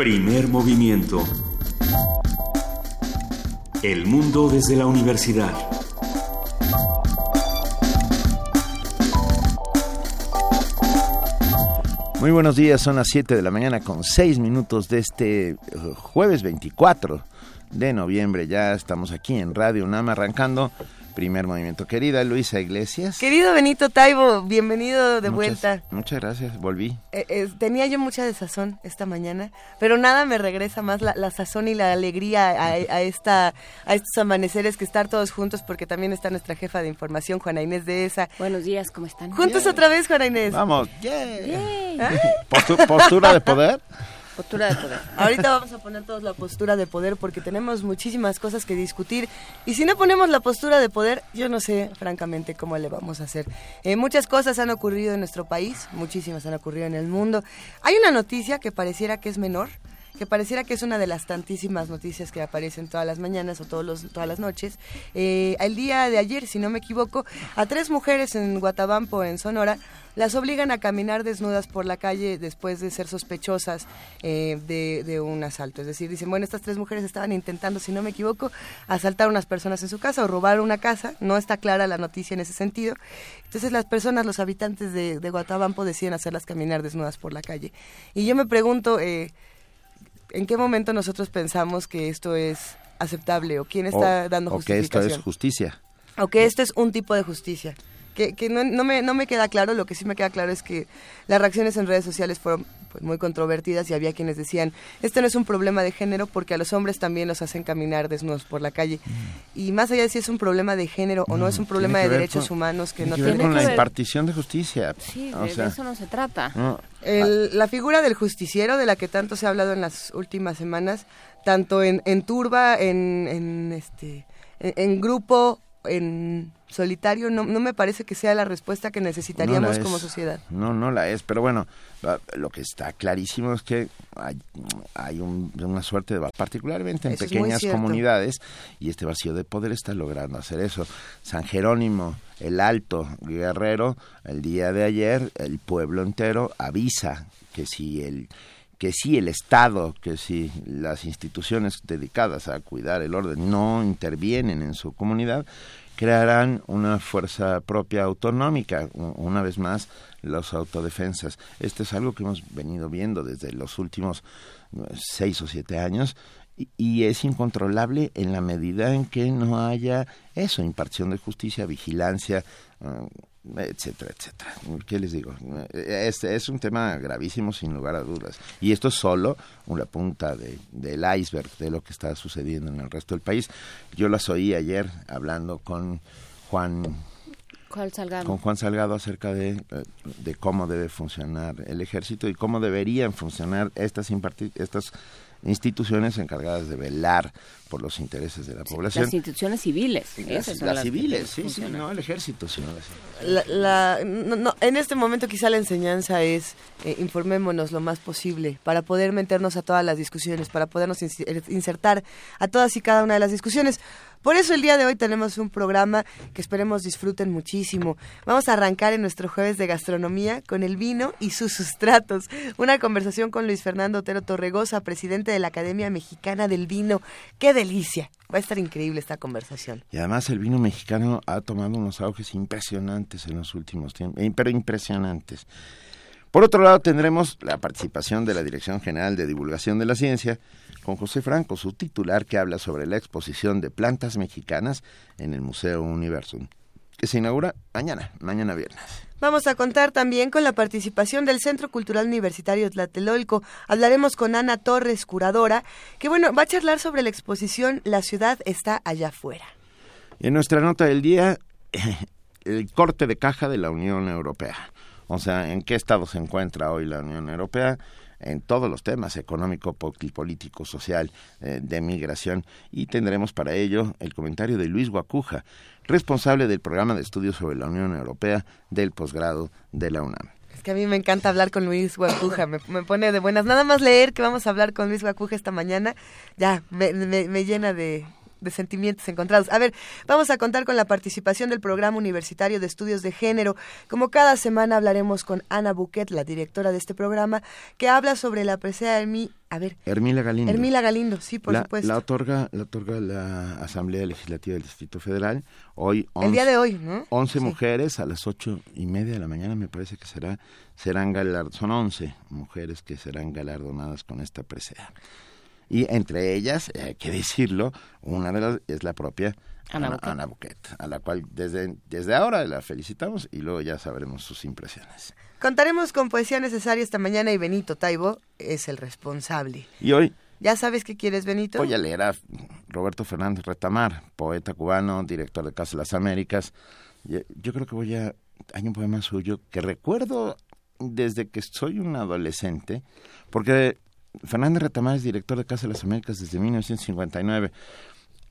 Primer movimiento. El mundo desde la universidad. Muy buenos días, son las 7 de la mañana con 6 minutos de este eh, jueves 24 de noviembre. Ya estamos aquí en Radio UNAM arrancando Primer movimiento. Querida Luisa Iglesias. Querido Benito Taibo, bienvenido de vuelta. Muchas gracias, volví. Eh, eh, tenía yo mucha desazón esta mañana, pero nada me regresa más la, sazón y la alegría a, esta, a estos amaneceres que estar todos juntos, porque también está nuestra jefa de información, Juana Inés de ESA. Buenos días, ¿cómo están? Juntos otra vez, Juana Inés. Vamos, postura de poder. Postura de poder. Ahorita vamos a poner todos la postura de poder porque tenemos muchísimas cosas que discutir. Y si no ponemos la postura de poder, yo no sé, francamente, cómo le vamos a hacer. Eh, muchas cosas han ocurrido en nuestro país, muchísimas han ocurrido en el mundo. Hay una noticia que pareciera que es menor, que pareciera que es una de las tantísimas noticias que aparecen todas las mañanas o todos los, todas las noches. Eh, el día de ayer, si no me equivoco, a tres mujeres en Guatabampo, en Sonora, las obligan a caminar desnudas por la calle después de ser sospechosas eh, de, un asalto. Es decir, dicen, bueno, estas tres mujeres estaban intentando, si no me equivoco, asaltar a unas personas en su casa o robar una casa. No está clara la noticia en ese sentido. Entonces las personas, los habitantes de, Guatabampo deciden hacerlas caminar desnudas por la calle. Y yo me pregunto, eh, ¿en qué momento nosotros pensamos que esto es aceptable o quién está dando justificación? O que esto es justicia. O que esto es un tipo de justicia que, no, no, me, no me queda claro, lo que sí me queda claro es que las reacciones en redes sociales fueron pues, muy controvertidas y había quienes decían, este no es un problema de género porque a los hombres también los hacen caminar desnudos por la calle. Mm. Y más allá de si es un problema de género o no es un mm, problema de derechos humanos que no tiene que ver con la impartición de justicia. Sí, de eso no se trata. la figura del justiciero de la que tanto se ha hablado en las últimas semanas, tanto en, en turba, en, en este en grupo en solitario no, no me parece que sea la respuesta que necesitaríamos como sociedad. No, no la es, pero bueno, lo que está clarísimo es que hay, hay una suerte de particularmente en pequeñas comunidades, y este vacío de poder está logrando hacer eso. San Jerónimo, el Alto Guerrero, el día de ayer, el pueblo entero avisa que si el que si el Estado, que si las instituciones dedicadas a cuidar el orden no intervienen en su comunidad, crearán una fuerza propia autonómica, una vez más, las autodefensas. Esto es algo que hemos venido viendo desde los últimos seis o siete años y es incontrolable en la medida en que no haya eso, impartición de justicia, vigilancia, uh, etcétera, etcétera. ¿Qué les digo? Este es un tema gravísimo sin lugar a dudas. Y esto es solo una punta de, del iceberg de lo que está sucediendo en el resto del país. Yo las oí ayer hablando con Juan Salgado. con Juan Salgado acerca de, de cómo debe funcionar el ejército y cómo deberían funcionar estas, estas instituciones encargadas de velar por los intereses de la población. Las instituciones civiles. las, civiles, sí, sí, no el ejército, sino la, en este momento quizá la enseñanza es eh, informémonos lo más posible para poder meternos a todas las discusiones, para podernos insertar a todas y cada una de las discusiones. Por eso el día de hoy tenemos un programa que esperemos disfruten muchísimo. Vamos a arrancar en nuestro jueves de gastronomía con el vino y sus sustratos. Una conversación con Luis Fernando Otero Torregosa, presidente de la Academia Mexicana del Vino. ¡Qué delicia! Va a estar increíble esta conversación. Y además el vino mexicano ha tomado unos auges impresionantes en los últimos tiempos, eh, pero impresionantes. Por otro lado, tendremos la participación de la Dirección General de Divulgación de la Ciencia con José Franco, su titular, que habla sobre la exposición de plantas mexicanas en el Museo Universum, que se inaugura mañana, mañana viernes. Vamos a contar también con la participación del Centro Cultural Universitario Tlatelolco. Hablaremos con Ana Torres, curadora, que bueno, va a charlar sobre la exposición La ciudad está allá afuera. En nuestra nota del día, el corte de caja de la Unión Europea. O sea, ¿en qué estado se encuentra hoy la Unión Europea? En todos los temas económico, político, social, eh, de migración y tendremos para ello el comentario de Luis Guacuja, responsable del programa de estudios sobre la Unión Europea del posgrado de la UNAM. Es que a mí me encanta hablar con Luis Guacuja, me, pone de buenas. Nada más leer que vamos a hablar con Luis Guacuja esta mañana, ya me, me llena de, de sentimientos encontrados. A ver, vamos a contar con la participación del Programa Universitario de Estudios de Género. Como cada semana hablaremos con Ana Buquet, la directora de este programa, que habla sobre la presea de mí. A ver. Hermila Galindo. Hermila Galindo, sí, por supuesto. La otorga, la otorga la Asamblea Legislativa del Distrito Federal. Hoy, el día de hoy, ¿no? 11 mujeres a las ocho y media de la mañana, me parece que será, serán galardonadas. Son 11 mujeres que serán galardonadas con esta presea y entre ellas, hay que decirlo, una de las es la propia Ana, Ana, a la cual desde, desde ahora la felicitamos y luego ya sabremos sus impresiones. Contaremos con Poesía Necesaria esta mañana y Benito Taibo es el responsable. Y hoy... ¿Ya sabes qué quieres, Benito? Voy a leer a Roberto Fernández Retamar, poeta cubano, director de Casa de las Américas. Yo creo que voy a... Hay un poema suyo que recuerdo desde que soy un adolescente, porque Fernández Retamar es director de Casa de las Américas desde 1959,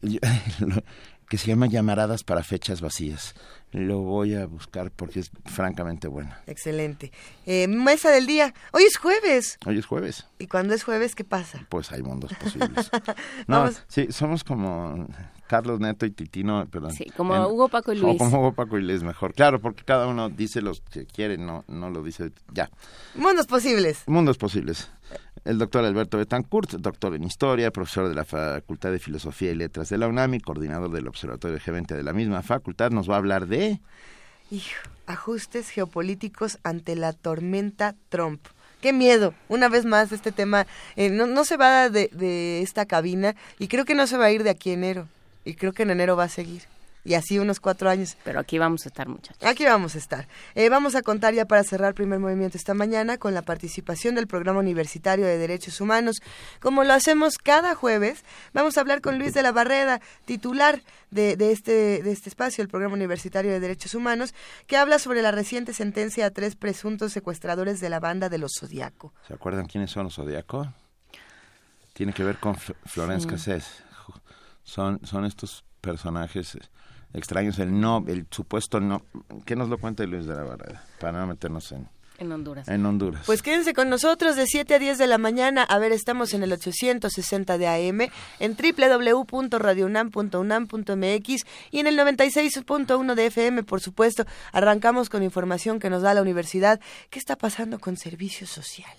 que se llama Llamaradas para Fechas Vacías. Lo voy a buscar porque es francamente bueno. Excelente. Eh, mesa del día. Hoy es jueves. Hoy es jueves. ¿Y cuando es jueves qué pasa? Pues hay mundos posibles. no, sí, somos como Carlos Neto y Titino, perdón. Sí, como Hugo Paco y Luis. O como Hugo Paco y Luis, mejor. Claro, porque cada uno dice lo que quiere, no, no lo dice ya. Mundos posibles. Mundos posibles. El doctor Alberto Betancourt, doctor en Historia, profesor de la Facultad de Filosofía y Letras de la UNAM y coordinador del Observatorio G20 de la misma facultad, nos va a hablar de... ajustes geopolíticos ante la tormenta Trump. Qué miedo, una vez más, este tema eh, no, no, se va de, de esta cabina y creo que no se va a ir de aquí enero. Y creo que en enero va a seguir y así unos cuatro años. Pero aquí vamos a estar, muchachos. Aquí vamos a estar. Eh, vamos a contar ya para cerrar el primer movimiento esta mañana con la participación del Programa Universitario de Derechos Humanos. Como lo hacemos cada jueves, vamos a hablar con Luis de la Barrera, titular de, de, este, de este espacio, el Programa Universitario de Derechos Humanos, que habla sobre la reciente sentencia a tres presuntos secuestradores de la banda de los Zodiaco. ¿Se acuerdan quiénes son los Zodiaco? Tiene que ver con Florence Cassés. Son, son estos personajes extraños, el no, el supuesto no. ¿Qué nos lo cuenta Luis de la Barrera? Para no meternos en... En Honduras. En Honduras. Pues quédense con nosotros de 7 a 10 de la mañana. A ver, estamos en el 860 de AM, en www.radiounam.unam.mx y en el 96.1 de FM, por supuesto. Arrancamos con información que nos da la universidad. ¿Qué está pasando con servicio social?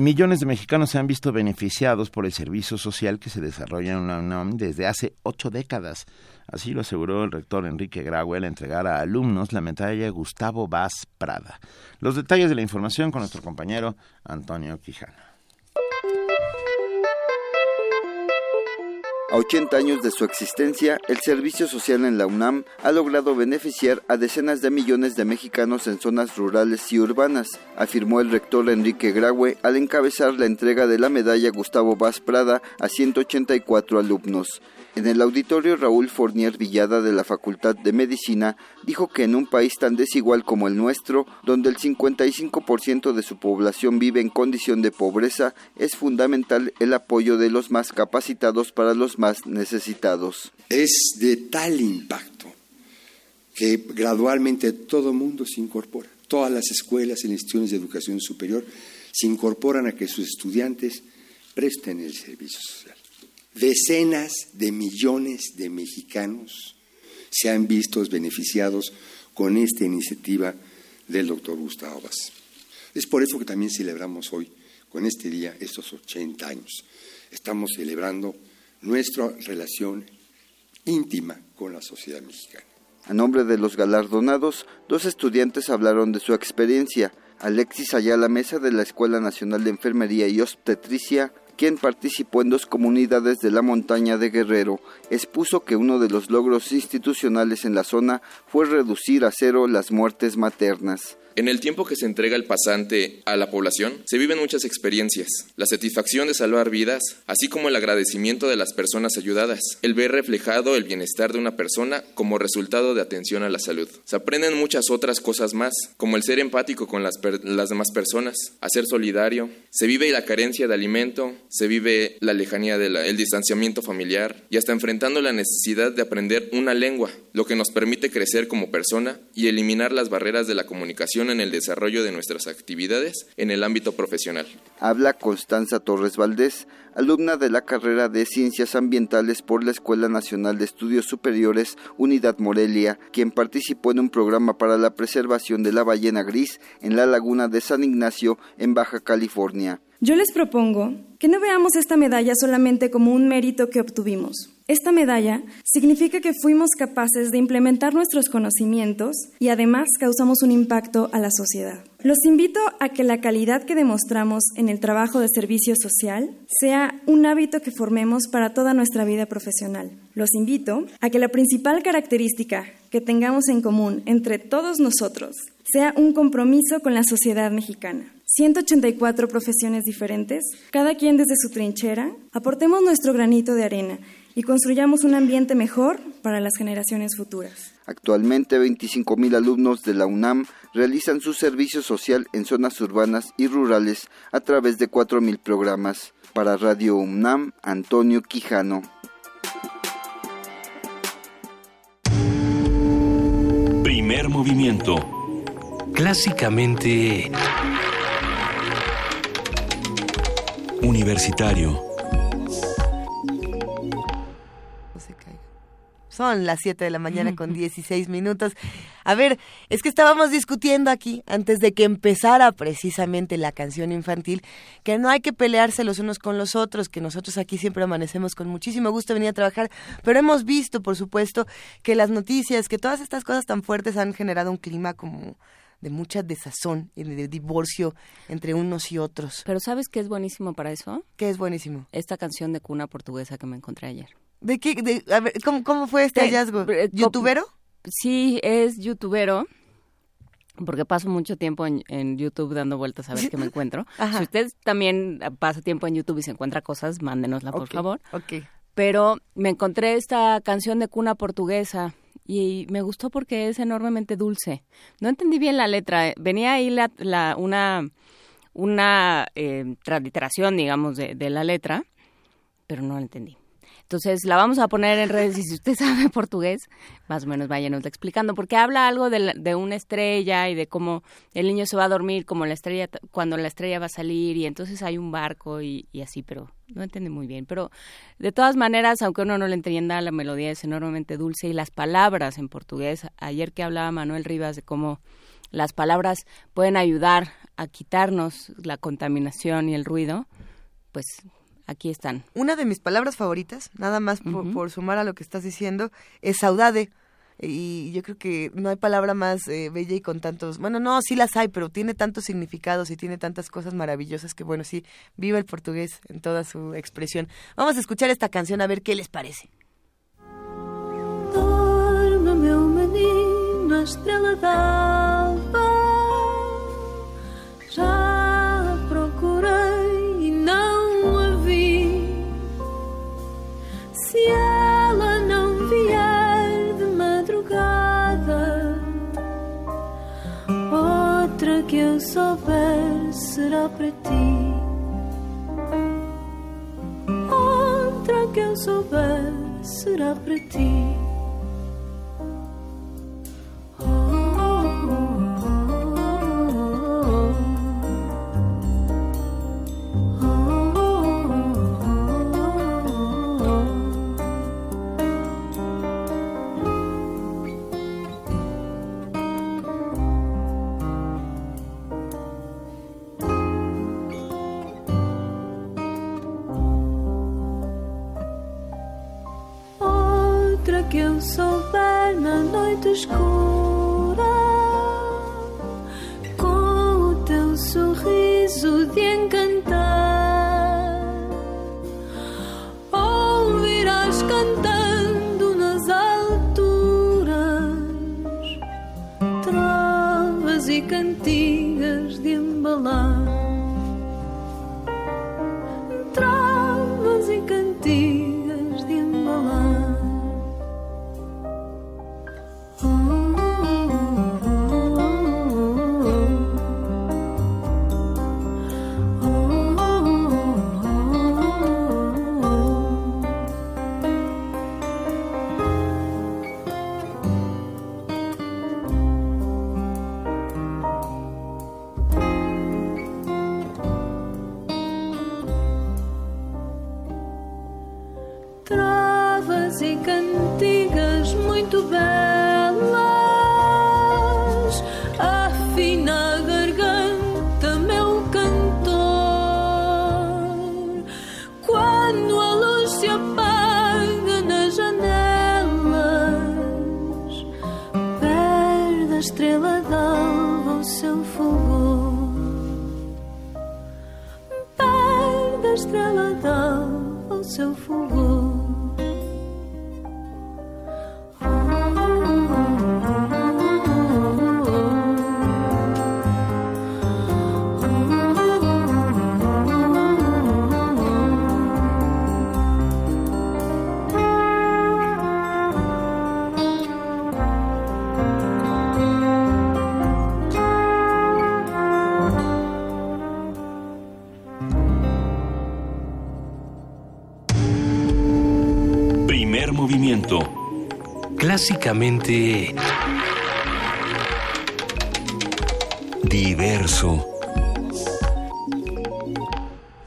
Millones de mexicanos se han visto beneficiados por el servicio social que se desarrolla en la UNAM desde hace ocho décadas. Así lo aseguró el rector Enrique Graue al entregar a alumnos la medalla Gustavo Vaz Prada. Los detalles de la información con nuestro compañero Antonio Quijana. A 80 años de su existencia, el servicio social en la UNAM ha logrado beneficiar a decenas de millones de mexicanos en zonas rurales y urbanas, afirmó el rector Enrique Graue al encabezar la entrega de la medalla Gustavo Vaz Prada a 184 alumnos. En el auditorio Raúl Fournier Villada de la Facultad de Medicina dijo que en un país tan desigual como el nuestro, donde el 55% de su población vive en condición de pobreza, es fundamental el apoyo de los más capacitados para los más necesitados. Es de tal impacto que gradualmente todo mundo se incorpora. Todas las escuelas y instituciones de educación superior se incorporan a que sus estudiantes presten el servicio social. Decenas de millones de mexicanos se han visto beneficiados con esta iniciativa del doctor Gustavo Vaz. Es por eso que también celebramos hoy, con este día, estos 80 años. Estamos celebrando nuestra relación íntima con la sociedad mexicana. A nombre de los galardonados, dos estudiantes hablaron de su experiencia. Alexis Ayala Mesa de la Escuela Nacional de Enfermería y Obstetricia quien participó en dos comunidades de la montaña de Guerrero, expuso que uno de los logros institucionales en la zona fue reducir a cero las muertes maternas. En el tiempo que se entrega el pasante a la población, se viven muchas experiencias. La satisfacción de salvar vidas, así como el agradecimiento de las personas ayudadas, el ver reflejado el bienestar de una persona como resultado de atención a la salud. Se aprenden muchas otras cosas más, como el ser empático con las, demás personas, a ser solidario. Se vive la carencia de alimento, se vive la lejanía del distanciamiento familiar y hasta enfrentando la necesidad de aprender una lengua, lo que nos permite crecer como persona y eliminar las barreras de la comunicación participación en el desarrollo de nuestras actividades en el ámbito profesional. Habla Constanza Torres Valdés, alumna de la carrera de Ciencias Ambientales por la Escuela Nacional de Estudios Superiores Unidad Morelia, quien participó en un programa para la preservación de la ballena gris en la laguna de San Ignacio, en Baja California. Yo les propongo que no veamos esta medalla solamente como un mérito que obtuvimos. Esta medalla significa que fuimos capaces de implementar nuestros conocimientos y además causamos un impacto a la sociedad. Los invito a que la calidad que demostramos en el trabajo de servicio social sea un hábito que formemos para toda nuestra vida profesional. Los invito a que la principal característica que tengamos en común entre todos nosotros sea un compromiso con la sociedad mexicana. 184 profesiones diferentes, cada quien desde su trinchera, aportemos nuestro granito de arena y construyamos un ambiente mejor para las generaciones futuras. Actualmente 25.000 alumnos de la UNAM realizan su servicio social en zonas urbanas y rurales a través de 4.000 programas. Para Radio UNAM, Antonio Quijano. Primer movimiento. Clásicamente... Universitario. Son las 7 de la mañana con 16 minutos. A ver, es que estábamos discutiendo aquí, antes de que empezara precisamente la canción infantil, que no hay que pelearse los unos con los otros, que nosotros aquí siempre amanecemos con muchísimo gusto venir a trabajar, pero hemos visto, por supuesto, que las noticias, que todas estas cosas tan fuertes han generado un clima como de mucha desazón y de divorcio entre unos y otros. Pero ¿sabes qué es buenísimo para eso? ¿Qué es buenísimo? Esta canción de cuna portuguesa que me encontré ayer. ¿De qué? De, a ver, ¿cómo, ¿cómo, fue este hallazgo? Eh, ¿Youtubero? Sí, es youtubero. Porque paso mucho tiempo en, en, YouTube dando vueltas a ver qué me encuentro. si usted también pasa tiempo en YouTube y se encuentra cosas, mándenosla, por favor. Ok. Pero me encontré esta canción de cuna portuguesa y me gustó porque es enormemente dulce. No entendí bien la letra. Venía ahí la, la una, una eh, transliteración, digamos, de, de la letra, pero no la entendí. Entonces la vamos a poner en redes y si usted sabe portugués, más o menos váyanos explicando, porque habla algo de, de, una estrella y de cómo el niño se va a dormir, como la estrella, cuando la estrella va a salir y entonces hay un barco y, y así, pero no entiende muy bien. Pero de todas maneras, aunque uno no le entienda, la melodía es enormemente dulce y las palabras en portugués, ayer que hablaba Manuel Rivas de cómo las palabras pueden ayudar a quitarnos la contaminación y el ruido, pues aquí están. Una de mis palabras favoritas, nada más por, uh -huh. por sumar a lo que estás diciendo, es saudade. Y yo creo que no hay palabra más eh, bella y con tantos, bueno, no, sí las hay, pero tiene tantos significados y tiene tantas cosas maravillosas que, bueno, sí, viva el portugués en toda su expresión. Vamos a escuchar esta canción a ver qué les parece. Dorme, meu menino, eu souber será para ti. Outra que eu souber será para ti. Que eu souber na noite escura, com o teu sorriso de encantar, ouvirás cantando nas alturas, trovas e cantigas de embalar. Clásicamente... Diverso.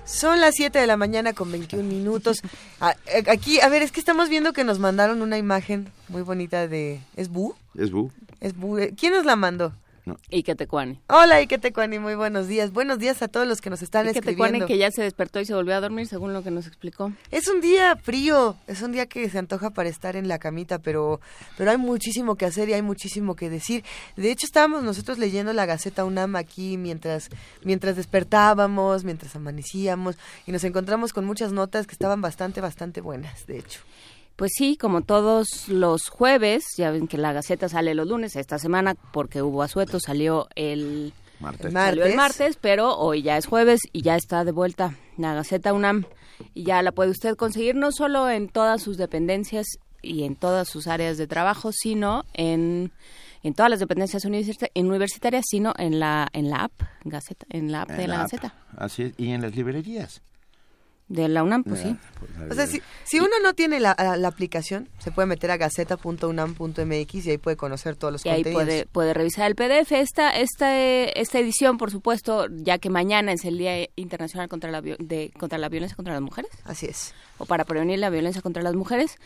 Son las 7 de la mañana con 21 minutos. Eh, aquí, a ver, es que estamos viendo que nos mandaron una imagen muy bonita de... ¿Es Bu? Es Bu. Es Bu. Eh, ¿Quién nos la mandó? No. Iketecuani. Hola Iketecuani, muy buenos días. Buenos días a todos los que nos están escribiendo. que ya se despertó y se volvió a dormir, según lo que nos explicó. Es un día frío, es un día que se antoja para estar en la camita, pero, pero hay muchísimo que hacer y hay muchísimo que decir. De hecho, estábamos nosotros leyendo la Gaceta UNAM aquí mientras, mientras despertábamos, mientras amanecíamos, y nos encontramos con muchas notas que estaban bastante, bastante buenas, de hecho. Pues sí, como todos los jueves, ya ven que la Gaceta sale los lunes, esta semana porque hubo asueto, salió el martes. Salió el martes, pero hoy ya es jueves y ya está de vuelta la Gaceta UNAM y ya la puede usted conseguir no solo en todas sus dependencias y en todas sus áreas de trabajo, sino en en todas las dependencias universitarias, sino en la en la app Gaceta, en la app de la, Gaceta. Así es, y en las librerías. De la UNAM, pues sí. Pues, o sea, si, si, uno no tiene la, la, aplicación, se puede meter a gaceta.unam.mx y ahí puede conocer todos los y contenidos. ahí puede, puede revisar el PDF. Esta, esta, esta edición, por supuesto, ya que mañana es el Día Internacional contra la, de, contra la Violencia contra las Mujeres. Así es. O para prevenir la violencia contra las mujeres.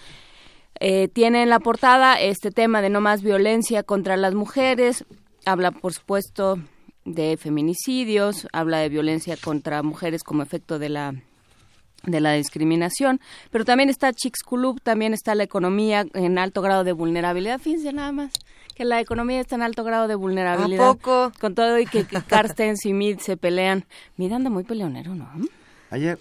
Eh, tiene en la portada este tema de no más violencia contra las mujeres. Habla, por supuesto, de feminicidios, habla de violencia contra mujeres como efecto de la de la discriminación, pero también está Chixculub, también está la economía en alto grado de vulnerabilidad, fíjense nada más que la economía está en alto grado de vulnerabilidad. ¿A poco? Con todo y que Carstens y Mid se pelean. Mid anda muy peleonero, ¿no?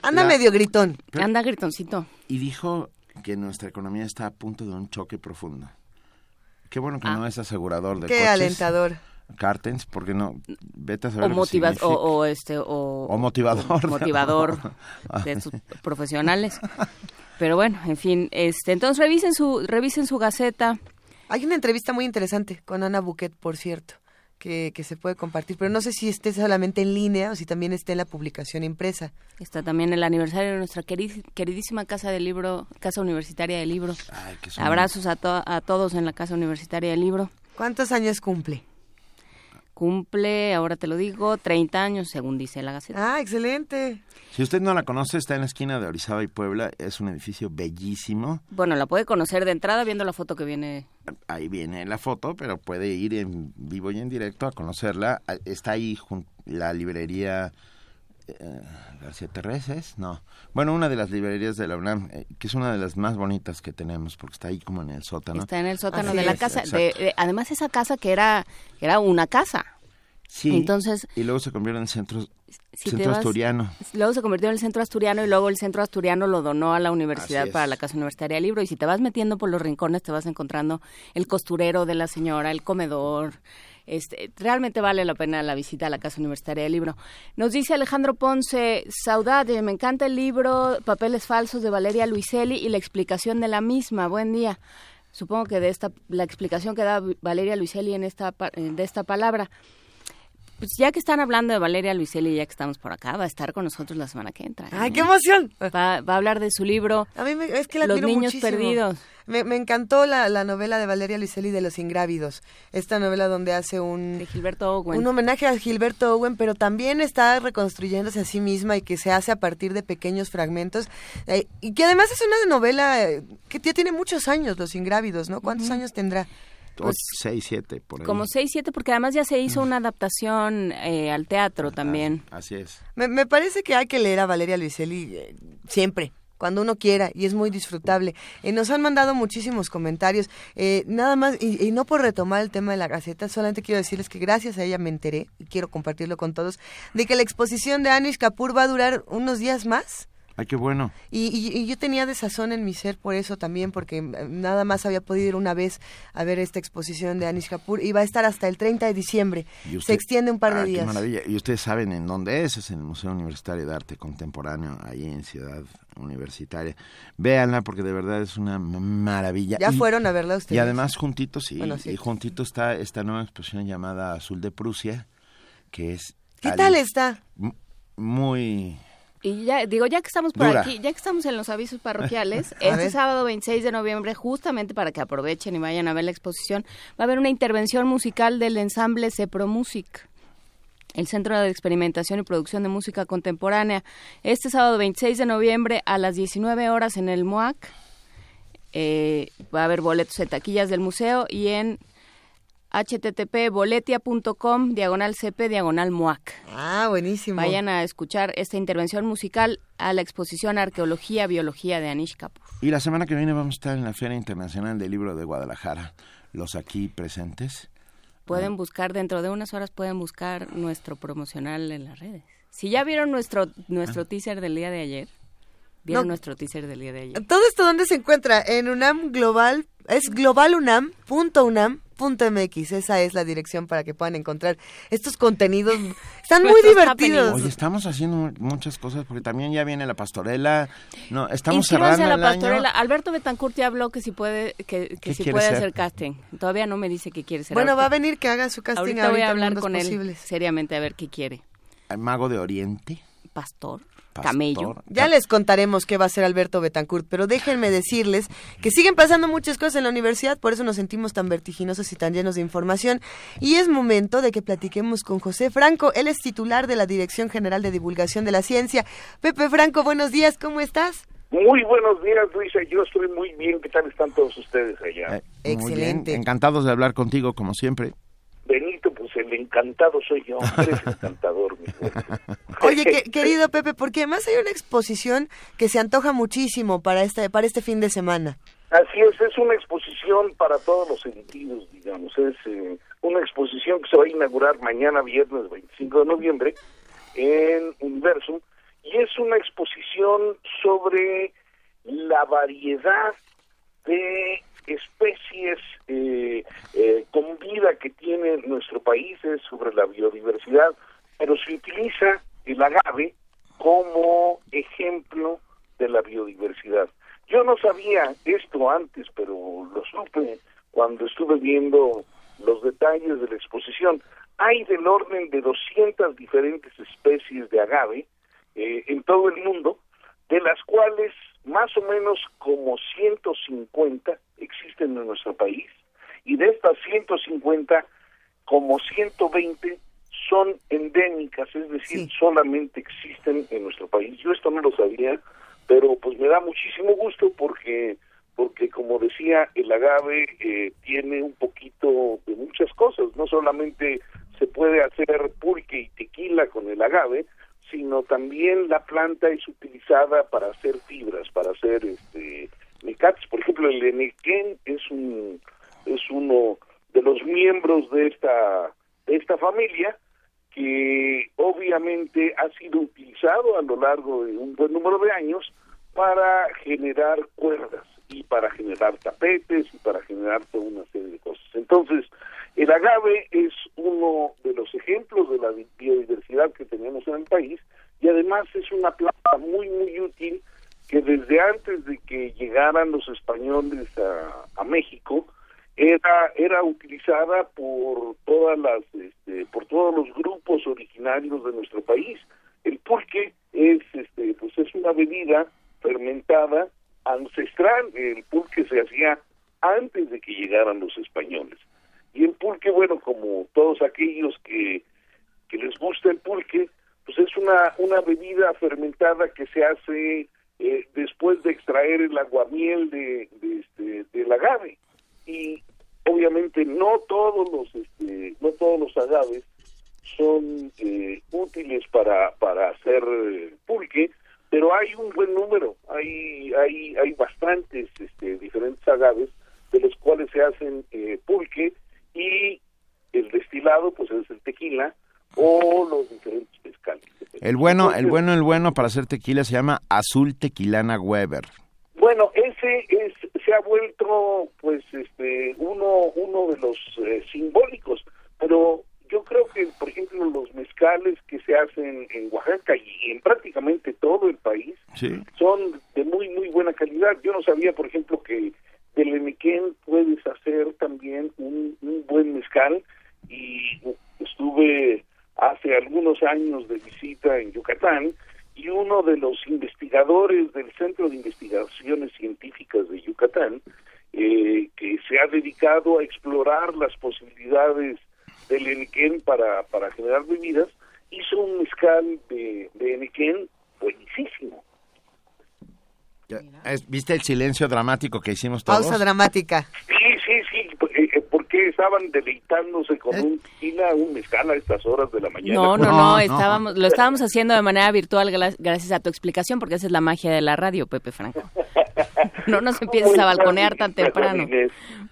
anda medio gritón. anda gritoncito. Y dijo que nuestra economía está a punto de un choque profundo. Qué bueno que ah. no es asegurador de Qué alentador. Cartens, porque no, vete a saber o, o, este o, motivador, motivador de sus profesionales. Pero bueno, en fin, este, entonces revisen su revisen su gaceta. Hay una entrevista muy interesante con Ana Buquet, por cierto, que, que se puede compartir, pero no sé si esté solamente en línea o si también esté en la publicación impresa. Está también el aniversario de nuestra queridísima casa de libro, casa universitaria de libro. Abrazos a, a todos en la casa universitaria del libro. ¿Cuántos años cumple? Cumple, ahora te lo digo, 30 años, según dice la Gaceta. Ah, excelente. Si usted no la conoce, está en la esquina de Orizaba y Puebla. Es un edificio bellísimo. Bueno, la puede conocer de entrada viendo la foto que viene. Ahí viene la foto, pero puede ir en vivo y en directo a conocerla. Ah, está ahí la librería eh, García Terreses, no. Bueno, una de las librerías de la UNAM, eh, que es una de las más bonitas que tenemos, porque está ahí como en el sótano. Está en el sótano de la casa. además, esa casa que era, era una casa. Sí. Entonces, y luego se convirtió en el centro, centro asturiano. Luego se convirtió en el centro asturiano y luego el centro asturiano lo donó a la universidad para la Casa Universitaria de Libro. Y si te vas metiendo por los rincones, te vas encontrando el costurero de la señora, el comedor, este, realmente vale la pena la visita a la Casa Universitaria del Libro. Nos dice Alejandro Ponce, saudade, me encanta el libro Papeles Falsos de Valeria Luiselli y la explicación de la misma. Buen día. Supongo que de esta, la explicación que da Valeria Luiselli en esta, de esta palabra. Pues ya que están hablando de Valeria Luiselli, ya que estamos por acá, va a estar con nosotros la semana que entra. ¡Ay, qué emoción! Va, a hablar de su libro a mí es que la Los niños perdidos. Me, encantó la, novela de Valeria Luiselli de Los Ingrávidos. Esta novela donde hace un... De Gilberto Owen. Un homenaje a Gilberto Owen, pero también está reconstruyéndose a sí misma y que se hace a partir de pequeños fragmentos. Eh, y que además es una novela eh, que ya tiene muchos años, Los Ingrávidos, ¿no? ¿Cuántos años tendrá? Pues, seis, siete, por ahí. Como seis, siete, porque además ya se hizo una adaptación eh, al teatro también. así es. Me, me, parece que hay que leer a Valeria Luiselli siempre cuando uno quiera y es muy disfrutable. Eh, nos han mandado muchísimos comentarios. Eh, nada más, y, no por retomar el tema de la Gaceta, solamente quiero decirles que gracias a ella me enteré, y quiero compartirlo con todos, de que la exposición de Anish Kapoor va a durar unos días más. Ay, qué bueno. Y, yo tenía desazón en mi ser por eso también, porque eh, nada más había podido ir una vez a ver esta exposición de Anish Kapoor y va a estar hasta el 30 de diciembre. Se extiende un par de días. Qué maravilla. Y ustedes saben en dónde es, es en el Museo Universitario de Arte Contemporáneo, ahí en Ciudad Universitaria. Véanla porque de verdad es una maravilla. ¿Ya fueron a verla ustedes? Y además juntitos, sí, y juntito está esta nueva exposición llamada Azul de Prusia, que es... ¿Qué tal está? Muy y ya, digo, ya que estamos por aquí, ya que estamos en los avisos parroquiales, este sábado 26 de noviembre, justamente para que aprovechen y vayan a ver la exposición, va a haber una intervención musical del ensamble Cepro Music el Centro de Experimentación y Producción de Música Contemporánea. Este sábado 26 de noviembre a las 19 horas en el MOAC. Eh, va a haber boletos en taquillas del museo y en http boletia.com diagonal cp diagonal muac. Ah, buenísimo. Vayan a escuchar esta intervención musical a la exposición Arqueología Biología de Anish Kapoor. Y la semana que viene vamos a estar en la Feria Internacional del Libro de Guadalajara. Los aquí presentes. Pueden ah. buscar, dentro de unas horas pueden buscar nuestro promocional en las redes. Si ya vieron nuestro, nuestro ah. teaser del día de ayer, vieron nuestro teaser del día de ayer. ¿Todo esto dónde se encuentra? En UNAM Global, es globalunam.unam .mx, esa es la dirección para que puedan encontrar estos contenidos. Están muy divertidos. Oye, estamos haciendo muchas cosas porque también ya viene la pastorela. No, estamos cerrando la pastorela. Alberto Betancourt ya habló que si puede que, que si puede hacer casting. Todavía no me dice que quiere ser. Bueno, va a venir que haga su casting ahorita, voy a hablar con él seriamente a ver qué quiere. Mago de Oriente. Pastor camello. Ya les contaremos qué va a hacer Alberto Betancourt, pero déjenme decirles que siguen pasando muchas cosas en la universidad, por eso nos sentimos tan vertiginosos y tan llenos de información. Y es momento de que platiquemos con José Franco. Él es titular de la Dirección General de Divulgación de la Ciencia. Pepe Franco, buenos días, ¿cómo estás? Muy buenos días, Luisa. Yo estoy muy bien. ¿Qué tal están todos ustedes allá? Eh, Excelente. Encantados de hablar contigo, como siempre. Benito, el encantado soy yo, eres encantador. Mi Oye, querido Pepe, porque además hay una exposición que se antoja muchísimo para este, para este fin de semana. Así es, es una exposición para todos los sentidos, digamos. Es eh, una exposición que se va a inaugurar mañana, viernes 25 de noviembre, en Universum, y es una exposición sobre la variedad de especies eh, eh, con vida que tiene nuestro país, es sobre la biodiversidad, pero se utiliza el agave como ejemplo de la biodiversidad. Yo no sabía esto antes, pero lo supe cuando estuve viendo los detalles de la exposición. Hay del orden de 200 diferentes especies de agave eh, en todo el mundo, de las cuales más o menos como 150 existen en nuestro país y de estas 150 como 120 son endémicas, es decir, solamente existen en nuestro país. Yo esto no lo sabía, pero pues me da muchísimo gusto porque porque como decía el agave eh, tiene un poquito de muchas cosas, no solamente se puede hacer pulque y tequila con el agave, sino también la planta es utilizada para hacer fibras, para hacer este mecates. Por ejemplo, el enequén es un es uno de los miembros de esta de esta familia que obviamente ha sido utilizado a lo largo de un buen número de años para generar cuerdas y para generar tapetes y para generar toda una serie de cosas. Entonces, el agave es uno de los ejemplos de la biodiversidad que tenemos en el país y además es una planta muy, muy útil que desde antes de que llegaran los españoles a, México era era utilizada por todas las este, por todos los grupos originarios de nuestro país el pulque es este pues es una bebida fermentada ancestral el pulque se hacía antes de que llegaran los españoles y el pulque, bueno, como todos aquellos que, que les gusta el pulque, pues es una, una bebida fermentada que se hace eh, después de extraer el aguamiel de, de este, del agave. Y obviamente no todos los, este, no todos los agaves son eh, útiles para, para hacer pulque, pero hay un buen número, hay hay hay bastantes este, diferentes agaves de los cuales se hacen eh, pulque y el destilado pues es el tequila o los diferentes mezcales. El bueno, el bueno, el bueno para hacer tequila se llama Azul Tequilana Weber. Bueno, ese es se ha vuelto pues este uno uno de los eh, simbólicos, pero yo creo que por ejemplo los mezcales que se hacen en Oaxaca y en prácticamente todo el país son de muy muy buena calidad. Yo no sabía, por ejemplo, que del Enequén puedes hacer también un, un buen mezcal y estuve hace algunos años de visita en Yucatán y uno de los investigadores del Centro de Investigaciones Científicas de Yucatán, eh, que se ha dedicado a explorar las posibilidades del Enequén para, para generar bebidas, hizo un mezcal de, de Enequén buenísimo. ¿Viste el silencio dramático que hicimos todos? Pausa dramática. Sí, sí, sí, eh, eh, porque estaban deleitándose con un tequila, un mezcal a estas horas de la mañana. No, no, no, estábamos, lo estábamos haciendo de manera virtual gracias a tu explicación, porque esa es la magia de la radio, Pepe Franco. No nos empieces a balconear tan temprano.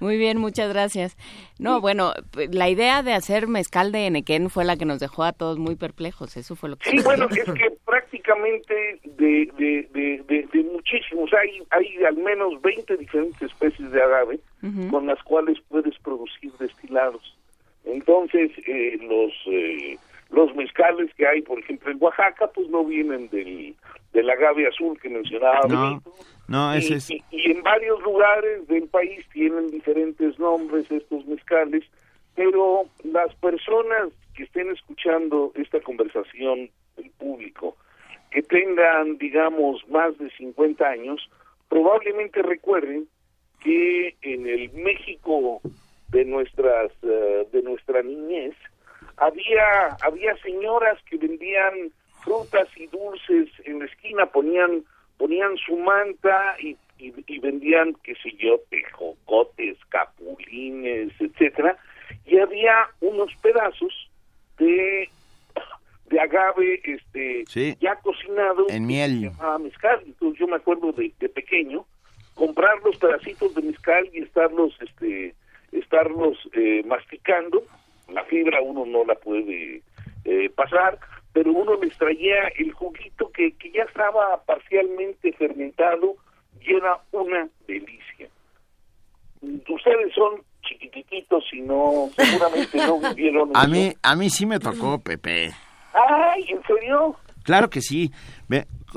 Muy bien, muchas gracias. No, bueno, la idea de hacer mezcal de Enequén fue la que nos dejó a todos muy perplejos, eso fue lo que... Sí, bueno, es que prácticamente de, de, de, muchísimos, hay, hay al menos 20 diferentes especies de agave con las cuales puedes producir destilados. Entonces, eh, los... Eh, los mezcales que hay, por ejemplo, en Oaxaca, pues no vienen del, del agave azul que mencionaba no. No, ese y, y, en varios lugares del país tienen diferentes nombres estos mezcales, pero las personas que estén escuchando esta conversación, el público, que tengan, digamos, más de 50 años, probablemente recuerden que en el México de nuestras eh, de nuestra niñez había había señoras que vendían frutas y dulces en la esquina, ponían ponían su manta y, y, vendían, qué sé yo, tejocotes, capulines, etcétera, y había unos pedazos de de agave este ya cocinado en miel. a mezcal. Entonces yo me acuerdo de, de, pequeño comprar los pedacitos de mezcal y estarlos este estarlos eh, masticando la fibra uno no la puede eh, pasar pero uno les traía el juguito que, que ya estaba parcialmente fermentado y era una delicia. Ustedes son chiquititos y no, seguramente no vivieron. a mí, a mí sí me tocó, Pepe. Ay, ¿en serio? Claro que sí.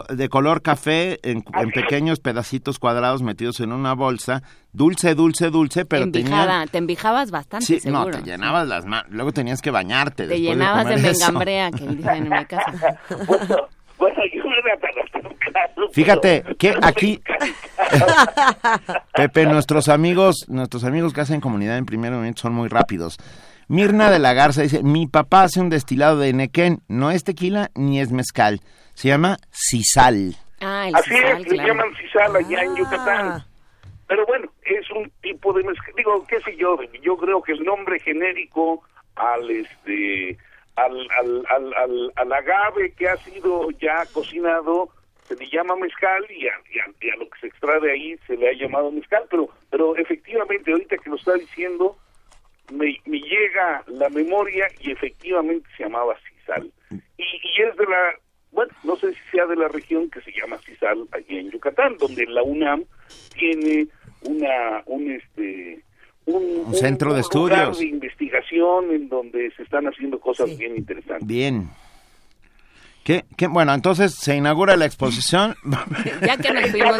De color café en, pequeños pedacitos cuadrados metidos en una bolsa, dulce, dulce, dulce, pero Envijada, te envijabas bastante, sí, No, te llenabas las manos, luego tenías que bañarte. Te llenabas de, de que dicen en mi casa. bueno, yo me Fíjate que aquí Pepe, nuestros amigos, nuestros amigos que hacen comunidad en primer momento son muy rápidos. Mirna de la Garza dice, mi papá hace un destilado de Nequén, no es tequila ni es mezcal. Se llama sisal. Ah, el Así sisal, es, le llaman sisal allá en Yucatán. Ah. Pero bueno, es un tipo de mezcal. Digo, qué sé yo, yo creo que el nombre genérico al este al, al, al, al, agave que ha sido ya cocinado se le llama mezcal y a, y, a, lo que se extrae de ahí se le ha llamado mezcal, pero pero efectivamente ahorita que lo está diciendo me, me llega la memoria y efectivamente se llamaba sisal. Y, y es de la bueno, no sé si sea de la región que se llama Cisal, allí en Yucatán, donde la UNAM tiene una, un este, un, centro de estudios de investigación en donde se están haciendo cosas bien interesantes. Bien. ¿Qué, qué, bueno, entonces se inaugura la exposición. ya que nos fuimos.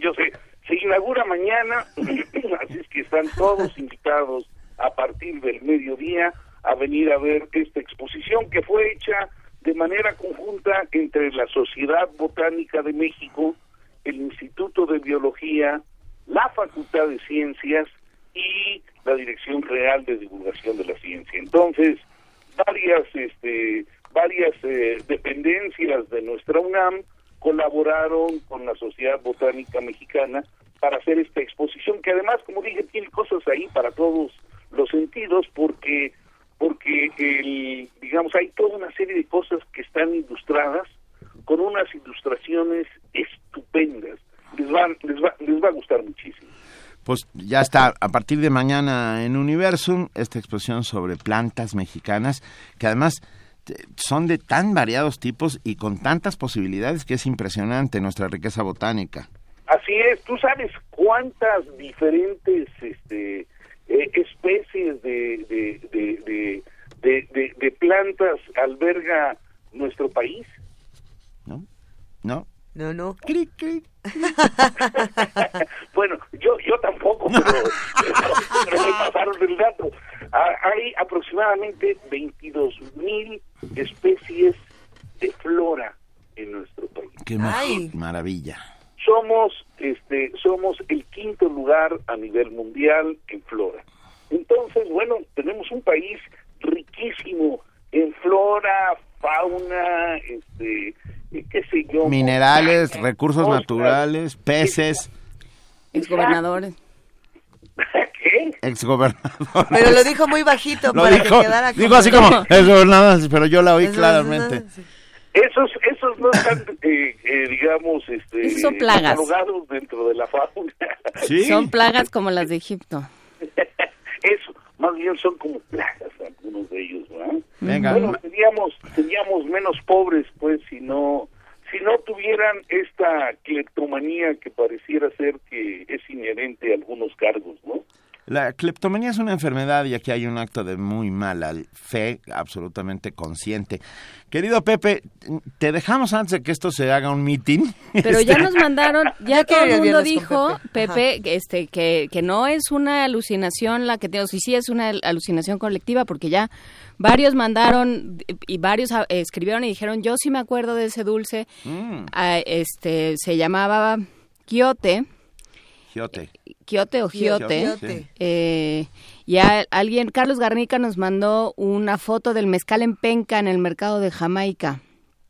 yo sé, se inaugura mañana, así es que están todos invitados a partir del mediodía a venir a ver esta exposición que fue hecha de manera conjunta entre la Sociedad Botánica de México, el Instituto de Biología, la Facultad de Ciencias y la Dirección General de Divulgación de la Ciencia. Entonces, varias, este, varias eh, dependencias de nuestra UNAM colaboraron con la Sociedad Botánica Mexicana para hacer esta exposición, que además, como dije, tiene cosas ahí para todos los sentidos, porque porque el, digamos hay toda una serie de cosas que están ilustradas con unas ilustraciones estupendas. Les va, les va, les va a gustar muchísimo. Pues ya está, a partir de mañana en Universum, esta exposición sobre plantas mexicanas, que además son de tan variados tipos y con tantas posibilidades que es impresionante nuestra riqueza botánica. Así es, tú sabes cuántas diferentes este, eh, especies de, de, de, de, plantas alberga nuestro país. ¿No? ¿No? No, no. bueno, yo yo tampoco, pero, pero, me pasaron el dato. Ah, hay aproximadamente 22 mil especies de flora en nuestro país. Qué maravilla. Somos este somos el quinto lugar a nivel mundial en flora. Entonces, bueno, tenemos un país riquísimo en flora, fauna, este qué sé yo. Minerales, recursos naturales, peces. Exgobernadores. ¿Qué? Exgobernadores. Pero lo dijo muy bajito para que quedara Dijo así como exgobernadores, pero yo la oí claramente. Esos, esos no están, eh, eh, digamos, este, son plagas. dentro de la fauna. ¿Sí? Son plagas como las de Egipto. Eso, más bien son como plagas algunos de ellos, ¿verdad? Venga. Bueno, seríamos, seríamos menos pobres, pues, si no, si no tuvieran esta cleptomanía que pareciera ser que es inherente a algunos cargos, ¿no? La cleptomanía es una enfermedad y aquí hay un acto de muy mala fe, absolutamente consciente. Querido Pepe, te dejamos antes de que esto se haga un meeting. Pero ya nos mandaron, ya todo el mundo dijo, Pepe, este, que, que no es una alucinación la que tengo, sí, sí es una alucinación colectiva, porque ya varios mandaron y varios ah, escribieron y dijeron, yo sí me acuerdo de ese dulce, Mm. Ah, este, se llamaba Quiote. Giote. Quiote o Giote. Giote. Eh, y a- alguien, Carlos Garnica nos mandó una foto del mezcal en penca en el mercado de Jamaica.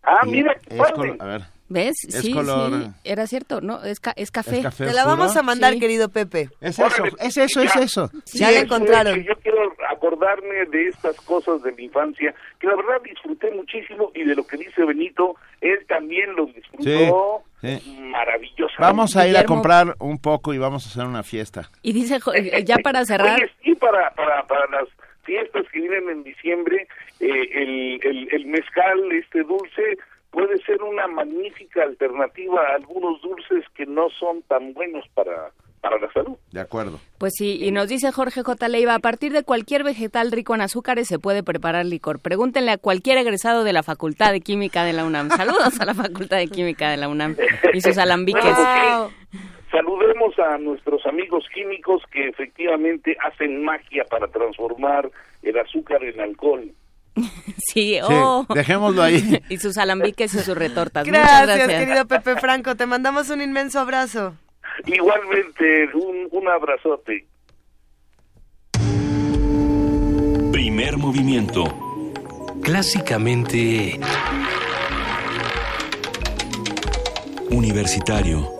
Ah, Y mira, es a ver, ¿Ves? Es sí, color- sí, era cierto, ¿no? Es, ca- es café. ¿es café Te la oscuro? vamos a mandar, Sí. querido Pepe. Es eso, Órale, es eso, es eso. Ya la encontraron. Yo quiero acordarme de estas cosas de mi infancia, que la verdad disfruté muchísimo y de lo que dice Benito, él también lo disfrutó Sí, sí. maravillosamente. Vamos a ir a comprar un poco y vamos a hacer una fiesta. Y dice, eh, ya para cerrar, Oye, sí, para, para, para las fiestas que vienen en diciembre, eh, el, el, el mezcal, este dulce, puede ser una magnífica alternativa a algunos dulces que no son tan buenos para, para la salud. De acuerdo. pues sí, y nos dice Jorge J. Leiva, a partir de cualquier vegetal rico en azúcares se puede preparar licor. Pregúntenle a cualquier egresado de la Facultad de Química de la UNAM. Saludos a la Facultad de Química de la UNAM y sus alambiques. Sí. Saludemos a nuestros amigos químicos que efectivamente hacen magia para transformar el azúcar en alcohol. Sí, oh. dejémoslo ahí. Y sus alambiques y sus retortas. Muchas Gracias, gracias. querido Pepe Franco. Te mandamos un inmenso abrazo. Igualmente, un, un abrazote. Primer movimiento. Clásicamente Universitario.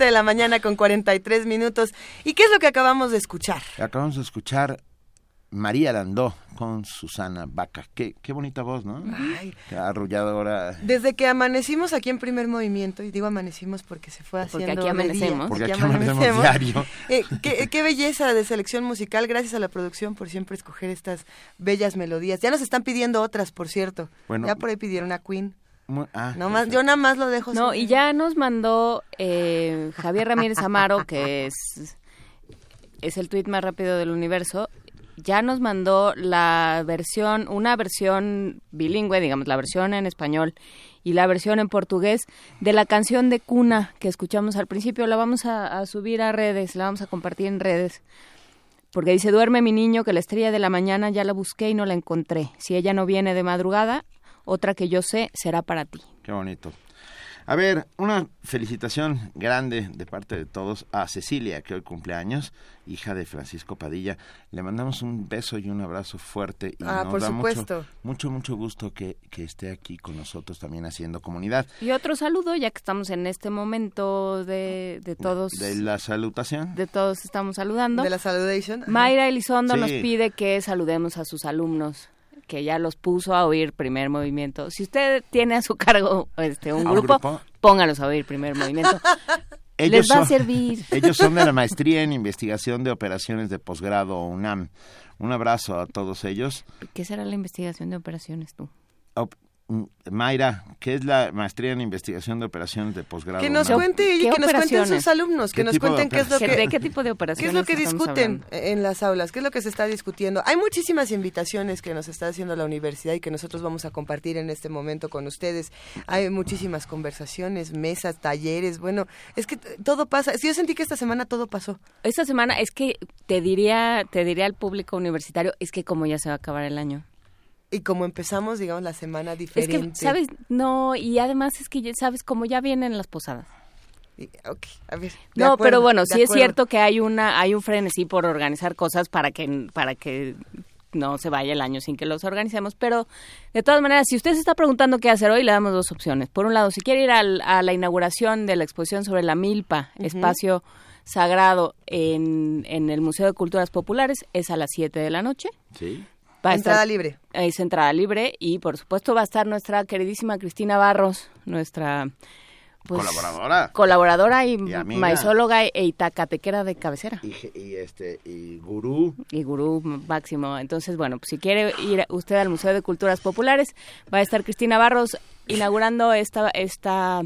7 de la mañana con 43 minutos. ¿Y qué es lo que acabamos de escuchar? Acabamos de escuchar María Landó con Susana Vaca. Qué, qué bonita voz, ¿no? Ay. Qué arrulladora. Desde que amanecimos aquí en primer movimiento, y digo amanecimos porque se fue Porque haciendo aquí de día, amanecemos. Porque aquí amanecemos diario. Eh, qué, qué belleza de selección musical. Gracias a la producción por siempre escoger estas bellas melodías. Ya nos están pidiendo otras, por cierto. Bueno. ya por ahí pidieron a Queen. Ah, No más, yo nada más lo dejo. No, y ya nos mandó eh, Javier Ramírez Amaro, que es, es el tuit más rápido del universo, ya nos mandó la versión, una versión bilingüe, digamos, la versión en español y la versión en portugués de la canción de cuna que escuchamos al principio. La vamos a, a subir a redes, la vamos a compartir en redes. Porque dice, duerme mi niño, que la estrella de la mañana ya la busqué y no la encontré. Si ella no viene de madrugada, otra que yo sé será para ti. Qué bonito. A ver, una felicitación grande de parte de todos a Cecilia, que hoy cumple años, hija de Francisco Padilla. Le mandamos un beso y un abrazo fuerte y Ah, nos por da supuesto. mucho, mucho, mucho gusto que, que esté aquí con nosotros también haciendo comunidad. Y otro saludo, ya que estamos en este momento de, de todos, De la salutación. de todos estamos saludando. De la saludation. Mayra Elizondo Sí. nos pide que saludemos a sus alumnos, que ya los puso a oír primer movimiento. Si usted tiene a su cargo este un ¿A un grupo, grupo? póngalos a oír primer movimiento. Ellos Les va a servir. Ellos son de la maestría en investigación de operaciones de posgrado UNAM. Un abrazo a todos ellos. ¿Qué será la investigación de operaciones tú? Mm, Mayra, ¿qué es la maestría en investigación de operaciones de posgrado? Que nos cuente y que nos cuenten sus alumnos, que nos cuenten qué es lo que... qué tipo de operaciones ¿Qué es lo que discuten en las aulas? ¿Qué es lo que se está discutiendo? Hay muchísimas invitaciones que nos está haciendo la universidad y que nosotros vamos a compartir en este momento con ustedes. Hay muchísimas conversaciones, mesas, talleres, bueno, es que todo pasa. Yo sentí que esta semana todo pasó. Esta semana es que te diría, te diría al público universitario, es que como ya se va a acabar el año. Y como empezamos, digamos, la semana diferente. Es que, ¿sabes? No, y además es que, ¿sabes? Como ya vienen las posadas. Ok, a ver. No, pero bueno, sí es cierto que hay una hay un frenesí por organizar cosas para que para que no se vaya el año sin que los organicemos, pero de todas maneras, si usted se está preguntando qué hacer hoy, le damos dos opciones. Por un lado, si quiere ir al, a la inauguración de la exposición sobre la milpa, espacio sagrado en, en el Museo de Culturas Populares, es a las 7 de la noche. Sí entrada libre. Es entrada libre y por supuesto va a estar nuestra queridísima Cristina Barros, nuestra pues, colaboradora. Colaboradora y, maizóloga e itacatequera de cabecera. Y, este y gurú. Y gurú máximo. Entonces, bueno, pues si quiere ir usted al Museo de Culturas Populares, va a estar Cristina Barros inaugurando esta esta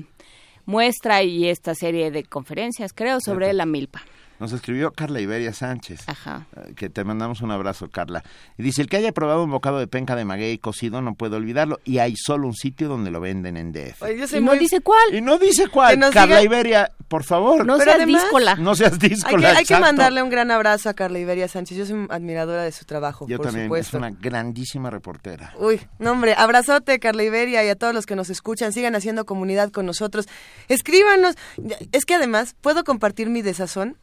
muestra y esta serie de conferencias, creo, sobre la milpa. Nos escribió Carla Iberia Sánchez. Ajá. Eh, que te mandamos un abrazo, Carla. Y dice, el que haya probado un bocado de penca de maguey cocido no puede olvidarlo. Y hay solo un sitio donde lo venden en DF. y no dice cuál. Y no dice cuál. Carla Iberia, por favor. No seas díscola. No seas díscola, Hay, que, mandarle un gran abrazo a Carla Iberia Sánchez. Yo soy admiradora de su trabajo, Yo también, es una grandísima reportera. Uy, no hombre, abrazote Carla Iberia y a todos los que nos escuchan. Sigan haciendo comunidad con nosotros. Escríbanos. Es que además, ¿puedo compartir mi desazón?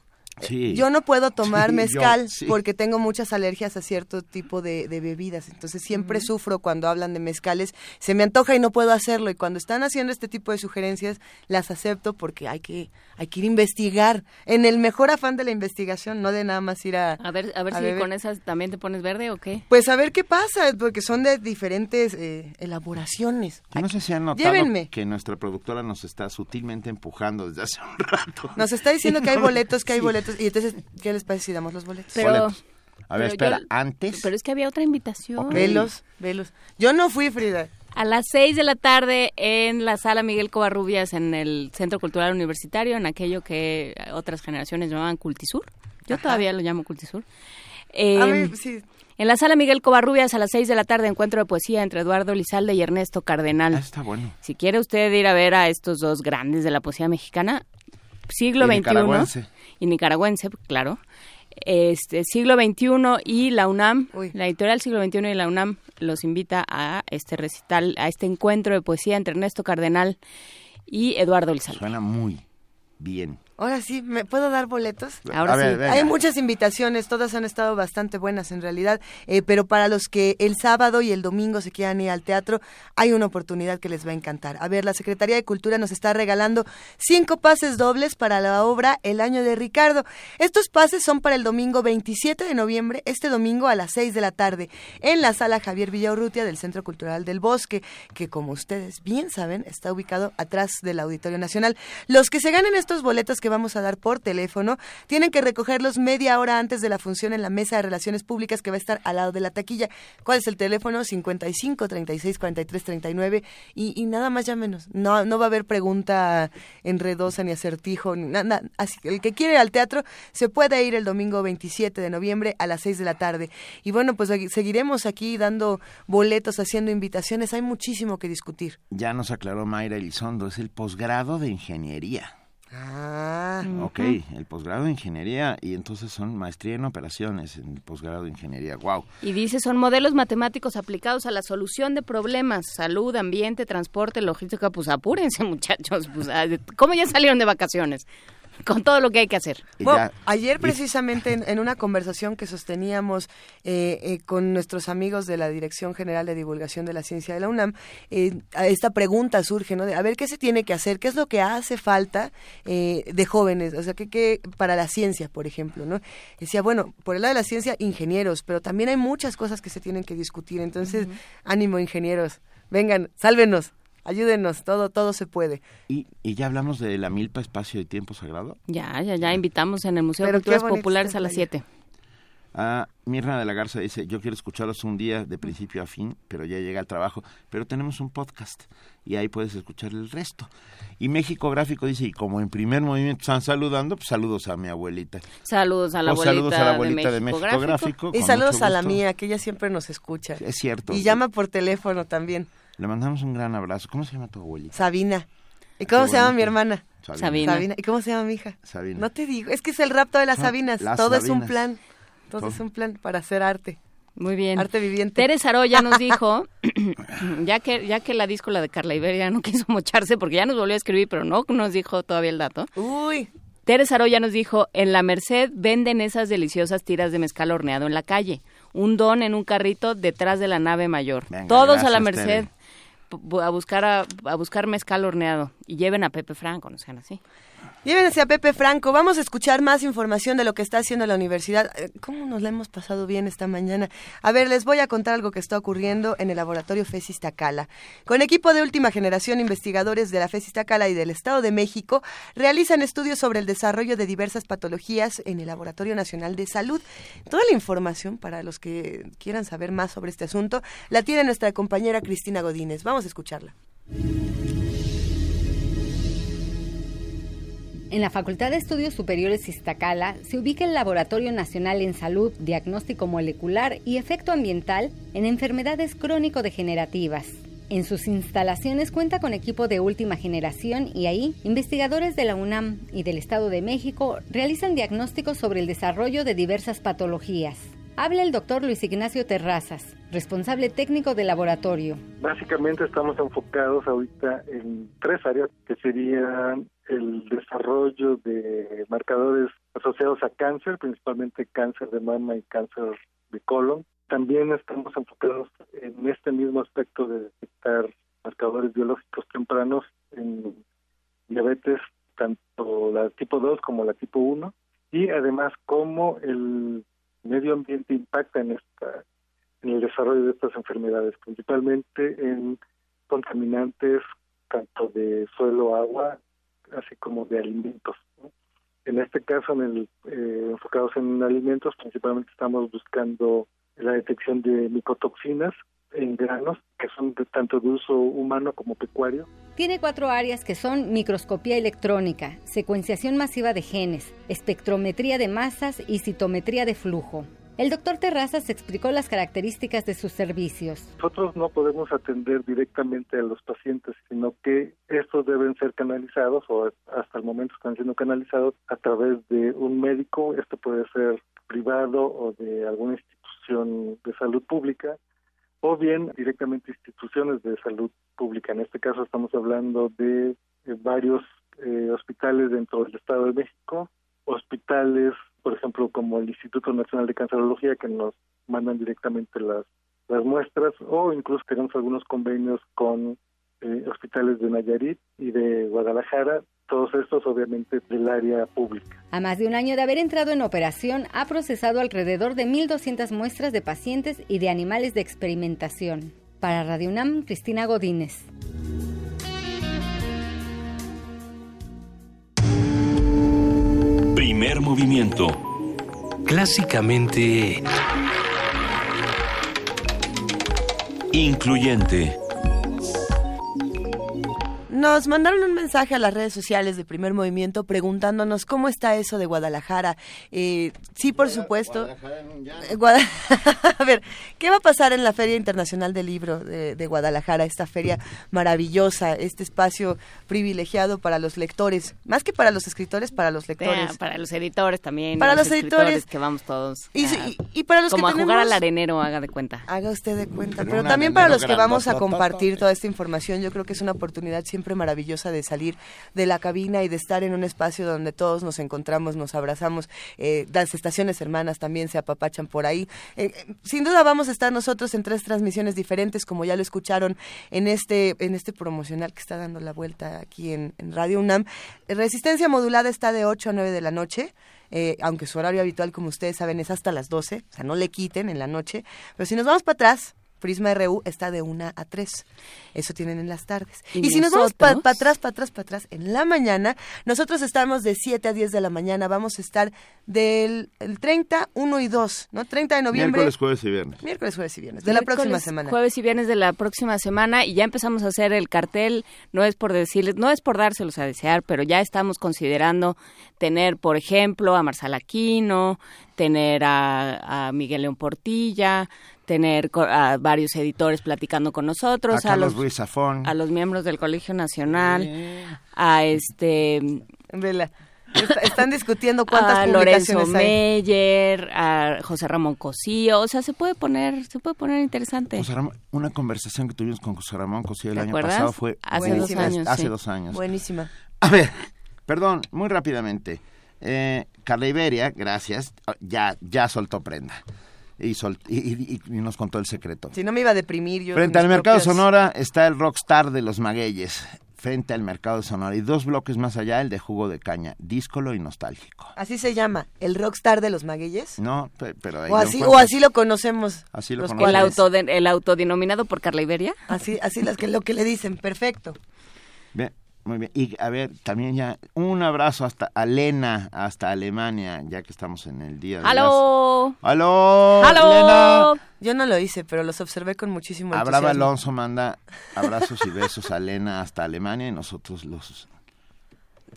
Yo no puedo tomar mezcal porque tengo muchas alergias a cierto tipo de, bebidas, entonces siempre sufro cuando hablan de mezcales, se me antoja y no puedo hacerlo. Y cuando están haciendo este tipo de sugerencias las acepto porque hay que hay que ir a investigar en el mejor afán de la investigación, no de nada más ir a a ver a ver si con esas también te pones verde o qué. Pues a ver qué pasa porque son de diferentes eh, elaboraciones. Yo no sé si han notado que nuestra productora nos está sutilmente empujando desde hace un rato. Nos está diciendo que hay boletos, que hay boletos y entonces, ¿qué les parece si damos los boletos? Pero, A ver, espera, antes. Pero es que había otra invitación. Velos, velos. Yo no fui, Frida. A las seis de la tarde en la sala Miguel Covarrubias en el Centro Cultural Universitario, en aquello que otras generaciones llamaban Cultisur. Yo todavía lo llamo Cultisur. Eh, sí. En la sala Miguel Covarrubias a las seis de la tarde encuentro de poesía entre Eduardo Lizalde y Ernesto Cardenal. Ah, está bueno. Si quiere usted ir a ver a estos dos grandes de la poesía mexicana, siglo XXI y nicaragüense, claro. Este siglo XXI y la UNAM, la editorial siglo XXI y la UNAM los invita a este recital, a este encuentro de poesía entre Ernesto Cardenal y Eduardo Lizalde. Suena muy bien. Ahora sí, ¿me puedo dar boletos? Ahora sí. Hay muchas invitaciones, todas han estado bastante buenas en realidad, eh, pero para los que el sábado y el domingo se quieran ir al teatro, hay una oportunidad que les va a encantar. A ver, la Secretaría de Cultura nos está regalando cinco pases dobles para la obra El Año de Ricardo. Estos pases son para el domingo 27 de noviembre, este domingo a las 6 de la tarde, en la sala Javier Villaurrutia del Centro Cultural del Bosque, que como ustedes bien saben, está ubicado atrás del Auditorio Nacional. Los que se ganen estos boletos que vamos a dar por teléfono, tienen que recogerlos media hora antes de la función en la mesa de relaciones públicas que va a estar al lado de la taquilla. ¿Cuál es el teléfono? 55 36 43 39 y, y nada más ya menos. No, no va a haber pregunta enredosa ni acertijo, ni nada. Así que el que quiere ir al teatro se puede ir el domingo 27 de noviembre a las 6 de la tarde. Y bueno, pues seguiremos aquí dando boletos, haciendo invitaciones. Hay muchísimo que discutir. Ya nos aclaró Mayra Elizondo, es el posgrado de ingeniería. Ah, ok, el posgrado de ingeniería y entonces son maestría en operaciones en el posgrado de ingeniería, wow. Y dice, son modelos matemáticos aplicados a la solución de problemas, salud, ambiente, transporte, logística, pues apúrense muchachos, pues, ah, ¿cómo ya salieron de vacaciones? Con todo lo que hay que hacer. ayer precisamente en, una conversación que sosteníamos eh, eh, con nuestros amigos de la Dirección General de Divulgación de la Ciencia de la UNAM, eh, esta pregunta surge, ¿no? De, a ver, ¿qué se tiene que hacer? ¿Qué es lo que hace falta de jóvenes? O sea, ¿qué, para la ciencia, por ejemplo, ¿no? Decía, bueno, por el lado de la ciencia, ingenieros, pero también hay muchas cosas que se tienen que discutir. Entonces, ánimo, ingenieros. Vengan, sálvenos. Ayúdenos, todo, todo se puede. ¿Y, ¿Y, ya hablamos de la Milpa Espacio de Tiempo Sagrado? Ya, ya, ya invitamos en el Museo de Culturas Populares a las 7. A Mirna de la Garza dice, yo quiero escucharlos un día de principio a fin, pero ya llega al trabajo, pero tenemos un podcast y ahí puedes escuchar el resto. Y México Gráfico dice, y como en primer movimiento están saludando, pues saludos a mi abuelita. Saludos a la abuelita, saludos a la abuelita de México, Gráfico. y saludos a la mía, que ella siempre nos escucha. Es cierto. Y llama por teléfono también. Le mandamos un gran abrazo. ¿Cómo se llama tu abuelita? Sabina. ¿Y cómo se llama mi hermana? Sabina. Sabina. ¿Y cómo se llama mi hija? Sabina. No te digo, es que es el rapto de las Sabinas. Todo es un plan. Todo, es un plan para hacer arte. Muy bien. Arte viviente. Teres Aroya nos dijo, ya que ya que la díscola de Carla Iberia no quiso mocharse porque ya nos volvió a escribir, pero no nos dijo todavía el dato. Uy. Teres Aroya nos dijo, en la Merced venden esas deliciosas tiras de mezcal horneado en la calle. Un don en un carrito detrás de la nave mayor. Todos a la Merced a buscar a, a, buscar mezcal horneado y lleven a Pepe Franco, no sean así. Llévense a Pepe Franco. Vamos a escuchar más información de lo que está haciendo la universidad. Eh, ¿Cómo nos la hemos pasado bien esta mañana? A ver, les voy a contar algo que está ocurriendo en el laboratorio FESIS Tacala. Con equipo de última generación, investigadores de la FESIS Tacala y del Estado de México realizan estudios sobre el desarrollo de diversas patologías en el Laboratorio Nacional de Salud. Toda la información para los que quieran saber más sobre este asunto la tiene nuestra compañera Cristina Godínez. Vamos a escucharla. En la Facultad de Estudios Superiores Iztacala se ubica el Laboratorio Nacional en Salud, Diagnóstico Molecular y Efecto Ambiental en Enfermedades Crónico-Degenerativas. En sus instalaciones cuenta con equipo de última generación y ahí investigadores de la UNAM y del Estado de México realizan diagnósticos sobre el desarrollo de diversas patologías. Habla el doctor Luis Ignacio Terrazas, responsable técnico del laboratorio. Básicamente estamos enfocados ahorita en tres áreas que serían el desarrollo de marcadores asociados a cáncer, principalmente cáncer de mama y cáncer de colon. También estamos enfocados en este mismo aspecto de detectar marcadores biológicos tempranos en diabetes, tanto la tipo 2 como la tipo 1, y además cómo el medio ambiente impacta en esta en el desarrollo de estas enfermedades, principalmente en contaminantes tanto de suelo, agua, así como de alimentos. En este caso, en el, eh, enfocados en alimentos, principalmente estamos buscando la detección de micotoxinas en granos, que son de, tanto de uso humano como pecuario. Tiene cuatro áreas que son microscopía electrónica, secuenciación masiva de genes, espectrometría de masas y citometría de flujo. El doctor Terrazas explicó las características de sus servicios. Nosotros no podemos atender directamente a los pacientes, sino que estos deben ser canalizados o hasta el momento están siendo canalizados a través de un médico, esto puede ser privado o de alguna institución de salud pública, o bien directamente instituciones de salud pública. En este caso estamos hablando de eh, varios eh, hospitales dentro del Estado de México, hospitales, por ejemplo, como el Instituto Nacional de Cancerología, que nos mandan directamente las, las muestras, o incluso tenemos algunos convenios con eh, hospitales de Nayarit y de Guadalajara, todos estos obviamente del área pública. A más de un año de haber entrado en operación, ha procesado alrededor de 1.200 muestras de pacientes y de animales de experimentación. Para Radio UNAM, Cristina Godínez. Primer movimiento. Clásicamente... Incluyente. Nos mandaron un mensaje a las redes sociales de Primer Movimiento preguntándonos cómo está eso de Guadalajara. Eh, sí, por supuesto. Eh, a ver, ¿qué va a pasar en la Feria Internacional del Libro de, Guadalajara? Esta feria maravillosa, este espacio privilegiado para los lectores, más que para los escritores, para los lectores. para los editores también. Para los, editores. Que vamos todos. Y, para los como a jugar al arenero, haga de cuenta. Haga usted de cuenta. Pero también para los que vamos a compartir toda esta información, yo creo que es una oportunidad siempre maravillosa de salir de la cabina y de estar en un espacio donde todos nos encontramos, nos abrazamos. Eh, las estaciones hermanas también se apapachan por ahí. Eh, eh, sin duda vamos a estar nosotros en tres transmisiones diferentes, como ya lo escucharon en este, en este promocional que está dando la vuelta aquí en, Radio UNAM. Resistencia modulada está de 8 a 9 de la noche. aunque su horario habitual, como ustedes saben, es hasta las 12, o sea, no le quiten en la noche. Pero si nos vamos para atrás, Prisma RU está de 1 a 3. Eso tienen en las tardes. Y, si nos vamos para atrás, para atrás, para atrás, en la mañana, nosotros estamos de 7 a 10 de la mañana. Vamos a estar del el 30, 1 y 2, ¿no? 30 de noviembre. Miércoles, jueves y viernes. Miércoles, jueves y viernes. De la próxima semana. Jueves y viernes de la próxima semana. Y ya empezamos a hacer el cartel. No es por decirles, no es por dárselos a desear, pero ya estamos considerando tener, por ejemplo, a Marsala Aquino, tener a, a Miguel León Portilla, tener a varios editores platicando con nosotros, a, los a los miembros del Colegio Nacional, a este Vela. están discutiendo cuántas a Lorenzo Meyer, a José Ramón Cosío, o sea, se puede poner, se puede poner interesante. una conversación que tuvimos con José Ramón Cosío el año pasado fue hace dos años. Hace dos años. Buenísima. A ver, perdón, muy rápidamente. Eh, Carla Iberia, gracias, ya ya soltó prenda y, nos contó el secreto. Si no me iba a deprimir yo. Frente al mercado Sonora está el rockstar de los magueyes. Frente al mercado Sonora y dos bloques más allá el de jugo de caña, díscolo y nostálgico. ¿Así se llama? ¿El rockstar de los magueyes? No, pero o así, o así lo conocemos. Así lo conocemos. El, el autodenominado por Carla Iberia. Así, así las que, lo que le dicen, perfecto. Muy bien. Y a ver, también ya un abrazo hasta a Lena, hasta Alemania, ya que estamos en el día de ¡Aló! ¡Aló! ¡Aló! Yo no lo hice, pero los observé con muchísimo entusiasmo. Abraham Alonso manda abrazos y besos a Lena hasta Alemania y nosotros los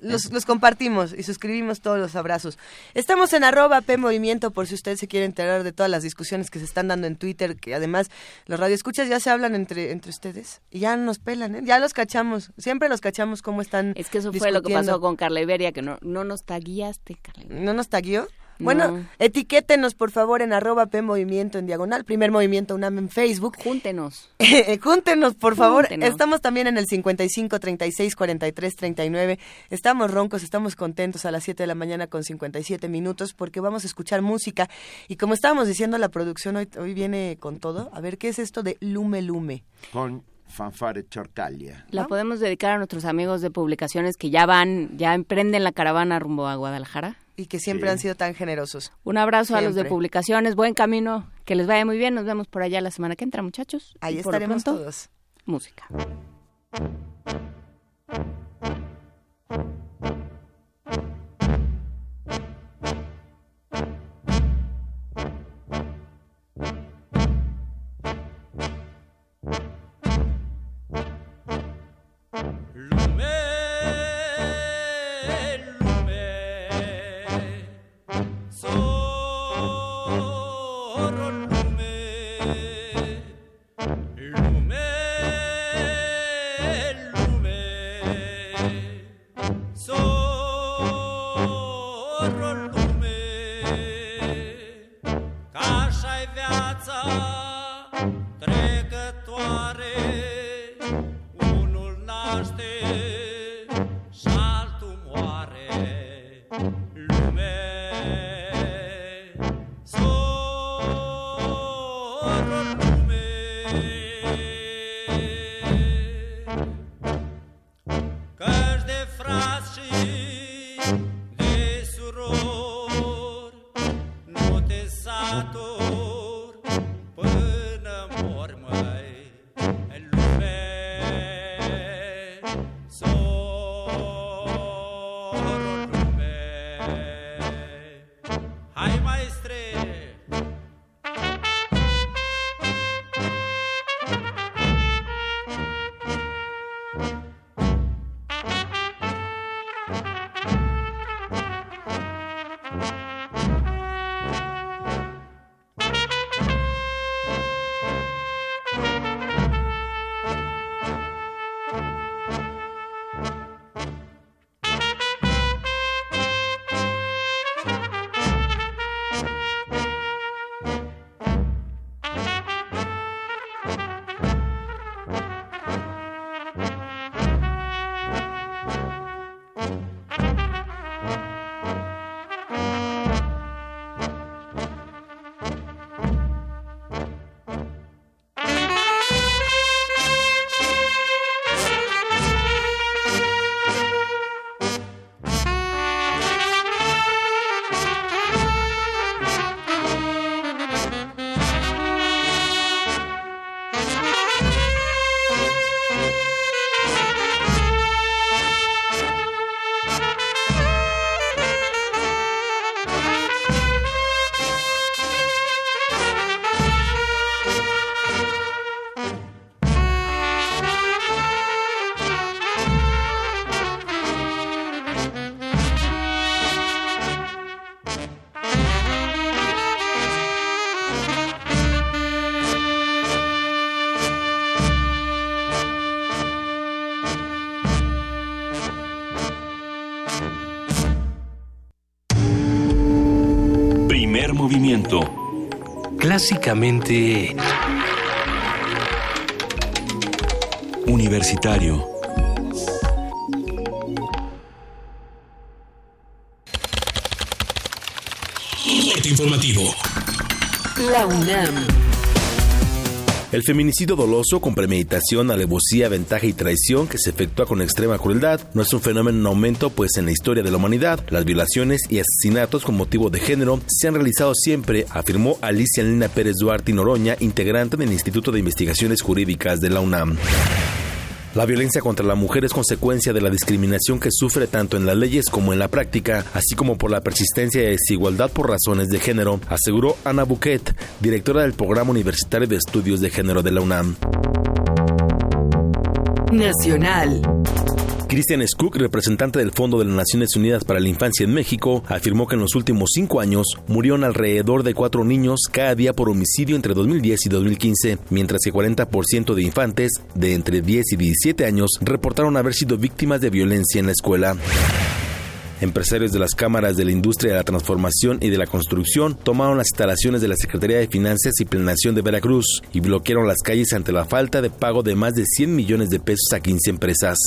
los, compartimos y suscribimos todos los abrazos. Estamos en arroba P Movimiento por si usted se quiere enterar de todas las discusiones que se están dando en Twitter, que además los radioescuchas ya se hablan entre, entre ustedes y ya nos pelan, ¿eh? ya los cachamos, siempre los cachamos cómo están Es que eso fue lo que pasó con Carla Iberia, que no, no nos taguiaste, Carla ¿No nos taguió? Bueno, etiquétenos por favor en arroba P Movimiento en diagonal, primer movimiento UNAM en Facebook. Júntenos. Júntenos, por favor. Estamos también en el 55 36 43 39. Estamos roncos, estamos contentos a las 7 de la mañana con 57 minutos porque vamos a escuchar música. Y como estábamos diciendo, la producción hoy, hoy viene con todo. A ver, ¿qué es esto de Lume Lume? Con fanfare Chorcalia. La podemos dedicar a nuestros amigos de publicaciones que ya van, ya emprenden la caravana rumbo a Guadalajara y que siempre han sido tan generosos. Un abrazo a los de publicaciones, buen camino, que les vaya muy bien, nos vemos por allá la semana que entra, muchachos. Ahí estaremos todos. Música. Clásicamente... Universitario. informativo. La UNAM. El feminicidio doloso con premeditación, alevosía, ventaja y traición que se efectúa con extrema crueldad no es un fenómeno en aumento, pues en la historia de la humanidad las violaciones y asesinatos con motivo de género se han realizado siempre, afirmó Alicia Lina Pérez Duarte Noroña, integrante del Instituto de Investigaciones Jurídicas de la UNAM. La violencia contra la mujer es consecuencia de la discriminación que sufre tanto en las leyes como en la práctica, así como por la persistencia de desigualdad por razones de género, aseguró Ana Bouquet, directora del Programa Universitario de Estudios de Género de la UNAM. Nacional. Christian Skook, representante del Fondo de las Naciones Unidas para la Infancia en México, afirmó que en los últimos cinco años murieron alrededor de cuatro niños cada día por homicidio entre 2010 y 2015, mientras que 40% de infantes de entre 10 y 17 años reportaron haber sido víctimas de violencia en la escuela. Empresarios de las cámaras de la industria de la transformación y de la construcción tomaron las instalaciones de la Secretaría de Finanzas y Planeación de Veracruz y bloquearon las calles ante la falta de pago de más de 100 millones de pesos a 15 empresas.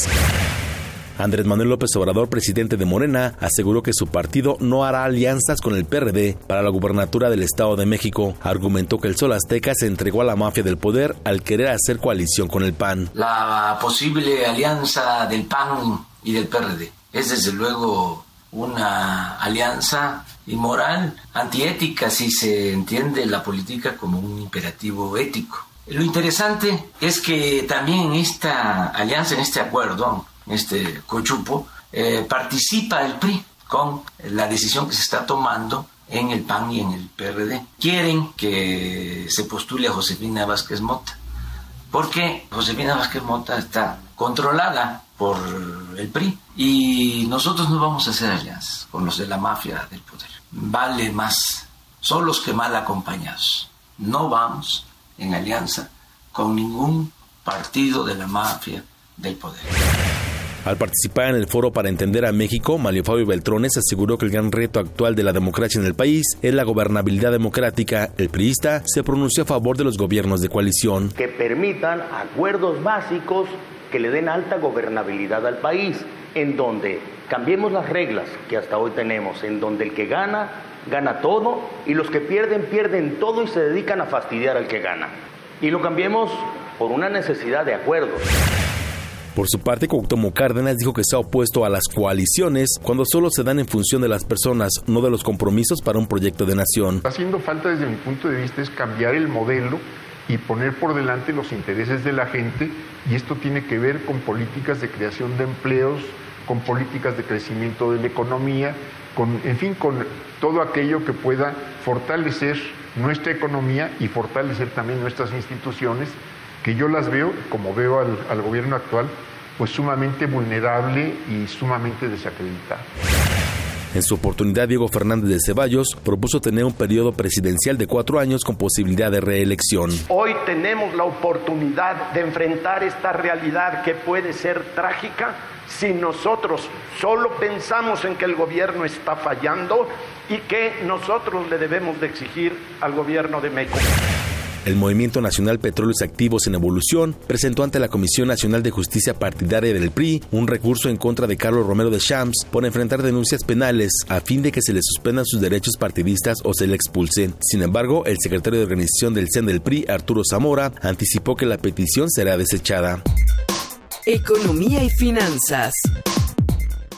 Andrés Manuel López Obrador, presidente de Morena, aseguró que su partido no hará alianzas con el PRD para la gubernatura del Estado de México. Argumentó que el Sol Azteca se entregó a la mafia del poder al querer hacer coalición con el PAN. La posible alianza del PAN y del PRD es desde luego una alianza inmoral, antiética, si se entiende la política como un imperativo ético. Lo interesante es que también en esta alianza, en este acuerdo, este cochupo, eh, participa el PRI con la decisión que se está tomando en el PAN y en el PRD. Quieren que se postule a Josefina Vázquez Mota, porque Josefina Vázquez Mota está controlada por el PRI y nosotros no vamos a hacer alianzas con los de la mafia del poder. Vale más solos que mal acompañados. No vamos en alianza con ningún partido de la mafia del poder. Al participar en el foro para entender a México, Mario Fabio Beltrones aseguró que el gran reto actual de la democracia en el país es la gobernabilidad democrática. El priista se pronunció a favor de los gobiernos de coalición. Que permitan acuerdos básicos que le den alta gobernabilidad al país, en donde cambiemos las reglas que hasta hoy tenemos, en donde el que gana, gana todo y los que pierden, pierden todo y se dedican a fastidiar al que gana. Y lo cambiemos por una necesidad de acuerdos. Por su parte, Cuauhtémoc Cárdenas dijo que se ha opuesto a las coaliciones cuando solo se dan en función de las personas, no de los compromisos para un proyecto de nación. Haciendo falta desde mi punto de vista es cambiar el modelo y poner por delante los intereses de la gente y esto tiene que ver con políticas de creación de empleos, con políticas de crecimiento de la economía, con, en fin, con todo aquello que pueda fortalecer nuestra economía y fortalecer también nuestras instituciones, que yo las veo, como veo al, al gobierno actual, pues sumamente vulnerable y sumamente desacreditado. En su oportunidad, Diego Fernández de Ceballos propuso tener un periodo presidencial de cuatro años con posibilidad de reelección. Hoy tenemos la oportunidad de enfrentar esta realidad que puede ser trágica si nosotros solo pensamos en que el gobierno está fallando y que nosotros le debemos de exigir al gobierno de México. El Movimiento Nacional Petróleos Activos en Evolución presentó ante la Comisión Nacional de Justicia Partidaria del PRI un recurso en contra de Carlos Romero de Champs por enfrentar denuncias penales a fin de que se le suspendan sus derechos partidistas o se le expulse. Sin embargo, el secretario de organización del CEN del PRI, Arturo Zamora, anticipó que la petición será desechada. Economía y finanzas.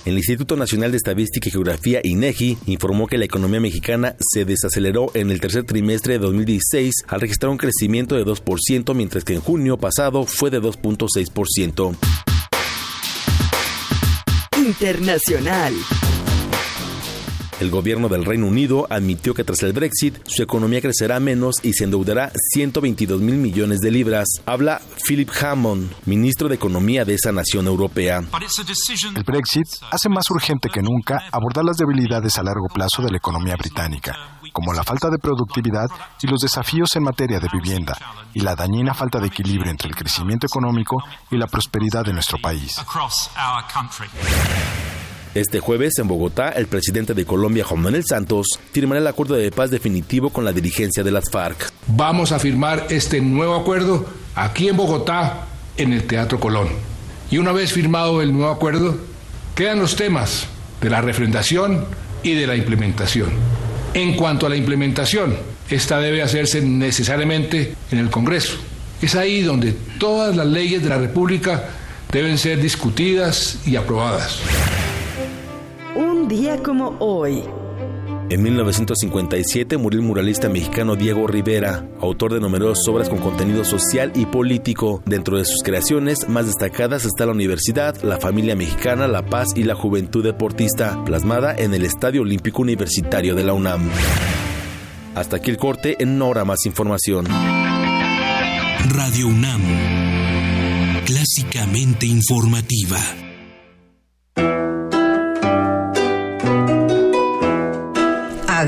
El Instituto Nacional de Estadística y Geografía, INEGI, informó que la economía mexicana se desaceleró en el tercer trimestre de 2016 al registrar un crecimiento de 2%, mientras que en junio pasado fue de 2.6%. Internacional. El gobierno del Reino Unido admitió que tras el Brexit su economía crecerá menos y se endeudará 122 mil millones de libras. Habla Philip Hammond, ministro de Economía de esa nación europea. El Brexit hace más urgente que nunca abordar las debilidades a largo plazo de la economía británica, como la falta de productividad y los desafíos en materia de vivienda, y la dañina falta de equilibrio entre el crecimiento económico y la prosperidad de nuestro país. Este jueves, en Bogotá, el presidente de Colombia, Juan Manuel Santos, firmará el acuerdo de paz definitivo con la dirigencia de las FARC. Vamos a firmar este nuevo acuerdo aquí en Bogotá, en el Teatro Colón. Y una vez firmado el nuevo acuerdo, quedan los temas de la refrendación y de la implementación. En cuanto a la implementación, esta debe hacerse necesariamente en el Congreso. Es ahí donde todas las leyes de la República deben ser discutidas y aprobadas. Un día como hoy. En 1957 murió el muralista mexicano Diego Rivera, autor de numerosas obras con contenido social y político. Dentro de sus creaciones más destacadas está la universidad, la familia mexicana, la paz y la juventud deportista, plasmada en el Estadio Olímpico Universitario de la UNAM. Hasta aquí el corte, en hora más información. Radio UNAM, clásicamente informativa.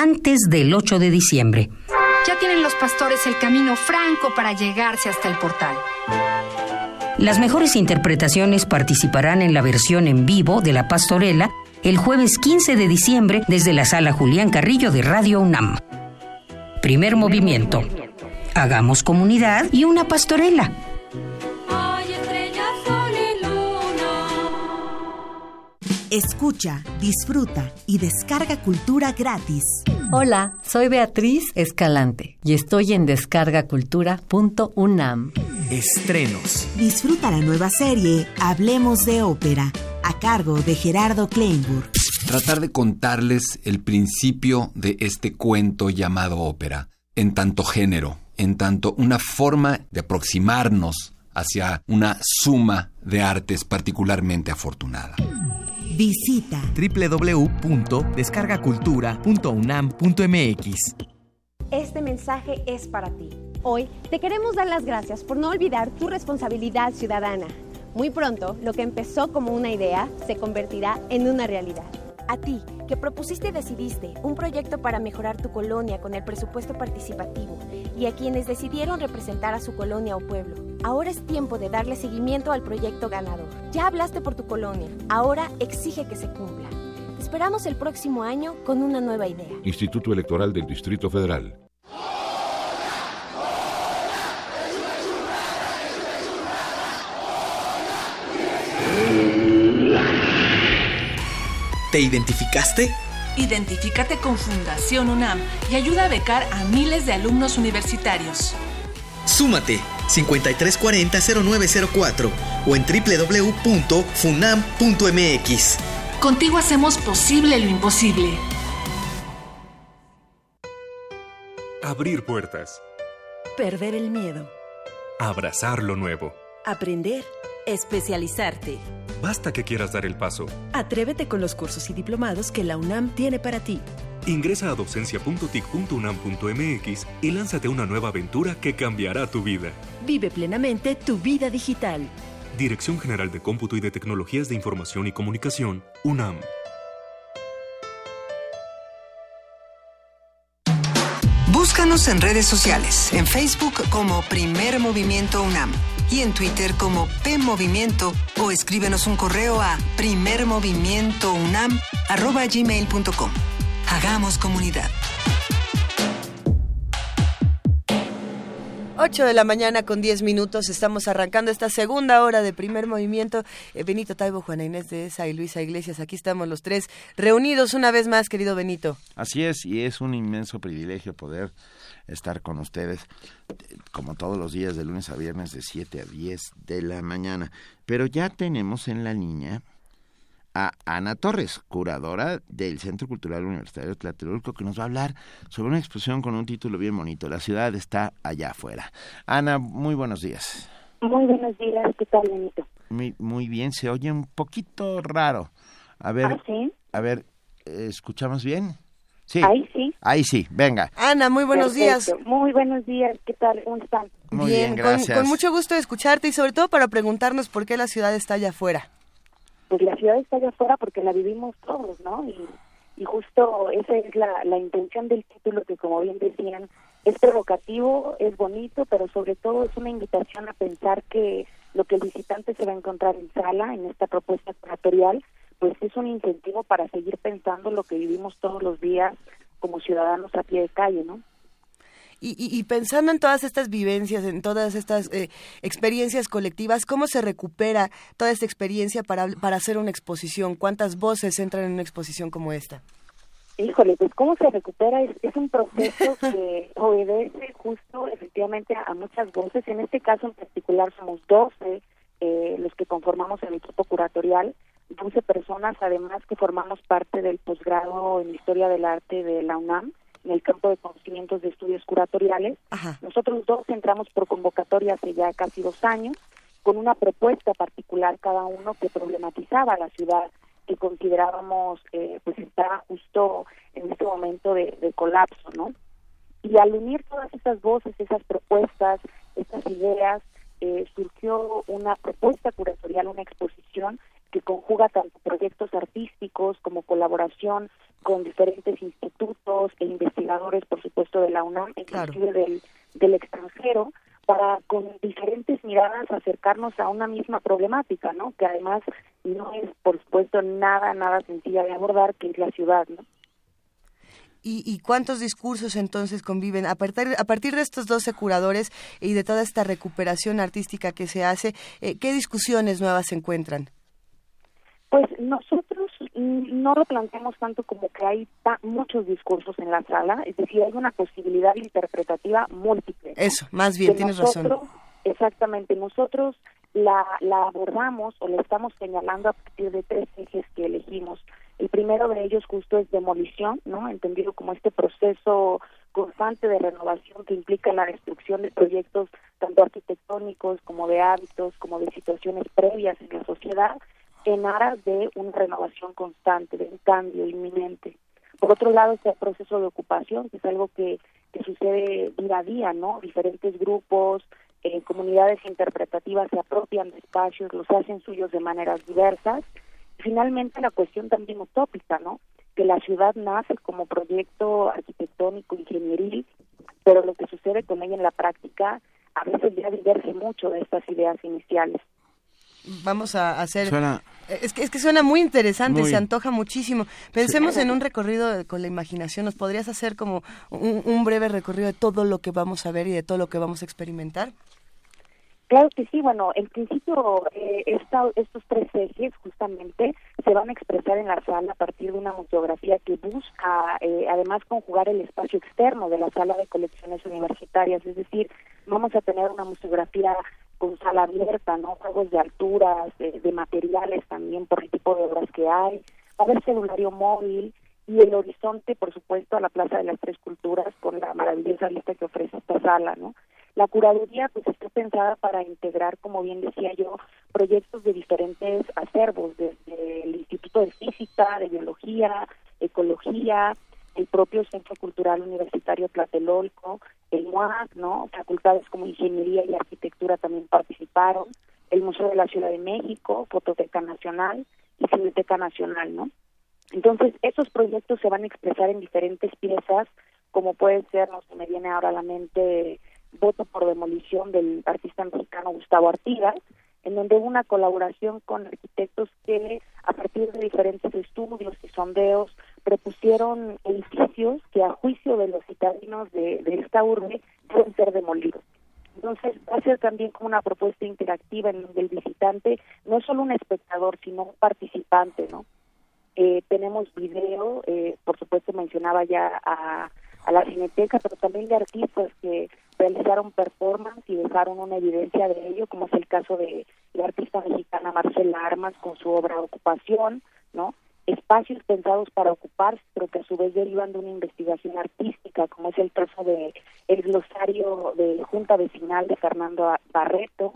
antes del 8 de diciembre. Ya tienen los pastores el camino franco para llegarse hasta el portal. Las mejores interpretaciones participarán en la versión en vivo de La Pastorela el jueves 15 de diciembre desde la sala Julián Carrillo de Radio UNAM. Primer movimiento. Hagamos comunidad y una pastorela. Escucha, disfruta y descarga cultura gratis. Hola, soy Beatriz Escalante y estoy en descargacultura.unam. Estrenos. Disfruta la nueva serie Hablemos de Ópera, a cargo de Gerardo Kleinburg. Tratar de contarles el principio de este cuento llamado ópera, en tanto género, en tanto una forma de aproximarnos hacia una suma de artes particularmente afortunada. Visita www.descargacultura.unam.mx. Este mensaje es para ti. Hoy te queremos dar las gracias por no olvidar tu responsabilidad ciudadana. Muy pronto, lo que empezó como una idea se convertirá en una realidad. A ti, que propusiste y decidiste un proyecto para mejorar tu colonia con el presupuesto participativo y a quienes decidieron representar a su colonia o pueblo. Ahora es tiempo de darle seguimiento al proyecto ganador. Ya hablaste por tu colonia, ahora exige que se cumpla. Te esperamos el próximo año con una nueva idea. Instituto Electoral del Distrito Federal. ¿Te identificaste? Identifícate con Fundación UNAM y ayuda a becar a miles de alumnos universitarios. Súmate 5340-0904 o en www.funam.mx. Contigo hacemos posible lo imposible. Abrir puertas. Perder el miedo. Abrazar lo nuevo. Aprender. Especializarte. Basta que quieras dar el paso. Atrévete con los cursos y diplomados que la UNAM tiene para ti. Ingresa a docencia.tic.unam.mx y lánzate a una nueva aventura que cambiará tu vida. Vive plenamente tu vida digital. Dirección General de Cómputo y de Tecnologías de Información y Comunicación, UNAM. Búscanos en redes sociales, en Facebook como Primer Movimiento UNAM y en Twitter como P Movimiento o escríbenos un correo a primermovimientounam@gmail.com. Hagamos comunidad. 8 de la mañana con 10 minutos. Estamos arrancando esta segunda hora de primer movimiento. Eh, Benito Taibo, Juana Inés de Esa y Luisa Iglesias. Aquí estamos los tres reunidos una vez más, querido Benito. Así es, y es un inmenso privilegio poder estar con ustedes como todos los días de lunes a viernes de 7 a 10 de la mañana. Pero ya tenemos en la línea a Ana Torres, curadora del Centro Cultural Universitario de Tlatelolco, que nos va a hablar sobre una exposición con un título bien bonito, La ciudad está allá afuera. Ana, muy buenos días. Muy buenos días, ¿qué tal, Benito? Muy, muy bien, se oye un poquito raro A ver, ah, ¿sí? a ver, ¿escuchamos bien? Sí. Ahí sí. Ahí sí, venga. Ana, muy buenos días. Muy buenos días, ¿qué tal? ¿Cómo están? Muy bien, gracias. Con, mucho gusto de escucharte y sobre todo para preguntarnos por qué la ciudad está allá afuera. Pues la ciudad está allá afuera porque la vivimos todos, ¿no? Y, justo esa es la, la intención del título que, como bien decían, es provocativo, es bonito, pero sobre todo es una invitación a pensar que lo que el visitante se va a encontrar en sala, en esta propuesta curatorial, pues es un incentivo para seguir pensando lo que vivimos todos los días como ciudadanos a pie de calle, ¿no? Y, y, pensando en todas estas vivencias, en todas estas eh, experiencias colectivas, ¿cómo se recupera toda esta experiencia para, para hacer una exposición? ¿Cuántas voces entran en una exposición como esta? Híjole, pues cómo se recupera es, es un proceso que obedece justo efectivamente a, muchas voces. En este caso en particular somos 12 eh, los que conformamos el equipo curatorial 12 personas, además que formamos parte del posgrado en Historia del Arte de la UNAM, en el campo de conocimientos de estudios curatoriales. Nosotros dos entramos por convocatoria hace ya casi dos años, con una propuesta particular cada uno que problematizaba la ciudad que considerábamos eh, pues estaba justo en este momento de, de colapso, ¿no? Y al unir todas esas voces, esas propuestas, estas ideas, eh, surgió una propuesta curatorial, una exposición que conjuga tanto proyectos artísticos como colaboración con diferentes institutos e investigadores, por supuesto, de la UNAM, inclusive del, del extranjero, para con diferentes miradas acercarnos a una misma problemática, ¿no? Que además no es, por supuesto, nada, nada sencilla de abordar, que es la ciudad, ¿no? ¿Y, cuántos discursos entonces conviven? A partir, a partir de estos 12 curadores y de toda esta recuperación artística que se hace, eh, ¿qué discusiones nuevas se encuentran? Pues nosotros no lo planteamos tanto como que hay muchos discursos en la sala, es decir, hay una posibilidad interpretativa múltiple. Eso, más bien, tienes razón. Exactamente, nosotros la, la abordamos o la estamos señalando a partir de tres ejes que elegimos. El primero de ellos justo es demolición, ¿no? Entendido como este proceso constante de renovación que implica la destrucción de proyectos tanto arquitectónicos como de hábitos, como de situaciones previas en la sociedad en aras de una renovación constante, de un cambio inminente. Por otro lado, este proceso de ocupación, que es algo que, que sucede día a día, ¿no? Diferentes grupos, eh, comunidades interpretativas se apropian de espacios, los hacen suyos de maneras diversas. Finalmente, la cuestión también utópica, ¿no? Que la ciudad nace como proyecto arquitectónico, ingenieril, pero lo que sucede con ella en la práctica a veces ya diverge mucho de estas ideas iniciales vamos a hacer... Es que, es que suena muy interesante, se antoja muchísimo. Pensemos en un recorrido con la imaginación. ¿Nos podrías hacer como un, breve recorrido de todo lo que vamos a ver y de todo lo que vamos a experimentar? Claro que sí, bueno, en principio eh, estos tres ejes justamente se van a expresar en la sala a partir de una museografía que busca eh, además conjugar el espacio externo de la sala de colecciones universitarias, es decir, vamos a tener una museografía con sala abierta, ¿no? Juegos de alturas, de, materiales también por el tipo de obras que hay, va a haber celulario móvil y el horizonte, por supuesto, a la Plaza de las Tres Culturas con la maravillosa vista que ofrece esta sala, ¿no? La curaduría pues está pensada para integrar, como bien decía yo, proyectos de diferentes acervos, desde el Instituto de Física, de Biología, Ecología, el propio Centro Cultural Universitario Tlatelolco, el MUAC, ¿no? Facultades como Ingeniería y Arquitectura también participaron, el Museo de la Ciudad de México, Fototeca Nacional y Cineteca Nacional, ¿no? Entonces, esos proyectos se van a expresar en diferentes piezas, como puede ser, no se me viene ahora a la mente, Voto por Demolición del artista mexicano Gustavo Artigas, en donde hubo una colaboración con arquitectos que a partir de diferentes estudios y sondeos propusieron edificios que a juicio de los citadinos de, esta urbe deben ser demolidos. Entonces va a ser también como una propuesta interactiva en donde el visitante no es solo un espectador, sino un participante, ¿no? Eh, tenemos video, eh, por supuesto mencionaba ya a a la cineteca, pero también de artistas que realizaron performance y dejaron una evidencia de ello, como es el caso de la artista mexicana Marcela Armas con su obra Ocupación, ¿no? Espacios pensados para ocuparse, pero que a su vez derivan de una investigación artística, como es el caso de el glosario de Junta Vecinal de Fernando Barreto,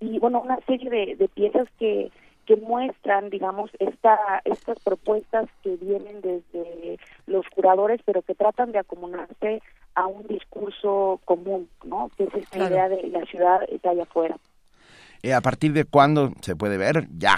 y bueno, una serie de, de piezas que que muestran, digamos, esta, estas propuestas que vienen desde los curadores, pero que tratan de acomodarse a un discurso común, ¿no? Que es esta idea de la ciudad está allá afuera. Eh, ¿A partir de cuándo se puede ver? Ya.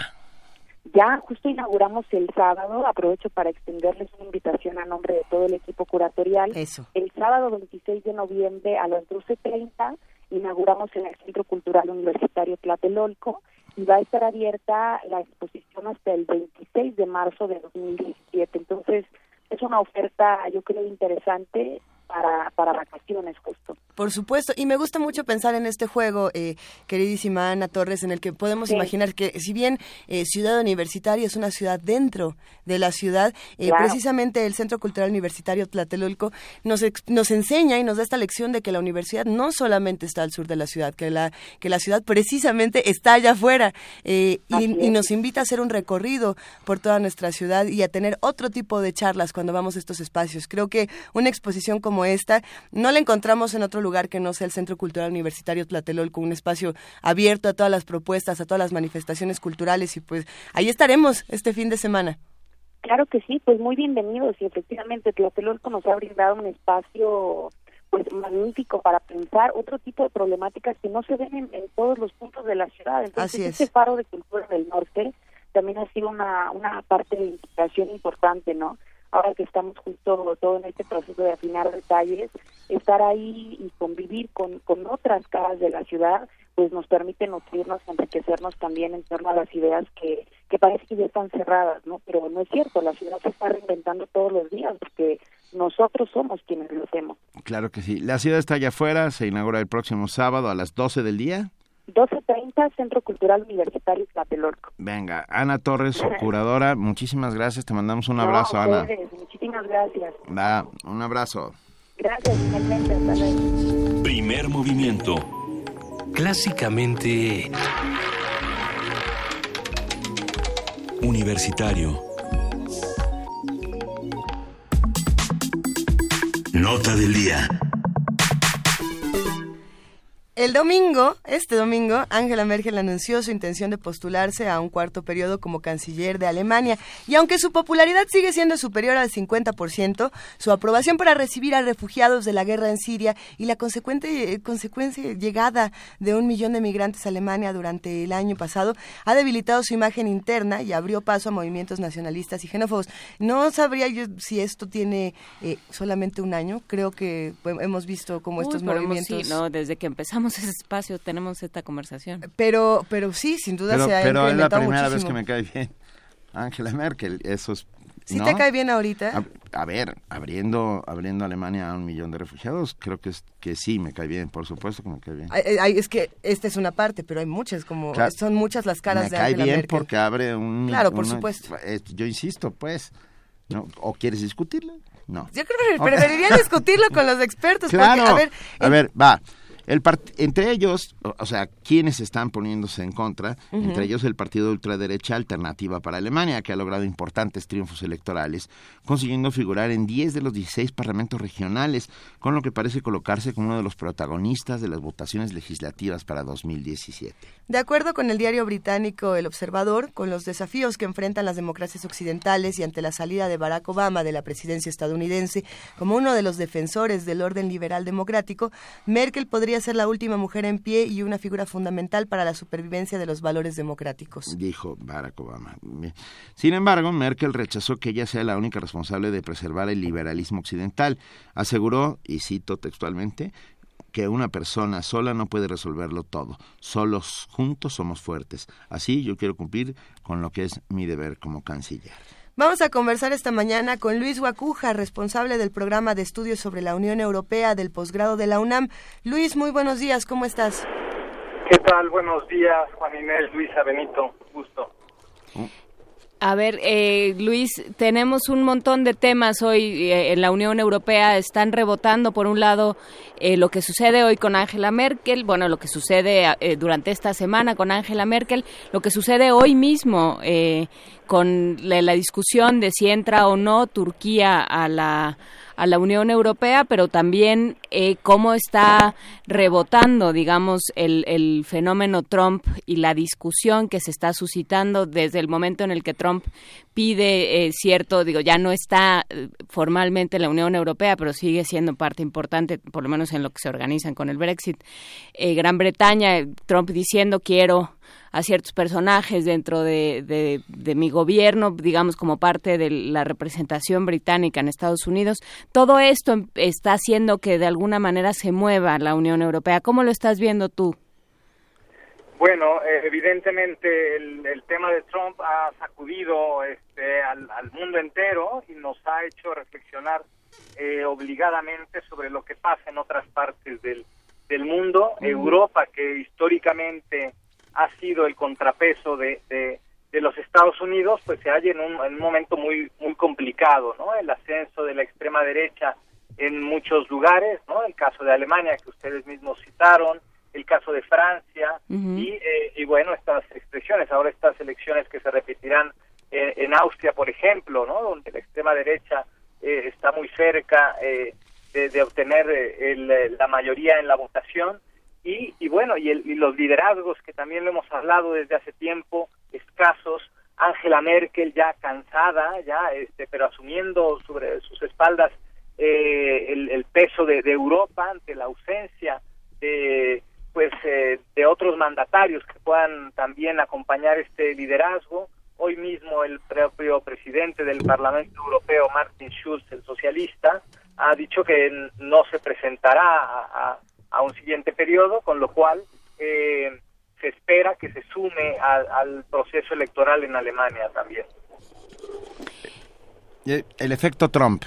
Ya justo inauguramos el sábado, aprovecho para extenderles una invitación a nombre de todo el equipo curatorial. Eso. El sábado 26 de noviembre a las 12.30 inauguramos en el Centro Cultural Universitario Tlatelolco y va a estar abierta la exposición hasta el 26 de marzo de 2017. Entonces, es una oferta, yo creo, interesante para, para vacaciones justo. Por supuesto, y me gusta mucho pensar en este juego, eh, queridísima Ana Torres, en el que podemos imaginar que si bien eh, Ciudad Universitaria es una ciudad dentro de la ciudad, eh, precisamente el Centro Cultural Universitario Tlatelolco nos, nos enseña y nos da esta lección de que la universidad no solamente está al sur de la ciudad, que la, que la ciudad precisamente está allá afuera y, y, nos invita a hacer un recorrido por toda nuestra ciudad y a tener otro tipo de charlas cuando vamos a estos espacios. Creo que una exposición como esta no la encontramos en otro lugar que no sea el Centro Cultural Universitario Tlatelolco, un espacio abierto a todas las propuestas, a todas las manifestaciones culturales y pues ahí estaremos este fin de semana. Claro que sí, pues muy bienvenidos y efectivamente Tlatelolco nos ha brindado un espacio pues magnífico para pensar otro tipo de problemáticas que no se ven en, todos los puntos de la ciudad. Entonces, este faro de cultura del norte también ha sido una, una parte de inspiración importante, ¿no? Ahora que estamos justo todo en este proceso de afinar detalles, estar ahí y convivir con, con otras caras de la ciudad, pues nos permite nutrirnos, enriquecernos también en torno a las ideas que, que parece que ya están cerradas, ¿no? Pero no es cierto, la ciudad se está reinventando todos los días porque nosotros somos quienes lo hacemos. Claro que sí. La ciudad está allá afuera, se inaugura el próximo sábado a las 12 del día. 12.30, Centro Cultural Universitario Tlatelolco. Venga, Ana Torres, curadora, muchísimas gracias, te mandamos un abrazo, Ana. Muchísimas gracias. Va, un abrazo. Gracias, finalmente, hasta luego. Primer movimiento. Clásicamente... Universitario. Nota del día. El domingo, este domingo, Angela Merkel anunció su intención de postularse a un cuarto periodo como canciller de Alemania. Y aunque su popularidad sigue siendo superior al 50%, su aprobación para recibir a refugiados de la guerra en Siria y la consecuente eh, consecuencia llegada de un millón de migrantes a Alemania durante el año pasado ha debilitado su imagen interna y abrió paso a movimientos nacionalistas y xenófobos. No sabría yo si esto tiene eh, solamente un año. Creo que hemos visto como estos movimientos. Sí, no, desde que empezamos ese espacio, tenemos esta conversación. Pero, pero sí, sin duda pero, se ha Pero es la primera vez que me cae bien Angela Merkel, eso es... ¿Sí te cae bien ahorita? A, ver, abriendo, abriendo Alemania a un millón de refugiados, creo que es, que sí me cae bien, por supuesto que me cae bien. es que esta es una parte, pero hay muchas, como son muchas las caras de Angela Merkel. Me cae bien porque abre un... Claro, por supuesto. yo insisto, pues, ¿no? ¿o quieres discutirlo? No. Yo creo que preferiría discutirlo con los expertos. Claro. a ver, a ver, va. El entre ellos, o, sea, quienes están poniéndose en contra, entre ellos el partido de ultraderecha Alternativa para Alemania, que ha logrado importantes triunfos electorales, consiguiendo figurar en 10 de los 16 parlamentos regionales, con lo que parece colocarse como uno de los protagonistas de las votaciones legislativas para 2017. De acuerdo con el diario británico El Observador, con los desafíos que enfrentan las democracias occidentales y ante la salida de Barack Obama de la presidencia estadounidense como uno de los defensores del orden liberal democrático, Merkel podría ser la última mujer en pie y una figura fundamental para la supervivencia de los valores democráticos. Dijo Barack Obama. Sin embargo, Merkel rechazó que ella sea la única responsable de preservar el liberalismo occidental. Aseguró, y cito textualmente, que una persona sola no puede resolverlo todo. Solos juntos somos fuertes. Así yo quiero cumplir con lo que es mi deber como canciller. Vamos a conversar esta mañana con Luis Guacuja, responsable del programa de estudios sobre la Unión Europea del posgrado de la UNAM. Luis, muy buenos días, ¿cómo estás? ¿Qué tal? Buenos días, Juan Inés, Luisa Benito, gusto. A ver, eh, Luis, tenemos un montón de temas hoy eh, en la Unión Europea. Están rebotando, por un lado, eh, lo que sucede hoy con Angela Merkel, bueno, lo que sucede durante esta semana con Angela Merkel, lo que sucede hoy mismo con la, discusión de si entra o no Turquía a la a la Unión Europea, pero también eh, cómo está rebotando, digamos, el, el fenómeno Trump y la discusión que se está suscitando desde el momento en el que Trump pide eh, cierto, digo, ya no está eh, formalmente la Unión Europea, pero sigue siendo parte importante, por lo menos en lo que se organizan con el Brexit. Eh, Gran Bretaña, Trump diciendo quiero a ciertos personajes dentro de, de, mi gobierno, digamos como parte de la representación británica en Estados Unidos. Todo esto está haciendo que de alguna manera se mueva la Unión Europea. ¿Cómo lo estás viendo tú? Bueno, evidentemente el, tema de Trump ha sacudido este, al, mundo entero y nos ha hecho reflexionar eh, obligadamente sobre lo que pasa en otras partes del, del mundo. Europa, que históricamente ha sido el contrapeso de, de, los Estados Unidos, pues se halla en un, en un momento muy, muy complicado, ¿no? El ascenso de la extrema derecha en muchos lugares, ¿no? El caso de Alemania, que ustedes mismos citaron, el caso de Francia y, eh, y, bueno, estas expresiones, ahora estas elecciones que se repetirán eh, en Austria, por ejemplo, ¿no? donde la extrema derecha eh, está muy cerca de, obtener la mayoría en la votación y, y bueno, y, y los liderazgos que también lo hemos hablado desde hace tiempo, escasos, Angela Merkel ya cansada, ya, este, pero asumiendo sobre sus espaldas el, el, peso de, Europa ante la ausencia de pues eh, de otros mandatarios que puedan también acompañar este liderazgo. Hoy mismo el propio presidente del Parlamento Europeo, Martin Schulz, el socialista, ha dicho que no se presentará a, un siguiente periodo, con lo cual eh, se espera que se sume al proceso electoral en Alemania también. El efecto Trump,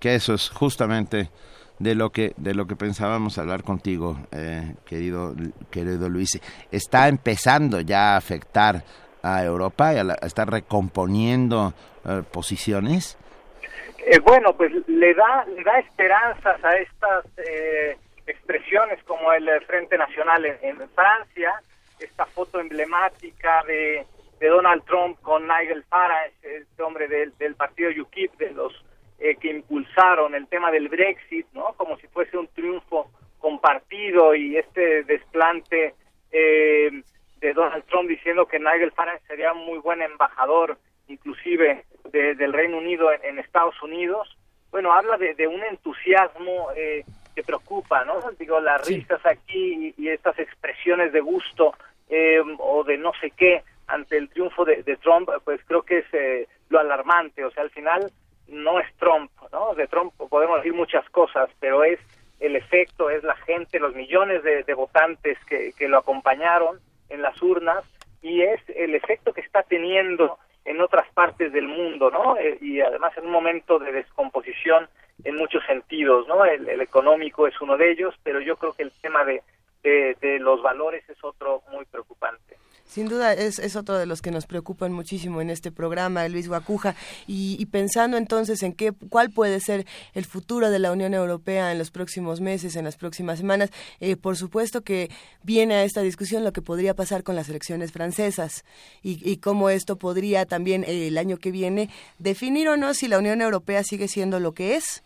que eso es justamente de lo que de lo que pensábamos hablar contigo, eh, querido querido Luis. Está empezando ya a afectar a Europa y a, estar recomponiendo eh, posiciones. Eh, bueno, pues le da le da esperanzas a estas expresiones como el Frente Nacional en, Francia, esta foto emblemática de, de Donald Trump con Nigel Farage, este hombre del, del partido UKIP, de los eh, que impulsaron el tema del Brexit, ¿no? Como si fuese un triunfo compartido y este desplante eh, de Donald Trump diciendo que Nigel Farage sería un muy buen embajador, inclusive del Reino Unido en, Estados Unidos. Bueno, habla de, un entusiasmo eh, que preocupa, ¿no? Digo, las risas aquí y, estas expresiones de gusto o de no sé qué ante el triunfo de, de Trump, pues creo que es lo alarmante. O sea, al final no es Trump, ¿no? De Trump podemos decir muchas cosas, pero es el efecto, es la gente, los millones de, votantes que, que, lo acompañaron en las urnas y es el efecto que está teniendo en otras partes del mundo, ¿no? Eh, y además en un momento de descomposición en muchos sentidos, ¿no? El, económico es uno de ellos, pero yo creo que el tema de, de los valores es otro muy preocupante. Sin duda es, es, otro de los que nos preocupan muchísimo en este programa, Luis Guacuja. Y, pensando entonces en qué, cuál puede ser el futuro de la Unión Europea en los próximos meses, en las próximas semanas, eh, por supuesto que viene a esta discusión lo que podría pasar con las elecciones francesas y, cómo esto podría también eh, el año que viene definir o no si la Unión Europea sigue siendo lo que es.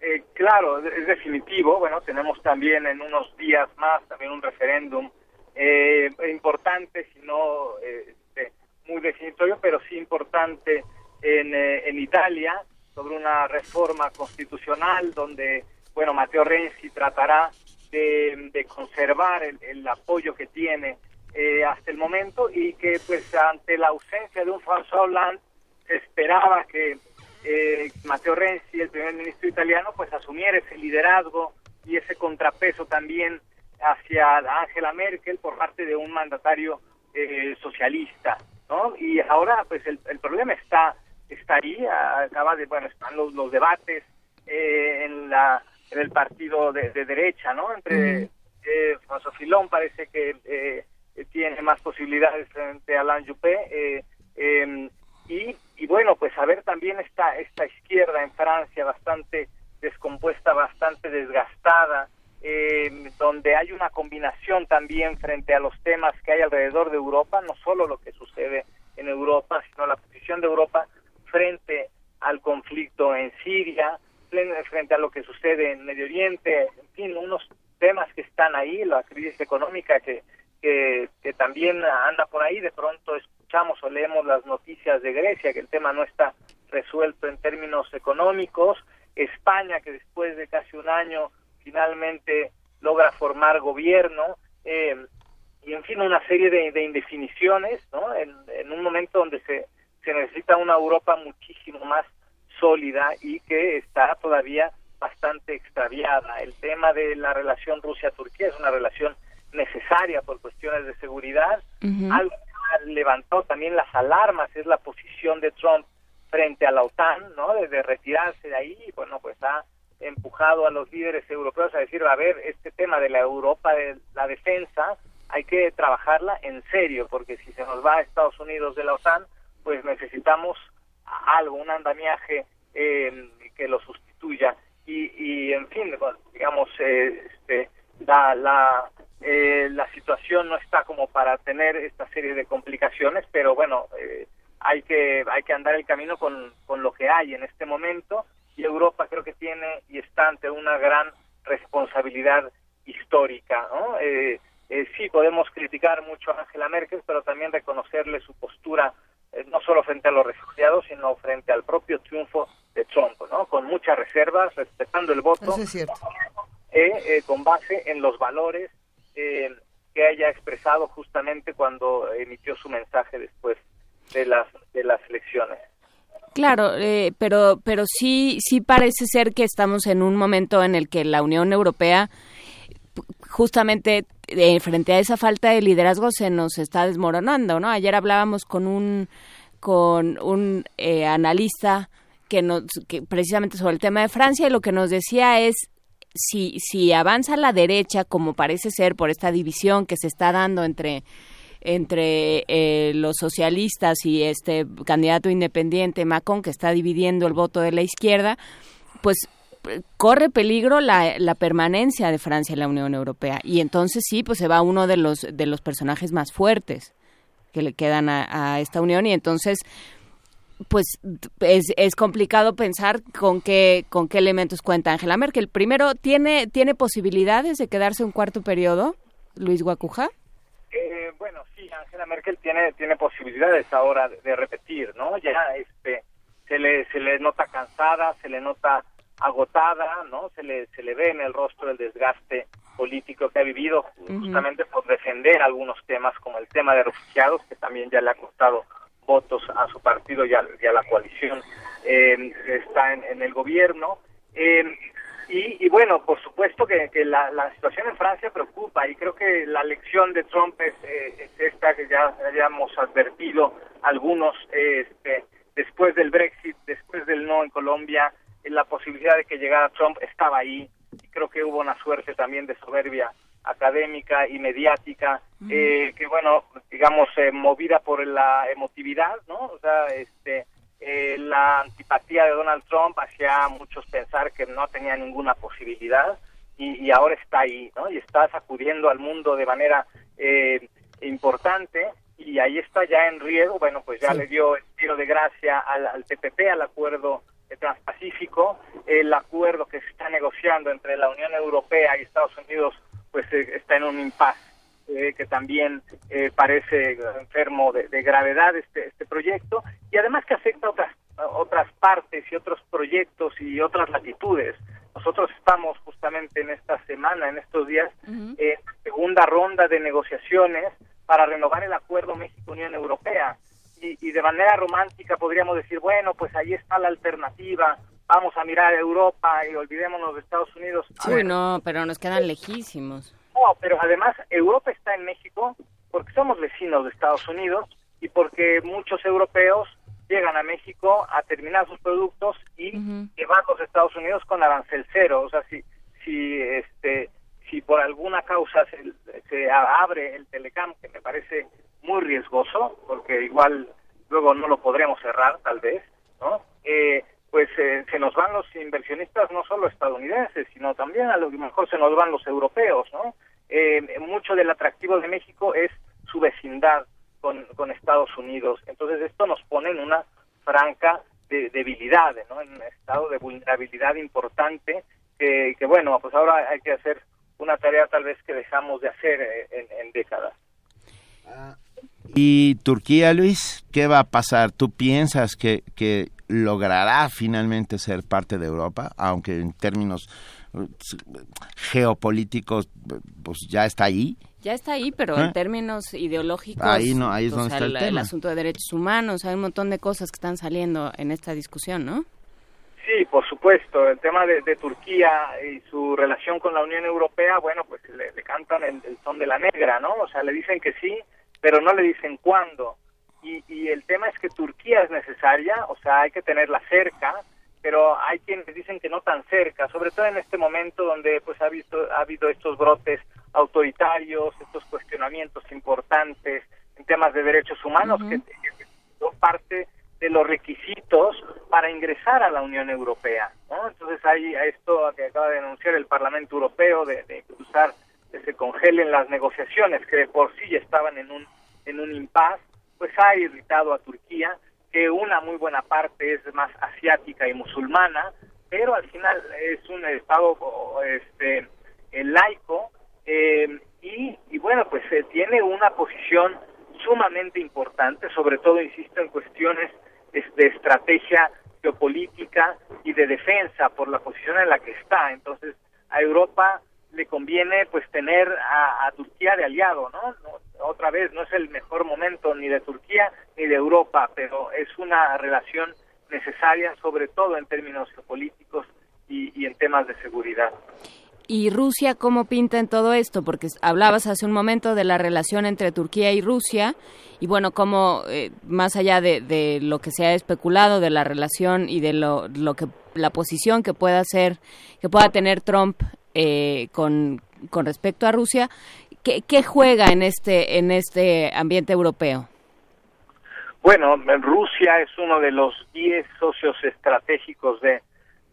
Eh, claro, es definitivo. Bueno, tenemos también en unos días más también un referéndum eh, importante, si no eh, este, muy definitorio, pero sí importante en, eh, en Italia sobre una reforma constitucional donde, bueno, Matteo Renzi tratará de, conservar el, el, apoyo que tiene eh, hasta el momento y que, pues, ante la ausencia de un François Hollande, se esperaba que eh, Matteo Renzi, el primer ministro italiano, pues asumiera ese liderazgo y ese contrapeso también hacia Angela Merkel por parte de un mandatario eh, socialista, ¿no? Y ahora, pues el, problema está está ahí, acaba de, bueno, están los, los debates eh, en la en el partido de, derecha, ¿no? Entre eh, François Filón parece que eh, tiene más posibilidades frente a Alain Juppé em, y, y bueno, pues a ver también esta esta izquierda en Francia bastante descompuesta, bastante desgastada, eh, donde hay una combinación también frente a los temas que hay alrededor de Europa, no solo lo que sucede en Europa, sino la posición de Europa frente al conflicto en Siria, frente a lo que sucede en Medio Oriente, en fin, unos temas que están ahí, la crisis económica que, que, que también anda por ahí, de pronto escuchamos o leemos las noticias de Grecia, que el tema no está resuelto en términos económicos, España, que después de casi un año finalmente logra formar gobierno, eh, y en fin, una serie de, indefiniciones, ¿no? En, un momento donde se, se necesita una Europa muchísimo más sólida y que está todavía bastante extraviada. El tema de la relación Rusia-Turquía es una relación necesaria por cuestiones de seguridad. Algo que levantó también las alarmas es la posición de Trump frente a la OTAN, ¿no? De, retirarse de ahí, bueno, pues ha empujado a los líderes europeos a decir, a ver, este tema de la Europa de la defensa hay que trabajarla en serio, porque si se nos va a Estados Unidos de la OTAN, pues necesitamos algo, un andamiaje eh, que lo sustituya. Y, y en fin, digamos, eh, este, la, la, eh, la situación no está como para tener esta serie de complicaciones, pero bueno, hay, que, hay que andar el camino con, con lo que hay en este momento y Europa creo que tiene y está ante una gran responsabilidad histórica, ¿no? Eh, eh, sí podemos criticar mucho a Angela Merkel, pero también reconocerle su postura eh, no solo frente a los refugiados, sino frente al propio triunfo de Trump, ¿no? Con muchas reservas, respetando el voto, eh, con base en los valores que haya expresado justamente cuando emitió su mensaje después de las de las elecciones. Claro, pero pero sí sí parece ser que estamos en un momento en el que la Unión Europea justamente eh, frente a esa falta de liderazgo se nos está desmoronando, ¿no? Ayer hablábamos con un con un eh, analista que nos que precisamente sobre el tema de Francia y lo que nos decía es si si avanza la derecha como parece ser por esta división que se está dando entre entre eh, los socialistas y este candidato independiente Macron que está dividiendo el voto de la izquierda, pues corre peligro la, la, permanencia de Francia en la Unión Europea y entonces sí, pues se va uno de los de los personajes más fuertes que le quedan a, esta unión y entonces pues es, es, complicado pensar con qué con qué elementos cuenta Angela Merkel. Primero, ¿tiene tiene posibilidades de quedarse un cuarto periodo, Luis Guacuja? Eh, bueno, sí, Angela Merkel tiene tiene posibilidades ahora de, de repetir, ¿no? Ya este se le se le nota cansada, se le nota agotada, ¿no? Se le, se le ve en el rostro el desgaste político que ha vivido justamente por defender algunos temas como el tema de refugiados, que también ya le ha costado votos a su partido y a, la coalición eh, está en, el gobierno. Eh, y, bueno, por supuesto que, la, situación en Francia preocupa y creo que la elección de Trump es, eh, esta que ya hayamos advertido algunos este, después del Brexit, después del no en Colombia, la posibilidad de que llegara Trump estaba ahí. Y creo que hubo una suerte también de soberbia académica y mediática eh, que bueno digamos eh, movida por la emotividad no o sea este eh, la antipatía de Donald Trump hacía a muchos pensar que no tenía ninguna posibilidad y, y, ahora está ahí no y está sacudiendo al mundo de manera importante y ahí está ya en riesgo. Bueno pues ya le dio el tiro de gracia al, al TPP al acuerdo Transpacífico, el acuerdo que se está negociando entre la Unión Europea y Estados Unidos, pues eh, está en un impasse. Eh, que también eh, parece enfermo de, gravedad este, este proyecto y además que afecta a otras otras partes y otros proyectos y otras latitudes. Nosotros estamos justamente en esta semana, en estos días, en segunda ronda de negociaciones para renovar el acuerdo México-Unión Europea y, de manera romántica podríamos decir, bueno, pues ahí está la alternativa, vamos a mirar a Europa y olvidémonos de Estados Unidos. Sí, no, pero nos quedan lejísimos. No, pero además Europa está en México porque somos vecinos de Estados Unidos y porque muchos europeos llegan a México a terminar sus productos y llevarlos a Estados Unidos con arancel cero. O sea, si, si, este, si por alguna causa se, se abre el Telecam, que me parece muy riesgoso, porque igual luego no lo podremos cerrar, tal vez, ¿no? Eh, pues eh, se nos van los inversionistas no solo estadounidenses, sino también a lo mejor se nos van los europeos, ¿no? Eh, mucho del atractivo de México es su vecindad con, Estados Unidos. Entonces esto nos pone en una franca de debilidad. En un estado de vulnerabilidad importante que, bueno, pues ahora hay que hacer una tarea tal vez que dejamos de hacer en, en décadas. ¿Y Turquía, Luis? ¿Qué va a pasar? ¿Tú piensas que, logrará finalmente ser parte de Europa, aunque en términos eh, geopolíticos pues ya está ahí? Ya está ahí, pero en ¿Eh? términos ideológicos, ahí no, ahí es donde está el, el, asunto de derechos humanos, hay un montón de cosas que están saliendo en esta discusión, ¿no? Sí, por supuesto. El tema de, Turquía y su relación con la Unión Europea, bueno, pues le, cantan el, el, son de la negra, ¿no? O sea, le dicen que sí, pero no le dicen cuándo. Y, y el tema es que Turquía es necesaria, o sea, hay que tenerla cerca, pero hay quienes dicen que no tan cerca, sobre todo en este momento donde pues ha visto ha habido estos brotes autoritarios, estos cuestionamientos importantes en temas de derechos humanos que, son parte de los requisitos para ingresar a la Unión Europea. ¿no? Entonces hay a esto que acaba de denunciar el Parlamento Europeo de, de impulsar que se congelen las negociaciones que de por sí estaban en un en un impas, pues ha irritado a Turquía que una muy buena parte es más asiática y musulmana, pero al final es un estado este laico eh, y, y, bueno pues eh, tiene una posición sumamente importante, sobre todo insisto en cuestiones de estrategia geopolítica y de defensa por la posición en la que está. Entonces, a Europa le conviene pues tener a, Turquía de aliado, ¿no? Otra vez, no es el mejor momento ni de Turquía ni de Europa, pero es una relación necesaria, sobre todo en términos geopolíticos y, y en temas de seguridad. ¿Y Rusia cómo pinta en todo esto? Porque hablabas hace un momento de la relación entre Turquía y Rusia y bueno, cómo eh, más allá de, de, lo que se ha especulado de la relación y de lo, lo que la posición que pueda hacer, que pueda tener Trump eh, con, con respecto a Rusia, ¿qué, ¿qué juega en este en este ambiente europeo? Bueno, Rusia es uno de los 10 socios estratégicos de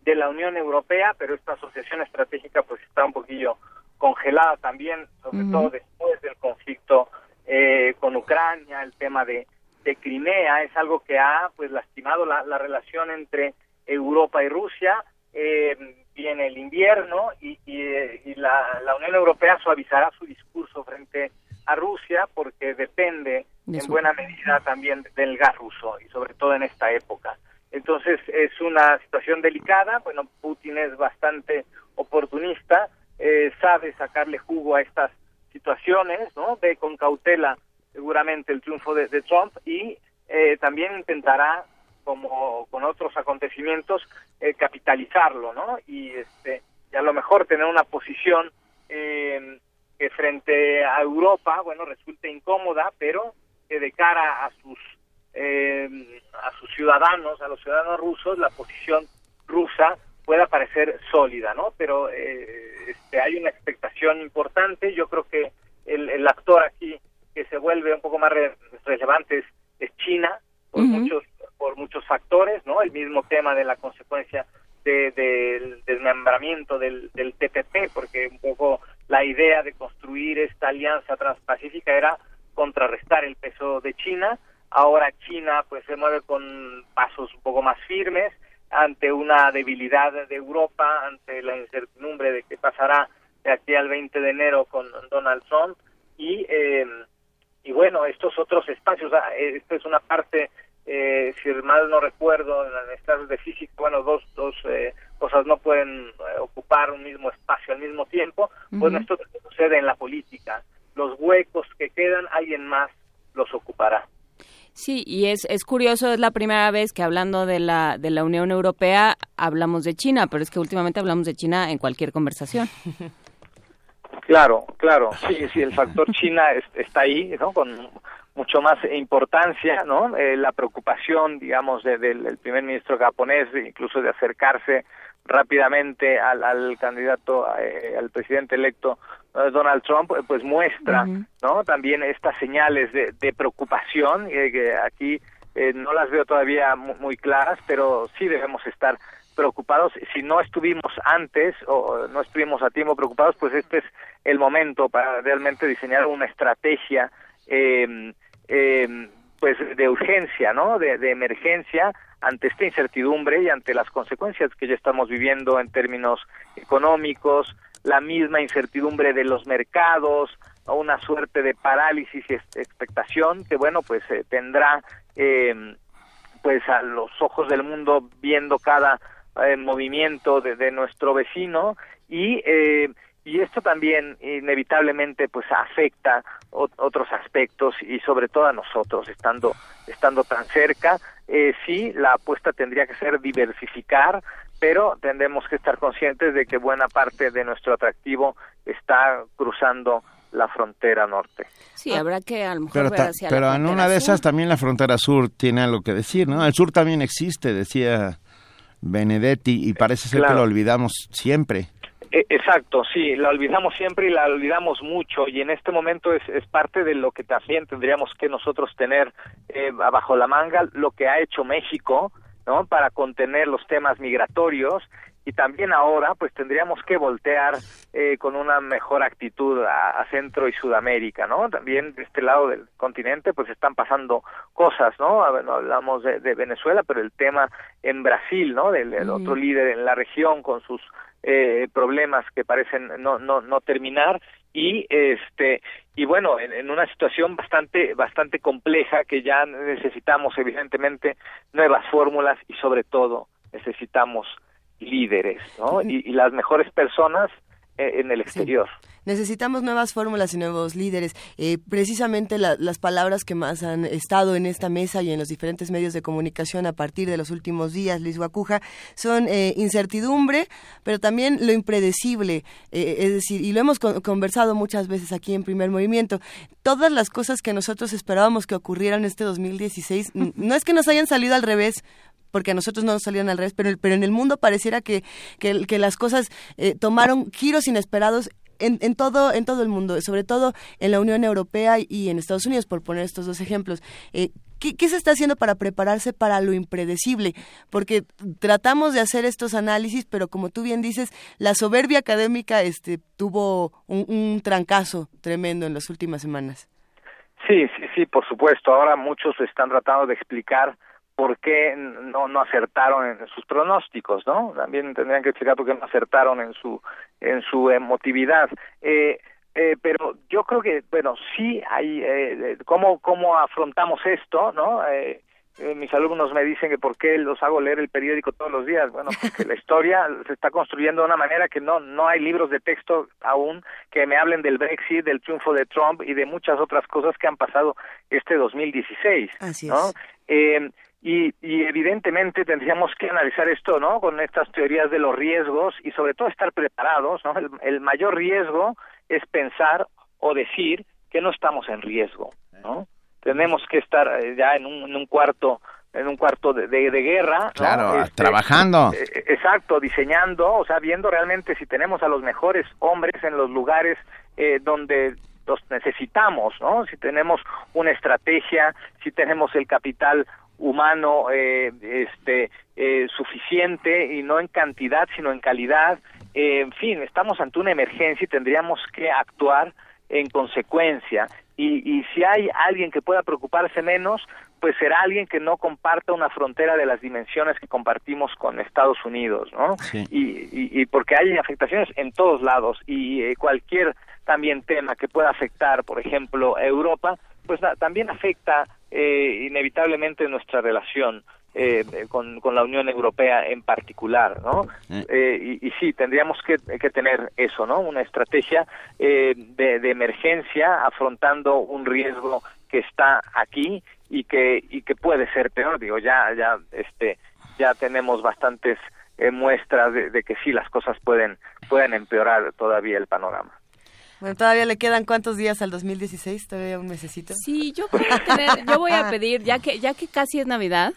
de la Unión Europea, pero esta asociación estratégica pues está un poquillo congelada también, sobre todo después del conflicto eh, con Ucrania, el tema de, de Crimea, es algo que ha pues lastimado la, la relación entre Europa y Rusia. Eh, viene el invierno y, y, y la, la, Unión Europea suavizará su discurso frente a Rusia porque depende en buena medida también del gas ruso y sobre todo en esta época. Entonces es una situación delicada. Bueno, Putin es bastante oportunista, eh, sabe sacarle jugo a estas situaciones, ¿no? Ve con cautela seguramente el triunfo de, Trump y eh, también intentará, como con otros acontecimientos, eh, capitalizarlo, ¿no? Y este y a lo mejor tener una posición eh, que frente a Europa, bueno, resulte incómoda, pero que de cara a sus eh, a sus ciudadanos, a los ciudadanos rusos, la posición rusa pueda parecer sólida, ¿no? Pero eh, este, hay una expectación importante. Yo creo que el, el actor aquí que se vuelve un poco más relevante es, es China por muchos por muchos factores, ¿no? El mismo tema de la consecuencia de, del desmembramiento del, del TPP, porque un poco la idea de construir esta alianza transpacífica era contrarrestar el peso de China Ahora China pues se mueve con pasos un poco más firmes ante una debilidad de Europa, ante la incertidumbre de qué pasará de aquí al 20 de enero con Donald Trump y eh, y bueno estos otros espacios, esto es una parte eh, si mal no recuerdo en las clases de física, bueno dos dos eh, cosas no pueden eh, ocupar un mismo espacio al mismo tiempo, pues esto sucede en la política, los huecos que quedan alguien más los ocupará. Sí, y es, es curioso, es la primera vez que hablando de la, de la Unión Europea hablamos de China, pero es que últimamente hablamos de China en cualquier conversación. Claro, claro, sí, sí, el factor China está ahí, ¿no? Con mucho más importancia, ¿no? Eh, la preocupación, digamos, del primer ministro japonés, incluso de acercarse rápidamente al, al candidato, eh, al presidente electo eh, Donald Trump, eh, pues muestra, ¿no? También estas señales de, de preocupación, que aquí no las veo todavía muy, claras, pero sí debemos estar preocupados. Si no estuvimos antes o no estuvimos a tiempo preocupados, pues este es el momento para realmente diseñar una estrategia, eh, eh, pues de, urgencia, ¿no? De, de emergencia ante esta incertidumbre y ante las consecuencias que ya estamos viviendo en términos económicos, la misma incertidumbre de los mercados, una suerte de parálisis y expectación que bueno pues eh, tendrá eh, pues a los ojos del mundo viendo cada eh, movimiento de, nuestro vecino y eh, y esto también inevitablemente pues afecta otros aspectos y sobre todo a nosotros estando estando tan cerca eh, sí la apuesta tendría que ser diversificar pero tendremos que estar conscientes de que buena parte de nuestro atractivo está cruzando la frontera norte. Sí, habrá que a lo mejor pero, pero en una de esas también la frontera sur tiene algo que decir, ¿no? El sur también existe, decía Benedetti, y parece ser que lo olvidamos siempre. E, exacto, sí, la olvidamos siempre y la olvidamos mucho y en este momento es, es parte de lo que también tendríamos que nosotros tener eh, bajo la manga, lo que ha hecho México, ¿no? Para contener los temas migratorios y también ahora pues tendríamos que voltear eh, con una mejor actitud a, Centro y Sudamérica, ¿no? También de este lado del continente pues están pasando cosas, ¿no? hablamos de, Venezuela, pero el tema en Brasil, ¿no? Del, otro líder en la región con sus eh, problemas que parecen no, no, no terminar y este y bueno en, en, una situación bastante bastante compleja que ya necesitamos evidentemente nuevas fórmulas y sobre todo necesitamos líderes, ¿no? Y, las mejores personas en el exterior. Necesitamos nuevas fórmulas y nuevos líderes. Eh, precisamente las palabras que más han estado en esta mesa y en los diferentes medios de comunicación a partir de los últimos días, Luis Guacuja, son eh, incertidumbre, pero también lo impredecible. es decir, y lo hemos conversado muchas veces aquí en Primer Movimiento, todas las cosas que nosotros esperábamos que ocurrieran este 2016, no es que nos hayan salido al revés, porque a nosotros no nos salieron al revés, pero, pero en el mundo pareciera que, que, las cosas eh, tomaron giros inesperados en, en, todo en todo el mundo, sobre todo en la Unión Europea y en Estados Unidos, por poner estos dos ejemplos. Eh, ¿qué, ¿qué, se está haciendo para prepararse para lo impredecible? Porque tratamos de hacer estos análisis, pero como tú bien dices, la soberbia académica este, tuvo un, un trancazo tremendo en las últimas semanas. Sí, sí, sí, por supuesto. Ahora muchos están tratando de explicar por qué no, no acertaron en sus pronósticos, ¿no? También tendrían que explicar por qué no acertaron en su, en su emotividad. Eh, eh, pero yo creo que, bueno, sí hay, eh, ¿cómo, ¿cómo afrontamos esto, no? Eh, eh, mis alumnos me dicen que por qué los hago leer el periódico todos los días. Bueno, porque la historia se está construyendo de una manera que no, no hay libros de texto aún que me hablen del Brexit, del triunfo de Trump y de muchas otras cosas que han pasado este 2016. Así ¿no? es. Eh, y, y, evidentemente tendríamos que analizar esto, ¿no? Con estas teorías de los riesgos y sobre todo estar preparados, ¿no? El, mayor riesgo es pensar o decir que no estamos en riesgo, ¿no? Tenemos que estar eh, ya en un, en un cuarto en un cuarto de, de, guerra. Claro, este, trabajando. Eh, eh, exacto, diseñando, o sea, viendo realmente si tenemos a los mejores hombres en los lugares eh, donde los necesitamos, ¿no? Si tenemos una estrategia, si tenemos el capital humano eh, este eh, suficiente y no en cantidad sino en calidad. Eh, en fin estamos ante una emergencia y tendríamos que actuar en consecuencia. Y, y si hay alguien que pueda preocuparse menos pues será alguien que no comparta una frontera de las dimensiones que compartimos con Estados Unidos no y, y, porque hay afectaciones en todos lados y cualquier también tema que pueda afectar por ejemplo a Europa pues también afecta eh, inevitablemente nuestra relación eh, con, con, la Unión Europea en particular, ¿no? Eh, y, y, sí, tendríamos que, que, tener eso, ¿no? Una estrategia de, de, emergencia afrontando un riesgo que está aquí y que y que puede ser peor. Digo, ya ya este ya tenemos bastantes muestras de, de que sí las cosas pueden pueden empeorar todavía el panorama. Bueno, todavía le quedan cuántos días al 2016, todavía un mesecito. Sí, yo voy a, tener, yo voy a pedir, ya que, ya que casi es Navidad,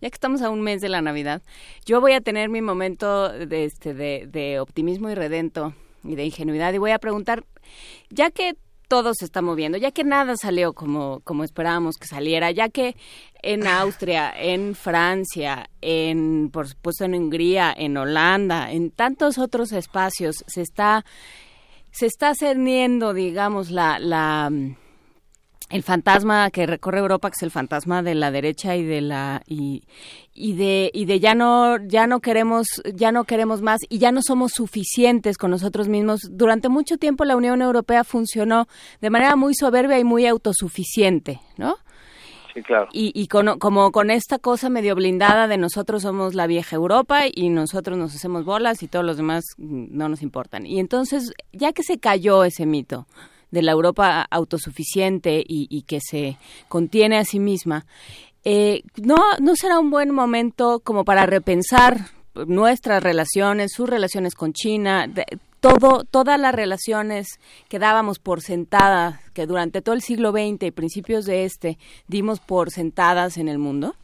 ya que estamos a un mes de la Navidad, yo voy a tener mi momento de, este, de, de optimismo y redento y de ingenuidad y voy a preguntar, ya que todo se está moviendo, ya que nada salió como, como esperábamos que saliera, ya que en Austria, en Francia, en por supuesto en Hungría, en Holanda, en tantos otros espacios se está se está cerniendo, digamos, la, la, el fantasma que recorre Europa que es el fantasma de la derecha y de la y, y de y de ya no ya no queremos ya no queremos más y ya no somos suficientes con nosotros mismos. Durante mucho tiempo la Unión Europea funcionó de manera muy soberbia y muy autosuficiente no Y con, como con esta cosa medio blindada de nosotros somos la vieja Europa y nosotros nos hacemos bolas y todos los demás no nos importan. Y entonces, ya que se cayó ese mito, de la Europa autosuficiente y, que se contiene a sí misma, eh, ¿no, ¿no será un buen momento como para repensar nuestras relaciones, sus relaciones con China, todo, todas las relaciones que dábamos por sentadas, que durante todo el siglo XX y principios de este dimos por sentadas en el mundo?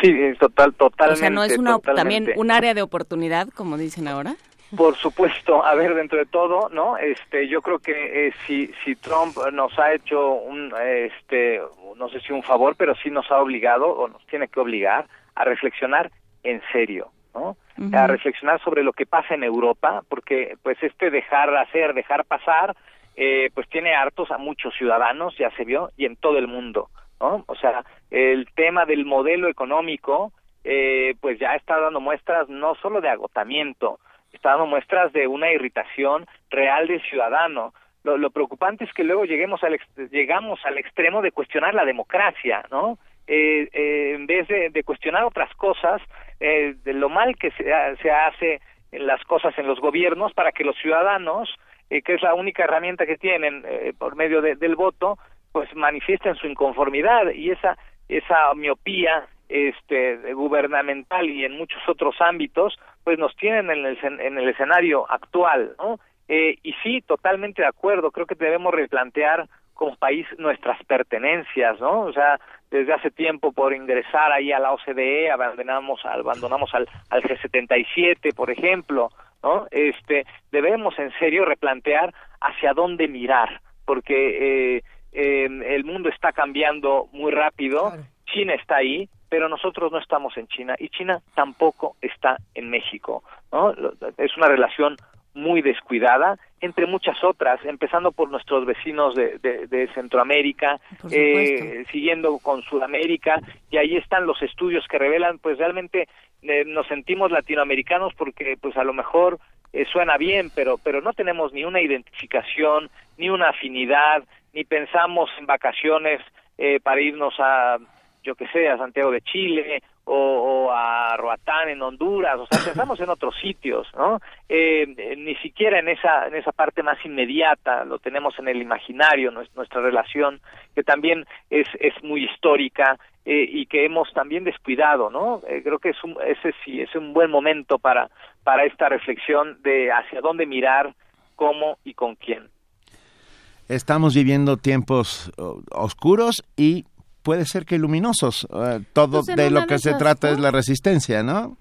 Sí, total, totalmente. O sea, ¿no es una, también un área de oportunidad, como dicen ahora? Por supuesto, a ver, dentro de todo, ¿no? Este, yo creo que eh, si, si Trump nos ha hecho un, este, no sé si un favor, pero sí nos ha obligado o nos tiene que obligar a reflexionar en serio, ¿no? A reflexionar sobre lo que pasa en Europa, porque pues este dejar hacer, dejar pasar, eh, pues tiene hartos a muchos ciudadanos, ya se vio, y en todo el mundo, ¿no? O sea, el tema del modelo económico, eh, pues ya está dando muestras no solo de agotamiento, está dando muestras de una irritación real del ciudadano. Lo, preocupante es que luego lleguemos al llegamos al extremo de cuestionar la democracia, ¿no? Eh, eh, en vez de, cuestionar otras cosas, eh, de lo mal que se, se, hace las cosas en los gobiernos para que los ciudadanos, que es la única herramienta que tienen por medio del voto, pues manifiesten su inconformidad. Y esa esa miopía este gubernamental y en muchos otros ámbitos pues nos tienen en el, en el escenario actual no eh, y sí totalmente de acuerdo. Creo que debemos replantear como país nuestras pertenencias no o sea desde hace tiempo por ingresar ahí a la OCDE abandonamos abandonamos al, al G77 por ejemplo no este debemos en serio replantear hacia dónde mirar porque eh, eh, el mundo está cambiando muy rápido China está ahí pero nosotros no estamos en China y China tampoco está en México. ¿no? Es una relación muy descuidada, entre muchas otras, empezando por nuestros vecinos de, de, Centroamérica, eh, siguiendo con Sudamérica, y ahí están los estudios que revelan, pues realmente eh, nos sentimos latinoamericanos porque pues a lo mejor eh, suena bien, pero, pero no tenemos ni una identificación, ni una afinidad, ni pensamos en vacaciones eh, para irnos a yo que sé, a Santiago de Chile o, a Roatán en Honduras, o sea, pensamos en otros sitios, ¿no? Eh, ni siquiera en esa, en esa parte más inmediata, lo tenemos en el imaginario, nuestra relación, que también es, es muy histórica eh, y que hemos también descuidado, ¿no? Eh, creo que es un, ese sí, es un buen momento para, para esta reflexión de hacia dónde mirar, cómo y con quién. Estamos viviendo tiempos oscuros y puede ser que luminosos. Eh, todo pues de lo que se trata es la resistencia, ¿no?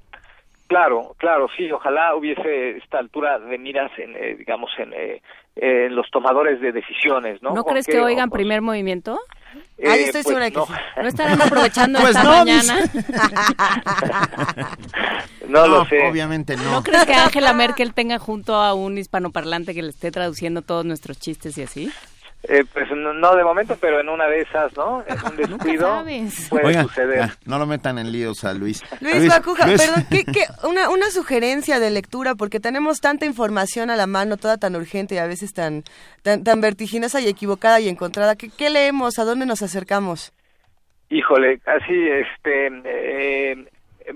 Claro, claro, sí. Ojalá hubiese esta altura de miras, en, eh, digamos, en, eh, en, los tomadores de decisiones, ¿no? ¿No crees que oigan primer movimiento? Eh, estoy segura pues que no. estarán aprovechando pues esta mañana? no, lo sé. Obviamente no. ¿No crees que Angela Merkel tenga junto a un hispanoparlante que le esté traduciendo todos nuestros chistes y así? Eh, pues no, de momento, pero en una de esas, ¿no? En un descuido puede suceder. no lo metan en líos a Luis. Luis, Bacuja, perdón, ¿qué, una, una sugerencia de lectura, porque tenemos tanta información a la mano, toda tan urgente y a veces tan, tan, tan vertiginosa y equivocada y encontrada. ¿Qué, ¿Qué leemos? ¿A dónde nos acercamos? Híjole, casi, este... Eh,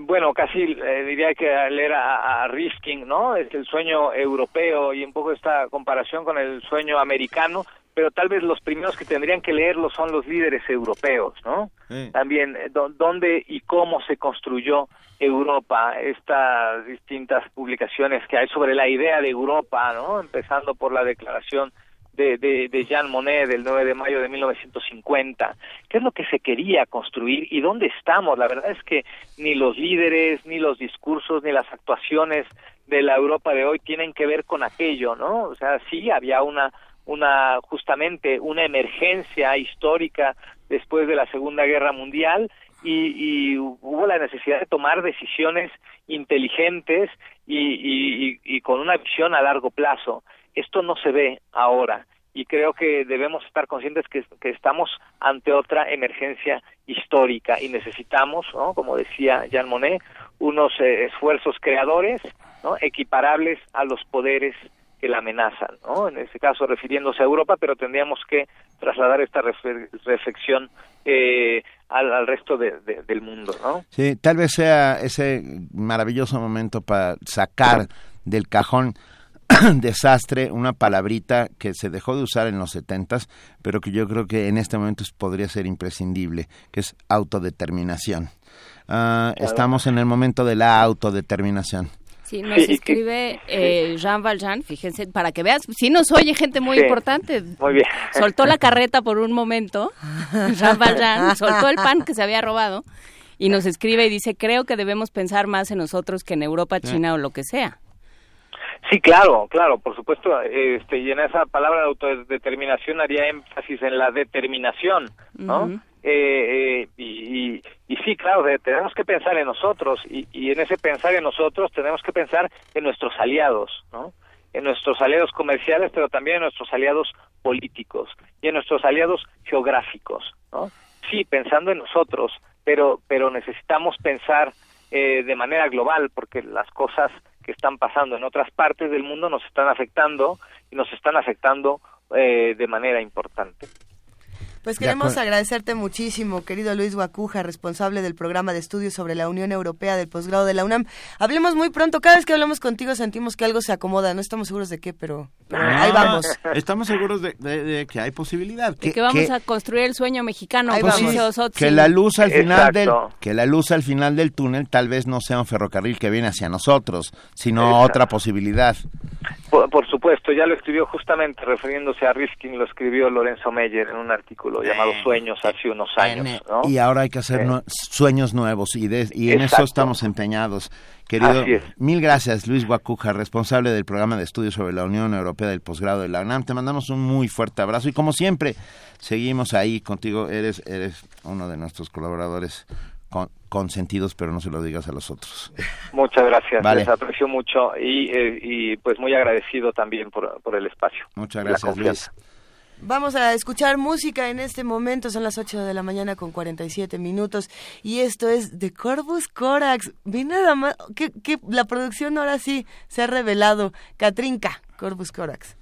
bueno, casi eh, diría que leer a, a, Risking, ¿no? Es el sueño europeo y un poco esta comparación con el sueño americano, pero tal vez los primeros que tendrían que leerlo son los líderes europeos, ¿no? También eh, dónde y cómo se construyó Europa, estas distintas publicaciones que hay sobre la idea de Europa, ¿no? Empezando por la declaración de, de, de, Jean Monnet del 9 de mayo de 1950. ¿Qué es lo que se quería construir y dónde estamos? La verdad es que ni los líderes, ni los discursos, ni las actuaciones de la Europa de hoy tienen que ver con aquello, ¿no? O sea, sí había una una justamente una emergencia histórica después de la Segunda Guerra Mundial y, y hubo la necesidad de tomar decisiones inteligentes y, y, y, con una visión a largo plazo. Esto no se ve ahora y creo que debemos estar conscientes que, que estamos ante otra emergencia histórica y necesitamos, ¿no? como decía Jean Monnet, unos eh, esfuerzos creadores ¿no? equiparables a los poderes que la amenazan, ¿no? En este caso refiriéndose a Europa, pero tendríamos que trasladar esta reflexión eh, al, resto del mundo, ¿no? Sí, tal vez sea ese maravilloso momento para sacar del cajón desastre, una palabrita que se dejó de usar en los setentas, pero que yo creo que en este momento podría ser imprescindible, que es autodeterminación. Ah, estamos en el momento de la autodeterminación. Sí, nos escribe eh, Jean Valjean, fíjense, para que veas, sí nos oye gente muy importante. Muy bien. Soltó la carreta por un momento, Jean Valjean, soltó el pan que se había robado y nos escribe y dice, creo que debemos pensar más en nosotros que en Europa, China o lo que sea. Sí, claro, claro, por supuesto, este, y en esa palabra de autodeterminación haría énfasis en la determinación, ¿no? Eh, eh, y, y, sí, claro, tenemos que pensar en nosotros y, en ese pensar en nosotros tenemos que pensar en nuestros aliados, ¿no? En nuestros aliados comerciales, pero también en nuestros aliados políticos y en nuestros aliados geográficos, ¿no? Sí, pensando en nosotros, pero pero necesitamos pensar eh, de manera global porque las cosas que están pasando en otras partes del mundo nos están afectando y nos están afectando eh, de manera importante. Pues queremos agradecerte muchísimo, querido Luis Guacuja, responsable del programa de estudios sobre la Unión Europea del posgrado de la UNAM. Hablemos muy pronto, cada vez que hablamos contigo sentimos que algo se acomoda, no estamos seguros de qué, pero, ah, ahí vamos. Estamos seguros de, que hay posibilidad. Que, que vamos a construir el sueño mexicano, que la luz al final del que la luz al final del túnel tal vez no sea un ferrocarril que viene hacia nosotros, sino otra posibilidad. Por, supuesto, ya lo escribió justamente refiriéndose a Riskin, lo escribió Lorenzo Meyer en un artículo llamado eh, Sueños hace unos años. Y ahora hay que hacer sueños nuevos y, y en eso estamos empeñados. Querido, mil gracias Luis Guacuja, responsable del programa de estudios sobre la Unión Europea del posgrado de la UNAM. Te mandamos un muy fuerte abrazo y como siempre, seguimos ahí contigo. Eres, eres uno de nuestros colaboradores consentidos, pero no se lo digas a los otros. Muchas gracias, les aprecio mucho y, eh, y, pues muy agradecido también por, por el espacio. Muchas gracias, Luis. Vamos a escuchar música en este momento, son las 8 de la mañana con 47 minutos y esto es de Corvus Corax. Vi la producción ahora sí se ha revelado. Katrinka, Corvus Corax.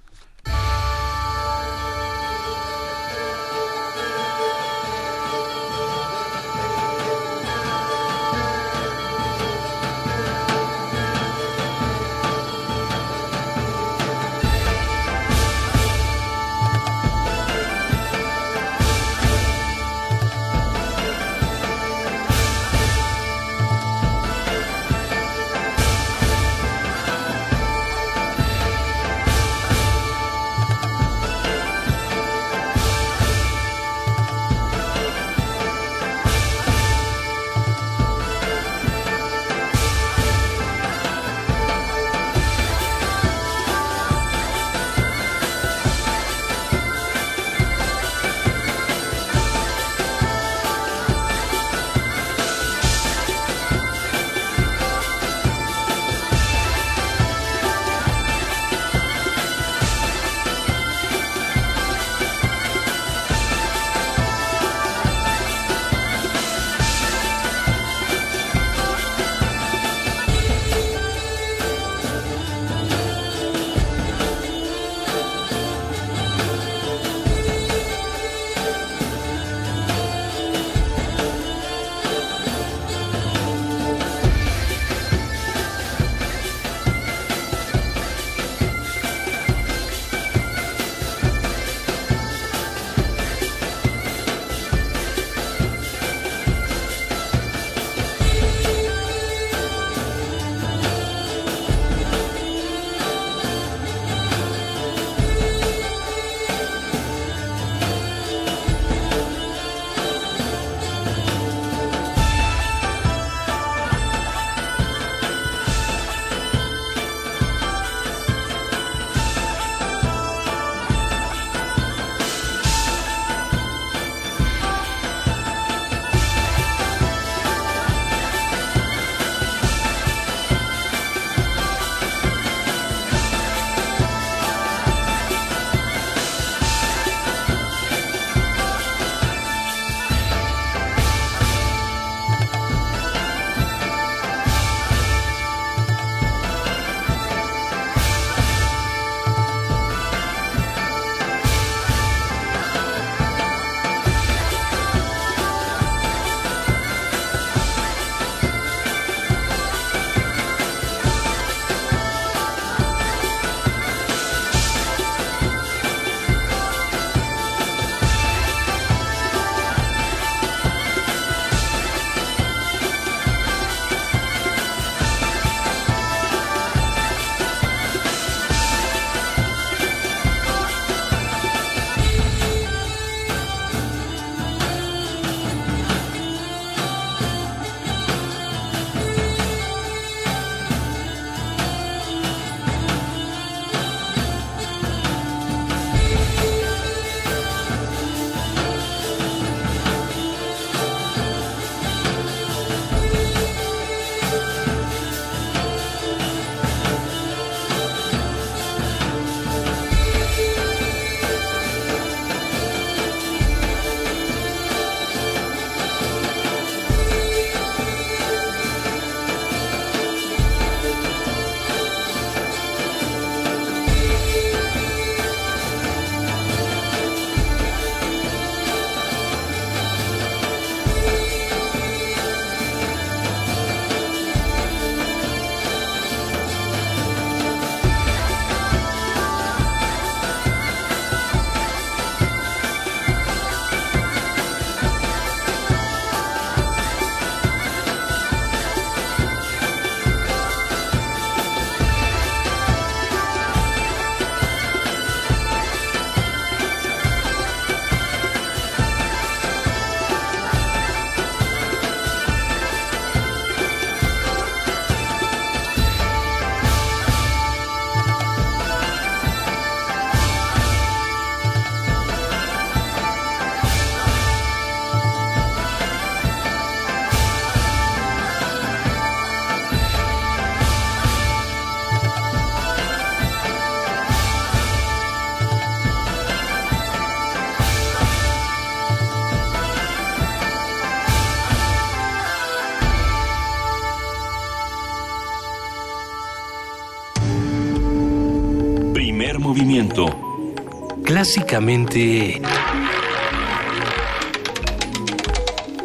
Clásicamente...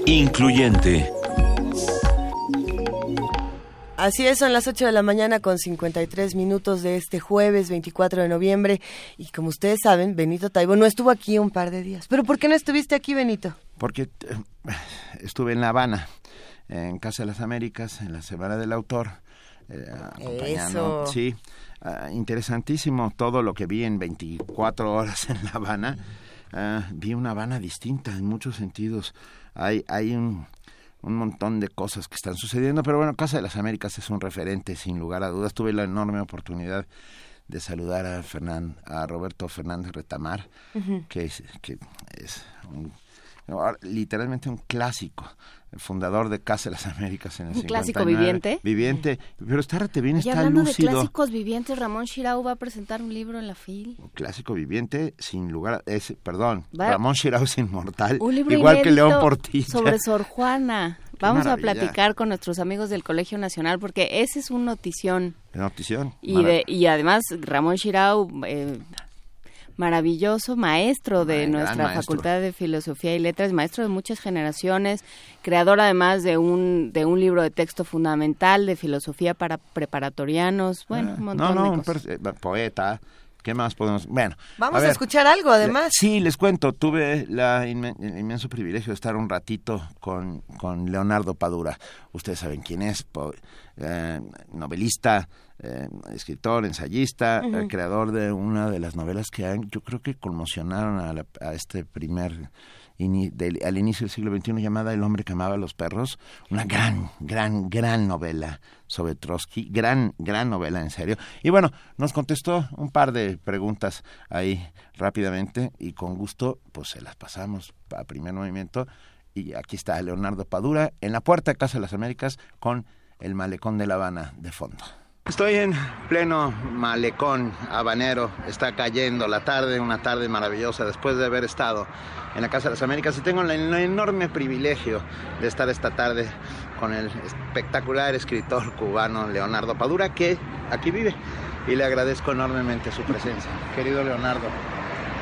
Incluyente. Así es, son las 8 de la mañana con 53 minutos de este jueves 24 de noviembre. Y como ustedes saben, Benito Taibo no estuvo aquí un par de días. ¿Pero por qué no estuviste aquí, Benito? Porque eh, estuve en La Habana, en Casa de las Américas, en la Semana del Autor. Eh, acompañando. Eso. Sí, ah, interesantísimo todo lo que vi en 24 horas en La Habana. Ah, vi una Habana distinta en muchos sentidos. Hay, hay un un montón de cosas que están sucediendo, pero bueno, Casa de las Américas es un referente sin lugar a dudas. Tuve la enorme oportunidad de saludar a Fernán, a Roberto Fernández Retamar, que es, que es un, literalmente un clásico el fundador de Casa de las Américas en el ¿Un clásico viviente? Viviente, pero está bien, está hablando lúcido. de clásicos vivientes, Ramón Shirau va a presentar un libro en la FIL. Un clásico viviente, sin lugar a... perdón, Ramón Shirau es inmortal, igual que León Portilla. sobre Sor Juana. Vamos a platicar con nuestros amigos del Colegio Nacional porque ese es un notición. Notición. Y, de, y además Ramón Shirau... Eh, maravilloso maestro de nuestra Facultad de Filosofía y Letras, maestro de muchas generaciones, creador además de un de un libro de texto fundamental de filosofía para preparatorianos, bueno, un montón no, no, de cosas. Eh, poeta, ¿Qué más podemos? Bueno. Vamos a, escuchar algo, además. Sí, les cuento. Tuve la el inmenso privilegio de estar un ratito con, con Leonardo Padura. Ustedes saben quién es. Eh, novelista, eh, escritor, ensayista, eh, creador de una de las novelas que han, yo creo que conmocionaron a, este primer al inicio del siglo XXI llamada El hombre que amaba a los perros, una gran, gran, gran novela sobre Trotsky, gran, gran novela en serio. Y bueno, nos contestó un par de preguntas ahí rápidamente y con gusto pues se las pasamos a primer movimiento y aquí está Leonardo Padura en la puerta de Casa de las Américas con el malecón de La Habana de fondo. Estoy en pleno malecón habanero, está cayendo la tarde, una tarde maravillosa después de haber estado en la Casa de las Américas y tengo el, enorme privilegio de estar esta tarde con el espectacular escritor cubano Leonardo Padura que aquí vive y le agradezco enormemente su presencia. Querido Leonardo.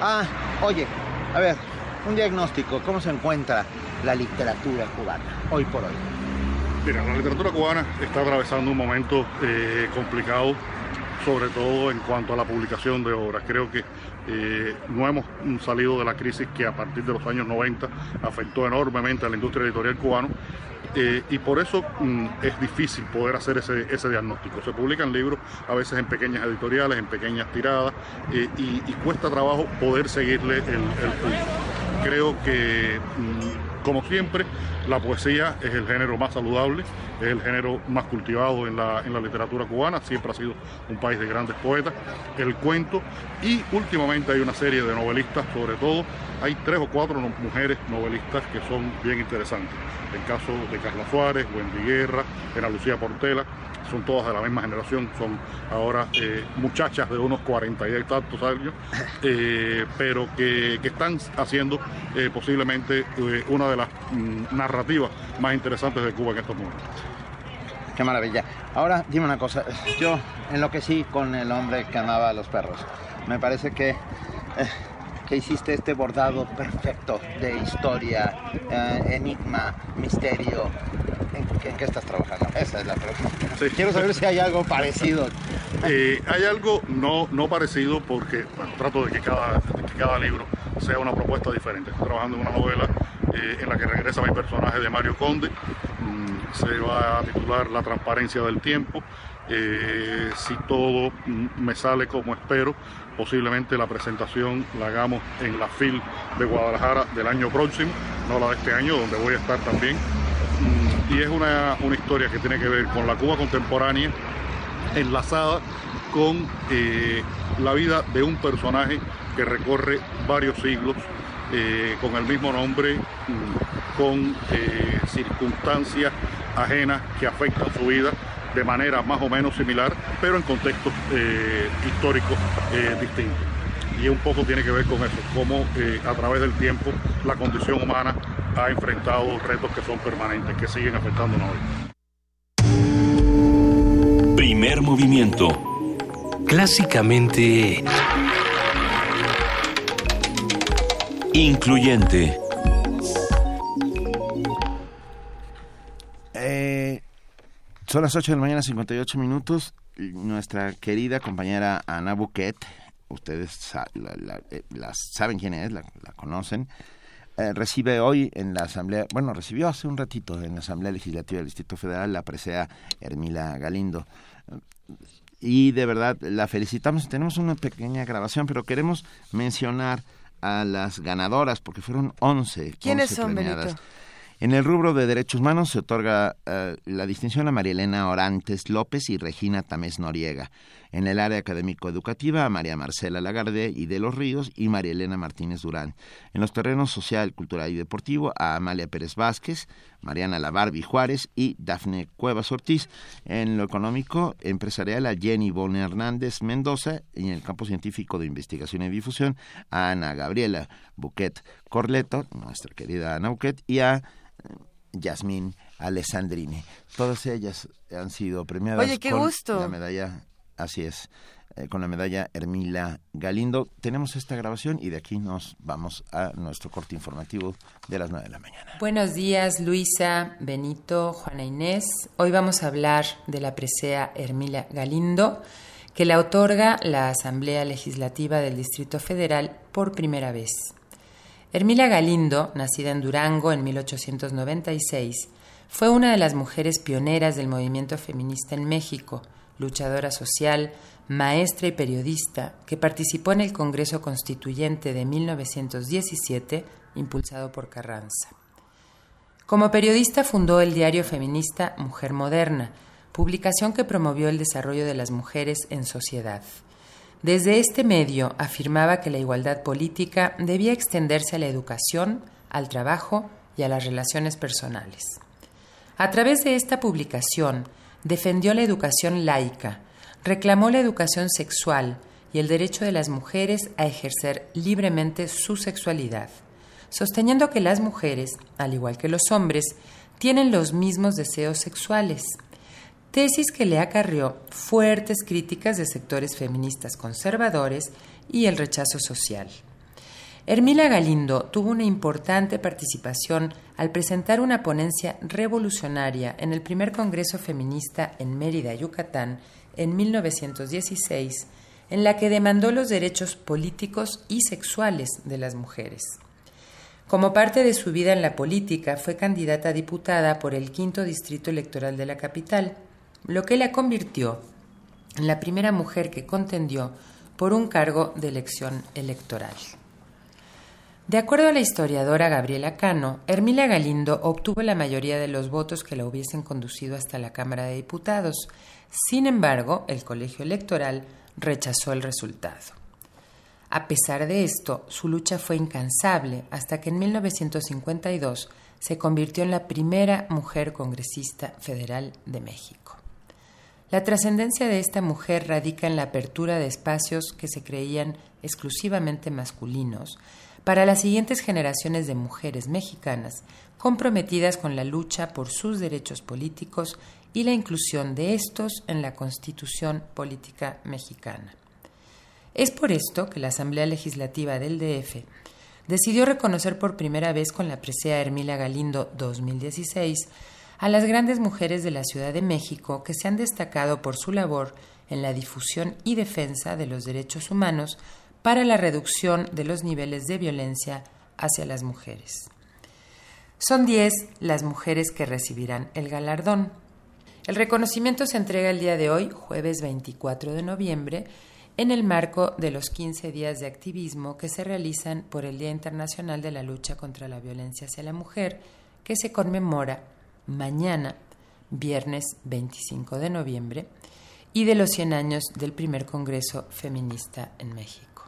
Ah, oye, a ver, un diagnóstico, ¿cómo se encuentra la literatura cubana hoy por hoy? Mira, la literatura cubana está atravesando un momento eh, complicado, sobre todo en cuanto a la publicación de obras. Creo que eh, no hemos salido de la crisis que a partir de los años 90 afectó enormemente a la industria editorial cubana eh, y por eso mm, es difícil poder hacer ese, diagnóstico. Se publican libros a veces en pequeñas editoriales, en pequeñas tiradas y, cuesta trabajo poder seguirle el, el Creo que, mm, como siempre, la poesía es el género más saludable, es el género más cultivado en la, en la literatura cubana, siempre ha sido un país de grandes poetas, el cuento y últimamente hay una serie de novelistas, sobre todo hay tres o cuatro mujeres novelistas que son bien interesantes. El caso de Carla Suárez, Wendy Guerra, Ana Lucía Portela, son todas de la misma generación, son ahora eh, muchachas de unos 40 y tantos años, eh, pero que, están haciendo eh, posiblemente una de las mm, narrativas más interesantes de Cuba en estos momentos. Qué maravilla. Ahora dime una cosa, yo enloquecí con el hombre que amaba a los perros. Me parece que que hiciste este bordado perfecto de historia, enigma, misterio, ¿En qué, estás trabajando? Esa es la pregunta. Quiero saber si hay algo parecido. Eh, hay algo no, no parecido porque trato de que, cada, cada libro sea una propuesta diferente. Estoy trabajando en una novela eh, en la que regresa mi personaje de Mario Conde. Mm, se va a titular La transparencia del tiempo. Eh, si todo mm, me sale como espero, posiblemente la presentación la hagamos en la FIL de Guadalajara del año próximo, no la de este año, donde voy a estar también. Y es una, historia que tiene que ver con la Cuba contemporánea enlazada con eh, la vida de un personaje que recorre varios siglos eh, con el mismo nombre, mm, con eh, circunstancias ajenas que afectan su vida de manera más o menos similar, pero en contextos eh, históricos eh, distintos. Y un poco tiene que ver con eso, cómo eh, a través del tiempo la condición humana ha enfrentado retos que son permanentes, que siguen afectándonos hoy. Primer movimiento. Clásicamente... Incluyente. Son las 8 de la mañana, 58 minutos. Nuestra querida compañera Ana Buquet, ustedes eh, saben quién es, la, conocen, eh, recibe hoy en la Asamblea, bueno, recibió hace un ratito en la Asamblea Legislativa del Distrito Federal la presea Hermila Galindo. Y de verdad la felicitamos. Tenemos una pequeña grabación, pero queremos mencionar a las ganadoras, porque fueron 11. ¿Quiénes son, premiadas. En el rubro de derechos humanos se otorga eh, la distinción a María Elena Orantes López y Regina Tamés Noriega. En el área académico-educativa a María Marcela Lagarde y de los Ríos y María Elena Martínez Durán. En los terrenos social, cultural y deportivo a Amalia Pérez Vázquez, Mariana Labarbi Juárez y Dafne Cuevas Ortiz. En lo económico, empresarial a Jenny Bon Hernández Mendoza y en el campo científico de investigación y difusión a Ana Gabriela Buquet Corleto, nuestra querida Ana Buquet, y a Yasmín Alessandrini. Todas ellas han sido premiadas Oye, qué gusto. la medalla, así es, eh, con la medalla Hermila Galindo. Tenemos esta grabación y de aquí nos vamos a nuestro corte informativo de las 9 de la mañana. Buenos días, Luisa, Benito, Juana Inés. Hoy vamos a hablar de la presea Hermila Galindo, que la otorga la Asamblea Legislativa del Distrito Federal por primera vez. Hermila Galindo, nacida en Durango en 1896, fue una de las mujeres pioneras del movimiento feminista en México, luchadora social, maestra y periodista, que participó en el Congreso Constituyente de 1917, impulsado por Carranza. Como periodista fundó el diario feminista Mujer Moderna, publicación que promovió el desarrollo de las mujeres en sociedad. Desde este medio afirmaba que la igualdad política debía extenderse a la educación, al trabajo y a las relaciones personales. A través de esta publicación defendió la educación laica, reclamó la educación sexual y el derecho de las mujeres a ejercer libremente su sexualidad, sosteniendo que las mujeres, al igual que los hombres, tienen los mismos deseos sexuales tesis que le acarrió fuertes críticas de sectores feministas conservadores y el rechazo social. Hermila Galindo tuvo una importante participación al presentar una ponencia revolucionaria en el primer Congreso Feminista en Mérida, Yucatán, en 1916, en la que demandó los derechos políticos y sexuales de las mujeres. Como parte de su vida en la política, fue candidata a diputada por el quinto distrito electoral de la capital lo que la convirtió en la primera mujer que contendió por un cargo de elección electoral. De acuerdo a la historiadora Gabriela Cano, Hermila Galindo obtuvo la mayoría de los votos que la hubiesen conducido hasta la Cámara de Diputados. Sin embargo, el colegio electoral rechazó el resultado. A pesar de esto, su lucha fue incansable hasta que en 1952 se convirtió en la primera mujer congresista federal de México. La trascendencia de esta mujer radica en la apertura de espacios que se creían exclusivamente masculinos para las siguientes generaciones de mujeres mexicanas comprometidas con la lucha por sus derechos políticos y la inclusión de estos en la Constitución Política Mexicana. Es por esto que la Asamblea Legislativa del DF decidió reconocer por primera vez con la presea Hermila Galindo 2016 a las grandes mujeres de la Ciudad de México que se han destacado por su labor en la difusión y defensa de los derechos humanos para la reducción de los niveles de violencia hacia las mujeres. Son diez las mujeres que recibirán el galardón. El reconocimiento se entrega el día de hoy, jueves 24 de noviembre, en el marco de los 15 días de activismo que se realizan por el Día Internacional de la Lucha contra la Violencia hacia la Mujer, que se conmemora mañana, viernes 25 de noviembre, y de los 100 años del primer Congreso Feminista en México.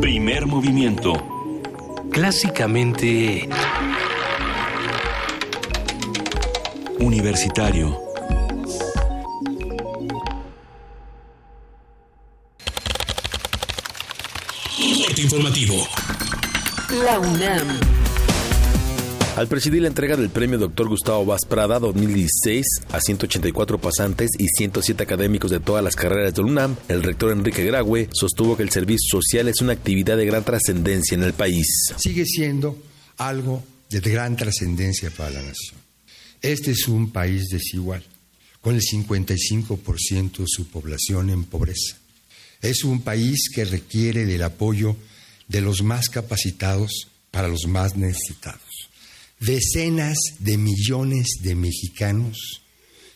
Primer movimiento. Clásicamente... Universitario. informativo. La UNAM Al presidir la entrega del premio Dr. Gustavo Vaz Prada 2016 a 184 pasantes y 107 académicos de todas las carreras del UNAM, el rector Enrique Graue sostuvo que el servicio social es una actividad de gran trascendencia en el país. Sigue siendo algo de gran trascendencia para la nación. Este es un país desigual, con el 55% de su población en pobreza. Es un país que requiere del apoyo de los más capacitados para los más necesitados. Decenas de millones de mexicanos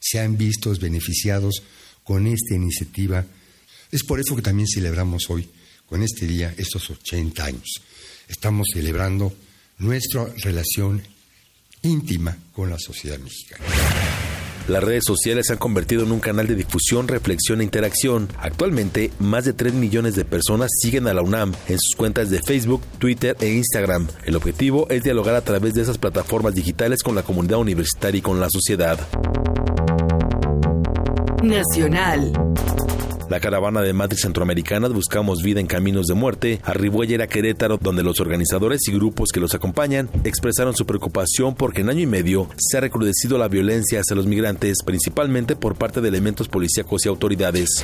se han visto beneficiados con esta iniciativa. Es por eso que también celebramos hoy, con este día, estos 80 años. Estamos celebrando nuestra relación íntima con la sociedad mexicana. Las redes sociales se han convertido en un canal de difusión, reflexión e interacción. Actualmente, más de 3 millones de personas siguen a la UNAM en sus cuentas de Facebook, Twitter e Instagram. El objetivo es dialogar a través de esas plataformas digitales con la comunidad universitaria y con la sociedad. Nacional. La caravana de madres centroamericanas Buscamos Vida en Caminos de Muerte arribó ayer a Querétaro, donde los organizadores y grupos que los acompañan expresaron su preocupación porque en año y medio se ha recrudecido la violencia hacia los migrantes, principalmente por parte de elementos policíacos y autoridades.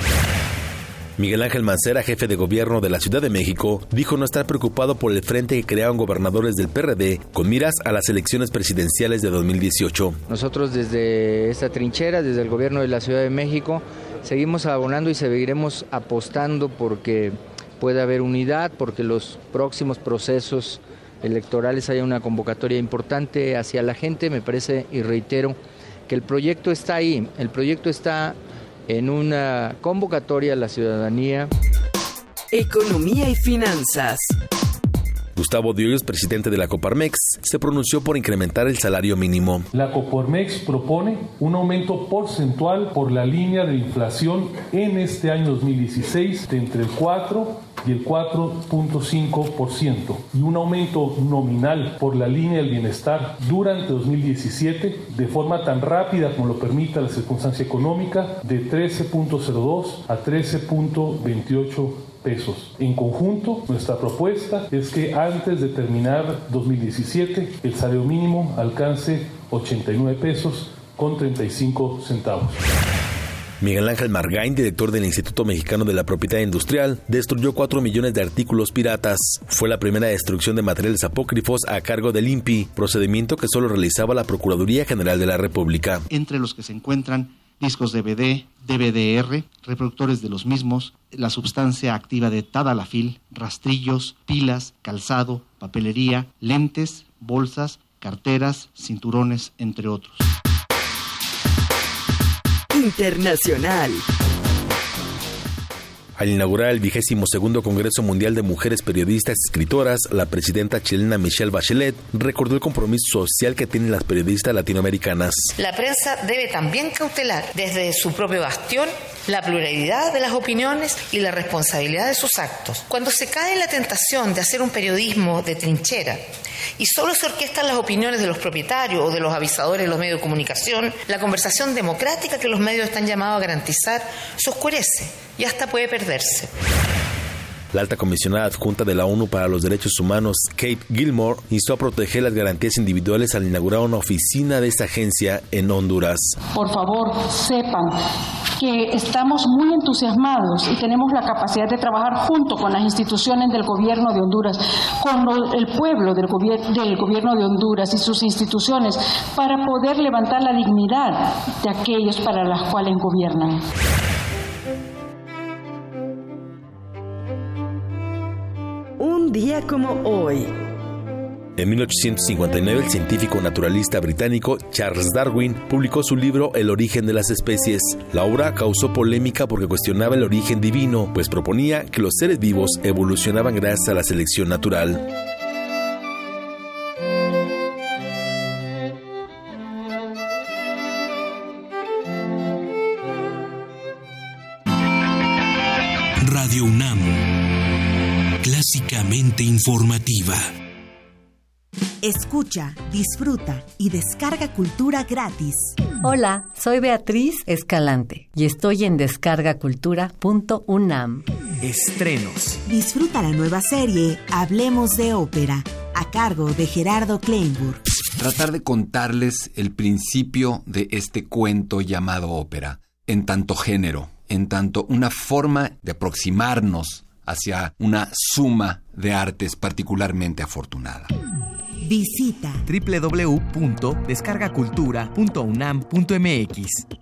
Miguel Ángel Mancera, jefe de gobierno de la Ciudad de México, dijo no estar preocupado por el frente que crearon gobernadores del PRD con miras a las elecciones presidenciales de 2018. Nosotros desde esta trinchera, desde el gobierno de la Ciudad de México, seguimos abonando y seguiremos apostando porque pueda haber unidad, porque los próximos procesos electorales haya una convocatoria importante hacia la gente. Me parece y reitero que el proyecto está ahí, el proyecto está en una convocatoria a la ciudadanía. Economía y finanzas. Gustavo Dios, presidente de la Coparmex, se pronunció por incrementar el salario mínimo. La Coparmex propone un aumento porcentual por la línea de inflación en este año 2016 de entre el 4 y el 4.5% y un aumento nominal por la línea del bienestar durante 2017 de forma tan rápida como lo permita la circunstancia económica de 13.02 a 13.28 pesos. En conjunto, nuestra propuesta es que antes de terminar 2017, el salario mínimo alcance 89 pesos con 35 centavos. Miguel Ángel Margain, director del Instituto Mexicano de la Propiedad Industrial, destruyó 4 millones de artículos piratas. Fue la primera destrucción de materiales apócrifos a cargo del INPI, procedimiento que solo realizaba la Procuraduría General de la República. Entre los que se encuentran discos DVD, DVDR, reproductores de los mismos, la sustancia activa de Tadalafil, rastrillos, pilas, calzado, papelería, lentes, bolsas, carteras, cinturones, entre otros. Internacional. Al inaugurar el vigésimo segundo Congreso Mundial de Mujeres Periodistas y Escritoras, la presidenta chilena Michelle Bachelet recordó el compromiso social que tienen las periodistas latinoamericanas. La prensa debe también cautelar desde su propio bastión la pluralidad de las opiniones y la responsabilidad de sus actos. Cuando se cae en la tentación de hacer un periodismo de trinchera y solo se orquestan las opiniones de los propietarios o de los avisadores de los medios de comunicación, la conversación democrática que los medios están llamados a garantizar se oscurece y hasta puede perderse. La alta comisionada adjunta de la ONU para los Derechos Humanos, Kate Gilmore, instó a proteger las garantías individuales al inaugurar una oficina de esa agencia en Honduras. Por favor, sepan que estamos muy entusiasmados y tenemos la capacidad de trabajar junto con las instituciones del gobierno de Honduras, con el pueblo del, del gobierno de Honduras y sus instituciones para poder levantar la dignidad de aquellos para los cuales gobiernan. Día como hoy. En 1859, el científico naturalista británico Charles Darwin publicó su libro El origen de las especies. La obra causó polémica porque cuestionaba el origen divino, pues proponía que los seres vivos evolucionaban gracias a la selección natural. Informativa. Escucha, disfruta y descarga cultura gratis. Hola, soy Beatriz Escalante y estoy en descargacultura.unam. Estrenos. Disfruta la nueva serie Hablemos de Ópera, a cargo de Gerardo Kleinburg. tratar de contarles el principio de este cuento llamado ópera, en tanto género, en tanto una forma de aproximarnos hacia una suma de artes particularmente afortunada. Visita www.descargacultura.unam.mx.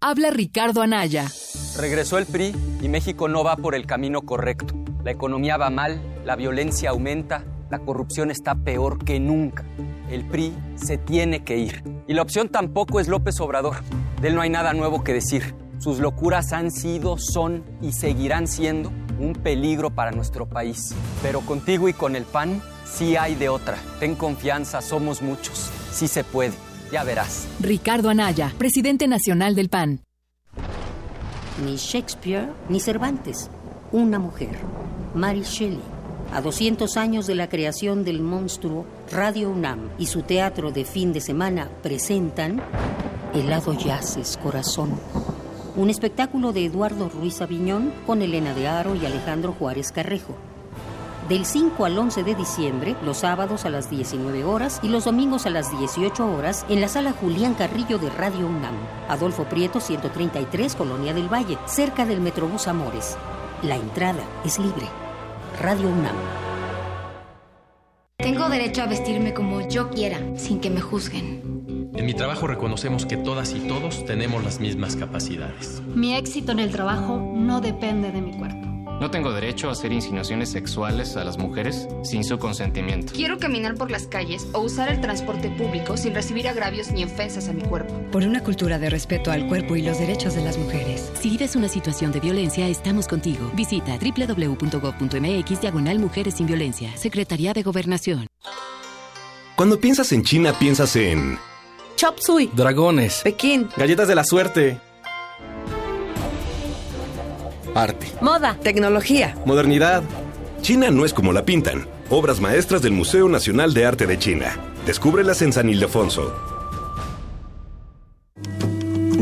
Habla Ricardo Anaya. Regresó el PRI y México no va por el camino correcto. La economía va mal, la violencia aumenta, la corrupción está peor que nunca. El PRI se tiene que ir. Y la opción tampoco es López Obrador. De él no hay nada nuevo que decir. Sus locuras han sido, son y seguirán siendo un peligro para nuestro país. Pero contigo y con el PAN sí hay de otra. Ten confianza, somos muchos. Sí se puede. Ya verás. Ricardo Anaya, presidente nacional del PAN. Ni Shakespeare ni Cervantes. Una mujer. Mary Shelley. A 200 años de la creación del monstruo, Radio UNAM y su teatro de fin de semana presentan Helado Yaces, Corazón. Un espectáculo de Eduardo Ruiz Aviñón con Elena de Aro y Alejandro Juárez Carrejo del 5 al 11 de diciembre, los sábados a las 19 horas y los domingos a las 18 horas en la sala Julián Carrillo de Radio UNAM. Adolfo Prieto 133, Colonia del Valle, cerca del Metrobús Amores. La entrada es libre. Radio UNAM. Tengo derecho a vestirme como yo quiera, sin que me juzguen. En mi trabajo reconocemos que todas y todos tenemos las mismas capacidades. Mi éxito en el trabajo no depende de mi cuerpo. No tengo derecho a hacer insinuaciones sexuales a las mujeres sin su consentimiento. Quiero caminar por las calles o usar el transporte público sin recibir agravios ni ofensas a mi cuerpo. Por una cultura de respeto al cuerpo y los derechos de las mujeres. Si vives una situación de violencia, estamos contigo. Visita www.gov.mx diagonal Mujeres sin Violencia. Secretaría de Gobernación. Cuando piensas en China, piensas en... Chop Suey. Dragones. Pekín. Galletas de la suerte. Arte. Moda. Tecnología. Modernidad. China no es como la pintan. Obras maestras del Museo Nacional de Arte de China. Descúbrelas en San Ildefonso.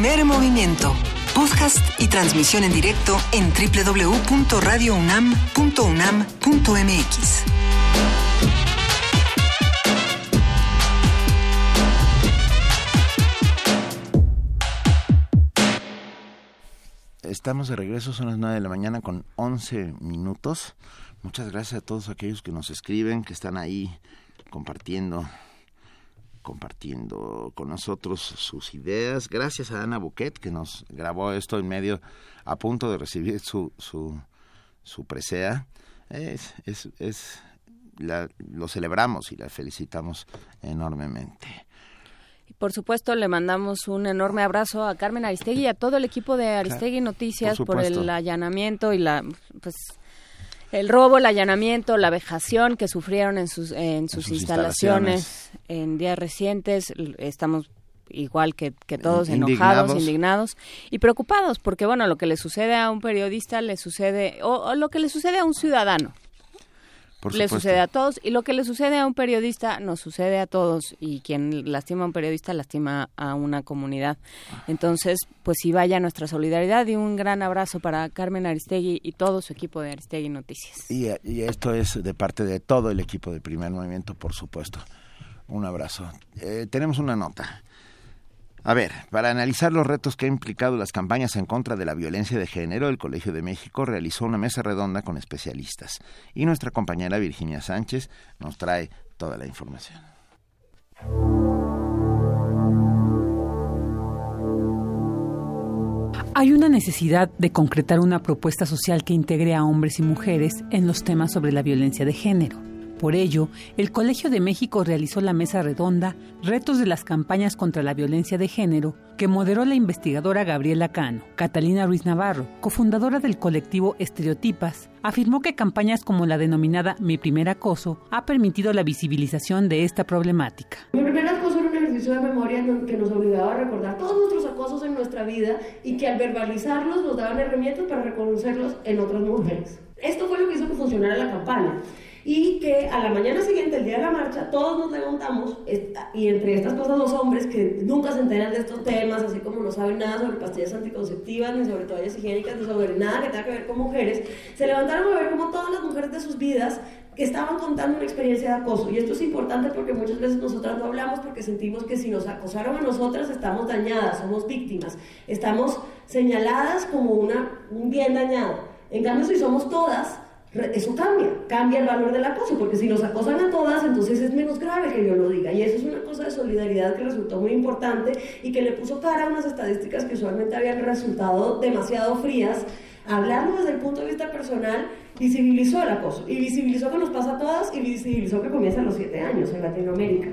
Primer movimiento. Podcast y transmisión en directo en www.radiounam.unam.mx. Estamos de regreso, son las 9 de la mañana con 11 minutos. Muchas gracias a todos aquellos que nos escriben, que están ahí compartiendo compartiendo con nosotros sus ideas. Gracias a Ana Buquet que nos grabó esto en medio a punto de recibir su su, su presea. Es, es, es lo celebramos y la felicitamos enormemente. Y por supuesto le mandamos un enorme abrazo a Carmen Aristegui y a todo el equipo de Aristegui Noticias por, por el allanamiento y la pues el robo, el allanamiento, la vejación que sufrieron en sus, en sus, instalaciones, en días recientes. Estamos igual que, que todos enojados, indignados y preocupados porque, bueno, lo que le sucede a un periodista le sucede, o lo que le sucede a un ciudadano, le sucede a todos y lo que le sucede a un periodista nos sucede a todos y quien lastima a un periodista lastima a una comunidad. Entonces, pues si vaya nuestra solidaridad y un gran abrazo para Carmen Aristegui y todo su equipo de Aristegui Noticias. Y, y esto es de parte de todo el equipo del primer movimiento, por supuesto. Un abrazo. Eh, tenemos una nota. A ver, para analizar los retos que ha implicado las campañas en contra de la violencia de género, el Colegio de México realizó una mesa redonda con especialistas y nuestra compañera Virginia Sánchez nos trae toda la información. Hay una necesidad de concretar una propuesta social que integre a hombres y mujeres en los temas sobre la violencia de género. Por ello, el Colegio de México realizó la mesa redonda Retos de las campañas contra la violencia de género, que moderó la investigadora Gabriela Cano. Catalina Ruiz Navarro, cofundadora del colectivo Estereotipas, afirmó que campañas como la denominada Mi primer acoso ha permitido la visibilización de esta problemática. Mi primer acoso era un ejercicio de memoria que nos obligaba a recordar todos nuestros acosos en nuestra vida y que al verbalizarlos nos daban herramientas para reconocerlos en otras mujeres. Esto fue lo que hizo que funcionara la campaña y que a la mañana siguiente, el día de la marcha, todos nos levantamos y entre estas cosas los hombres que nunca se enteran de estos temas, así como no saben nada sobre pastillas anticonceptivas, ni sobre toallas higiénicas, ni sobre nada que tenga que ver con mujeres, se levantaron a ver cómo todas las mujeres de sus vidas que estaban contando una experiencia de acoso. Y esto es importante porque muchas veces nosotras no hablamos porque sentimos que si nos acosaron a nosotras estamos dañadas, somos víctimas, estamos señaladas como un bien dañado. En cambio, si somos todas, eso cambia, cambia el valor del acoso, porque si nos acosan a todas, entonces es menos grave que yo lo diga. Y eso es una cosa de solidaridad que resultó muy importante y que le puso cara a unas estadísticas que usualmente habían resultado demasiado frías. Hablando desde el punto de vista personal, visibilizó el acoso y visibilizó que nos pasa a todas y visibilizó que comienza a los siete años en Latinoamérica.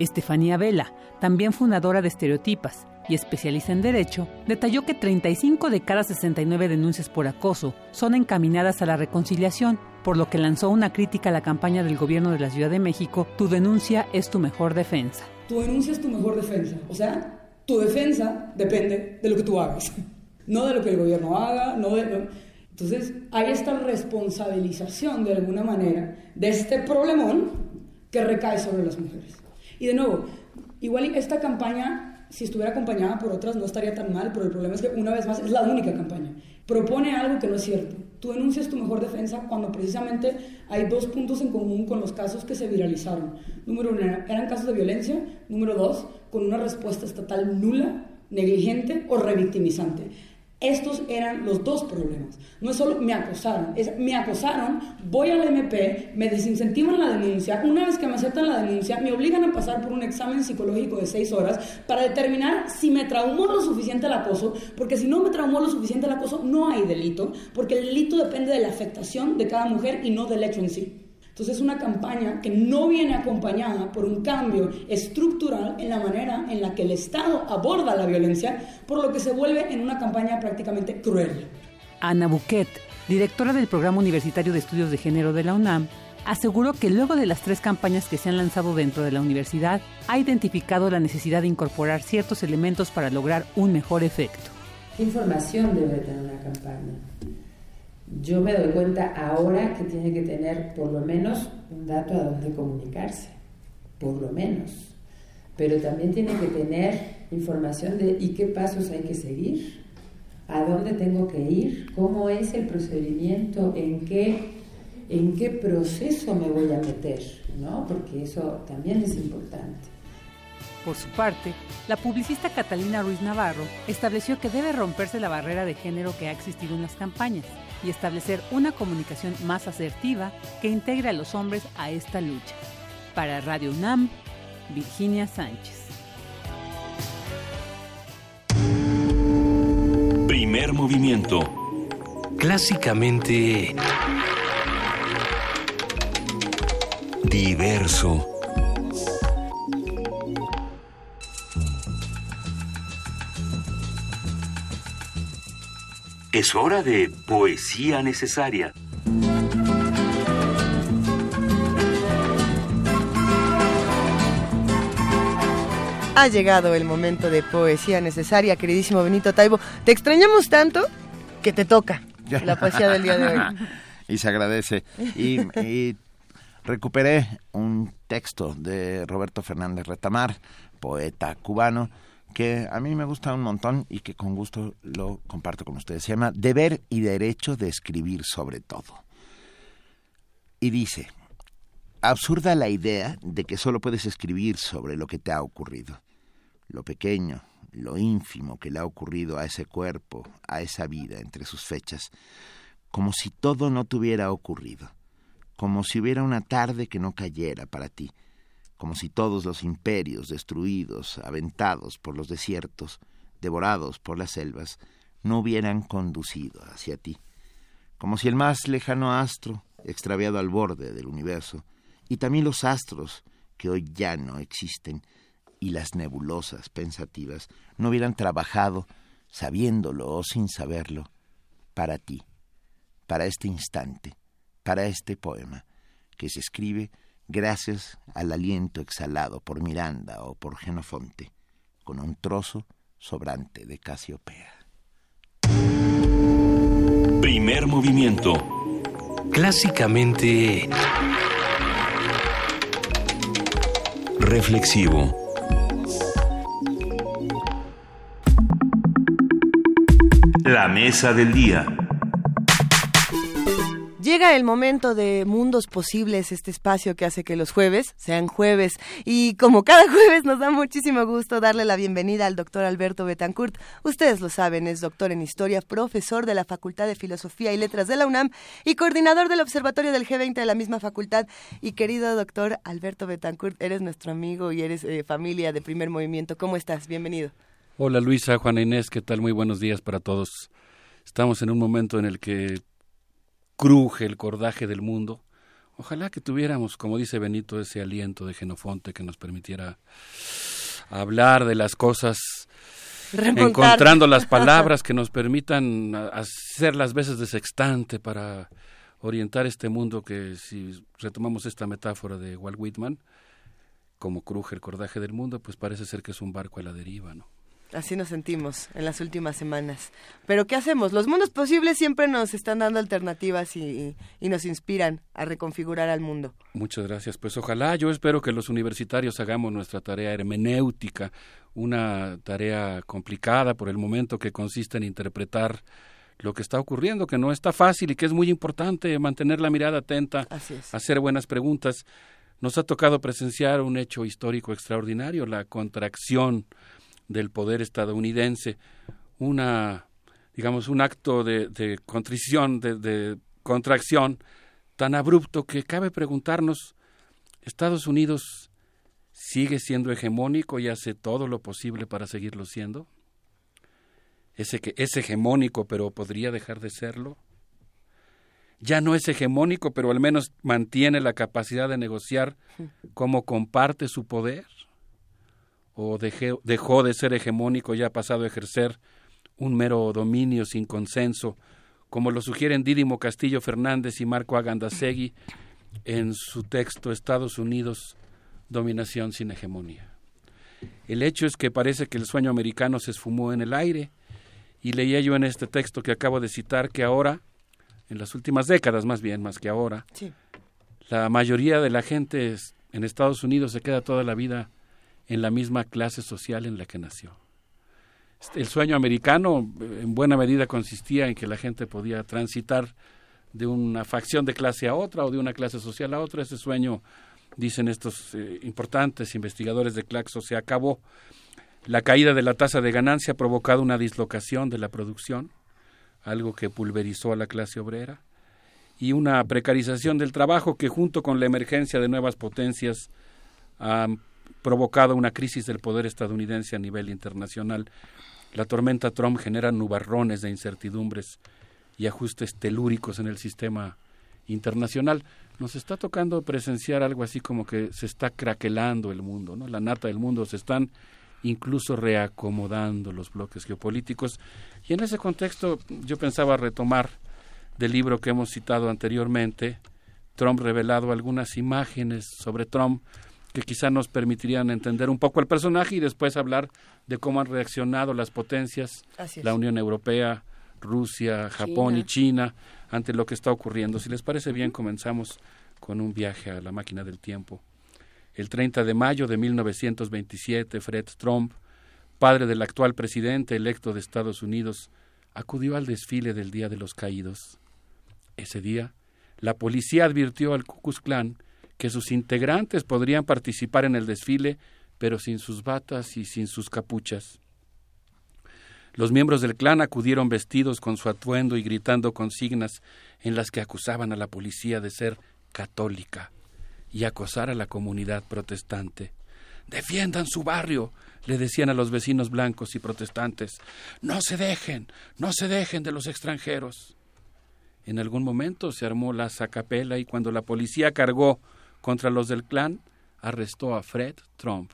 Estefanía Vela, también fundadora de Estereotipas y especialista en Derecho, detalló que 35 de cada 69 denuncias por acoso son encaminadas a la reconciliación, por lo que lanzó una crítica a la campaña del gobierno de la Ciudad de México, Tu denuncia es tu mejor defensa. Tu denuncia es tu mejor defensa, o sea, tu defensa depende de lo que tú hagas, no de lo que el gobierno haga, no de... Entonces, hay esta responsabilización de alguna manera de este problemón que recae sobre las mujeres. Y de nuevo, igual esta campaña, si estuviera acompañada por otras, no estaría tan mal, pero el problema es que una vez más es la única campaña. Propone algo que no es cierto. Tú denuncias tu mejor defensa cuando precisamente hay dos puntos en común con los casos que se viralizaron. Número uno, eran casos de violencia. Número dos, con una respuesta estatal nula, negligente o revictimizante. Estos eran los dos problemas. No es solo me acosaron, es me acosaron, voy al MP, me desincentivan la denuncia, una vez que me aceptan la denuncia, me obligan a pasar por un examen psicológico de seis horas para determinar si me traumó lo suficiente el acoso, porque si no me traumó lo suficiente el acoso, no hay delito, porque el delito depende de la afectación de cada mujer y no del hecho en sí. Entonces es una campaña que no viene acompañada por un cambio estructural en la manera en la que el Estado aborda la violencia, por lo que se vuelve en una campaña prácticamente cruel. Ana Buquet, directora del Programa Universitario de Estudios de Género de la UNAM, aseguró que luego de las tres campañas que se han lanzado dentro de la universidad, ha identificado la necesidad de incorporar ciertos elementos para lograr un mejor efecto. ¿Qué información debe tener una campaña? Yo me doy cuenta ahora que tiene que tener por lo menos un dato a donde comunicarse, por lo menos. Pero también tiene que tener información de ¿y qué pasos hay que seguir? ¿A dónde tengo que ir? ¿Cómo es el procedimiento? ¿En qué, en qué proceso me voy a meter? ¿no? Porque eso también es importante. Por su parte, la publicista Catalina Ruiz Navarro estableció que debe romperse la barrera de género que ha existido en las campañas y establecer una comunicación más asertiva que integre a los hombres a esta lucha. Para Radio UNAM, Virginia Sánchez. Primer movimiento. Clásicamente... Diverso. Es hora de poesía necesaria. Ha llegado el momento de poesía necesaria, queridísimo Benito Taibo. Te extrañamos tanto que te toca la poesía del día de hoy. y se agradece. y recuperé un texto de Roberto Fernández Retamar, poeta cubano, que a mí me gusta un montón y que con gusto lo comparto con ustedes. Se llama Deber y Derecho de Escribir sobre todo. Y dice, absurda la idea de que solo puedes escribir sobre lo que te ha ocurrido, lo pequeño, lo ínfimo que le ha ocurrido a ese cuerpo, a esa vida entre sus fechas, como si todo no te hubiera ocurrido, como si hubiera una tarde que no cayera para ti, como si todos los imperios destruidos, aventados por los desiertos, devorados por las selvas, no hubieran conducido hacia ti, como si el más lejano astro, extraviado al borde del universo, y también los astros, que hoy ya no existen, y las nebulosas pensativas, no hubieran trabajado, sabiéndolo o sin saberlo, para ti, para este instante, para este poema, que se escribe gracias al aliento exhalado por Miranda o por Genofonte, con un trozo sobrante de Casiopea. Primer movimiento. Clásicamente... Reflexivo. La mesa del día. Llega el momento de Mundos Posibles, este espacio que hace que los jueves sean jueves. Y como cada jueves nos da muchísimo gusto darle la bienvenida al doctor Alberto Betancourt. Ustedes lo saben, es doctor en Historia, profesor de la Facultad de Filosofía y Letras de la UNAM y coordinador del Observatorio del G20 de la misma facultad. Y querido doctor Alberto Betancourt, eres nuestro amigo y eres eh, familia de primer movimiento. ¿Cómo estás? Bienvenido. Hola Luisa, Juana Inés, ¿qué tal? Muy buenos días para todos. Estamos en un momento en el que cruje el cordaje del mundo. Ojalá que tuviéramos, como dice Benito, ese aliento de Genofonte que nos permitiera hablar de las cosas, encontrando las palabras que nos permitan hacer las veces de sextante para orientar este mundo que, si retomamos esta metáfora de Walt Whitman, como cruje el cordaje del mundo, pues parece ser que es un barco a la deriva, ¿no? Así nos sentimos en las últimas semanas. Pero ¿qué hacemos? Los mundos posibles siempre nos están dando alternativas y, nos inspiran a reconfigurar al mundo. Muchas gracias. Pues ojalá, yo espero que los universitarios hagamos nuestra tarea hermenéutica, una tarea complicada por el momento que consiste en interpretar lo que está ocurriendo, que no está fácil y que es muy importante mantener la mirada atenta, hacer buenas preguntas. Nos ha tocado presenciar un hecho histórico extraordinario, la contracción del poder estadounidense, una, digamos, un acto de, contrición, de, de contracción tan abrupto que cabe preguntarnos, ¿Estados Unidos sigue siendo hegemónico y hace todo lo posible para seguirlo siendo? Ese que es hegemónico, pero podría dejar de serlo. Ya no es hegemónico, pero al menos mantiene la capacidad de negociar cómo comparte su poder o dejó de ser hegemónico y ha pasado a ejercer un mero dominio sin consenso, como lo sugieren Dídimo Castillo Fernández y Marco Agandasegui en su texto Estados Unidos, dominación sin hegemonía. El hecho es que parece que el sueño americano se esfumó en el aire y leía yo en este texto que acabo de citar que ahora, en las últimas décadas más bien, más que ahora, la mayoría de la gente en Estados Unidos se queda toda la vida en la misma clase social en la que nació. Este, el sueño americano en buena medida consistía en que la gente podía transitar de una facción de clase a otra o de una clase social a otra. Ese sueño, dicen estos eh, importantes investigadores de Claxo, se acabó. La caída de la tasa de ganancia ha provocado una dislocación de la producción, algo que pulverizó a la clase obrera, y una precarización del trabajo que junto con la emergencia de nuevas potencias provocado una crisis del poder estadounidense a nivel internacional. La tormenta Trump genera nubarrones de incertidumbres y ajustes telúricos en el sistema internacional. Nos está tocando presenciar algo así como que se está craquelando el mundo, ¿no? La nata del mundo se están incluso reacomodando los bloques geopolíticos. Y en ese contexto yo pensaba retomar del libro que hemos citado anteriormente, Trump revelado algunas imágenes sobre Trump que quizá nos permitirían entender un poco el personaje y después hablar de cómo han reaccionado las potencias, la Unión Europea, Rusia, Japón y China ante lo que está ocurriendo. Si les parece bien, comenzamos con un viaje a la máquina del tiempo. El 30 de mayo de 1927, Fred Trump, padre del actual presidente electo de Estados Unidos, acudió al desfile del Día de los Caídos. Ese día, la policía advirtió al Ku Klux Klan que sus integrantes podrían participar en el desfile, pero sin sus batas y sin sus capuchas. Los miembros del clan acudieron vestidos con su atuendo y gritando consignas en las que acusaban a la policía de ser católica y acosar a la comunidad protestante. Defiendan su barrio, le decían a los vecinos blancos y protestantes. No se dejen, no se dejen de los extranjeros. En algún momento se armó la sacapela y cuando la policía cargó contra los del clan, arrestó a Fred Trump,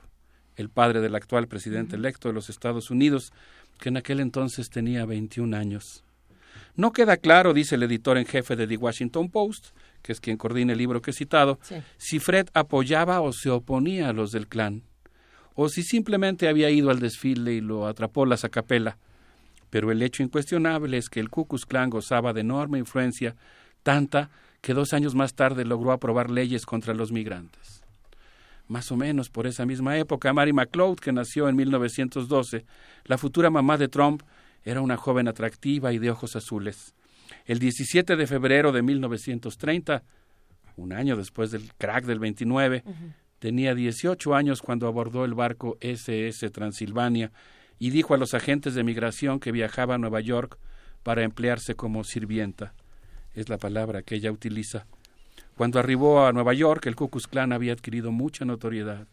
el padre del actual presidente electo de los Estados Unidos, que en aquel entonces tenía 21 años. No queda claro, dice el editor en jefe de The Washington Post, que es quien coordina el libro que he citado, si Fred apoyaba o se oponía a los del clan, o si simplemente había ido al desfile y lo atrapó la sacapela. Pero el hecho incuestionable es que el Ku Klux Klan gozaba de enorme influencia, tanta que dos años más tarde logró aprobar leyes contra los migrantes. Más o menos por esa misma época, Mary McLeod, que nació en 1912, la futura mamá de Trump, era una joven atractiva y de ojos azules. El 17 de febrero de 1930, un año después del crack del 29, tenía 18 años cuando abordó el barco SS Transilvania y dijo a los agentes de migración que viajaba a Nueva York para emplearse como sirvienta. Es la palabra que ella utiliza. Cuando arribó a Nueva York, el Ku Klux Klan había adquirido mucha notoriedad.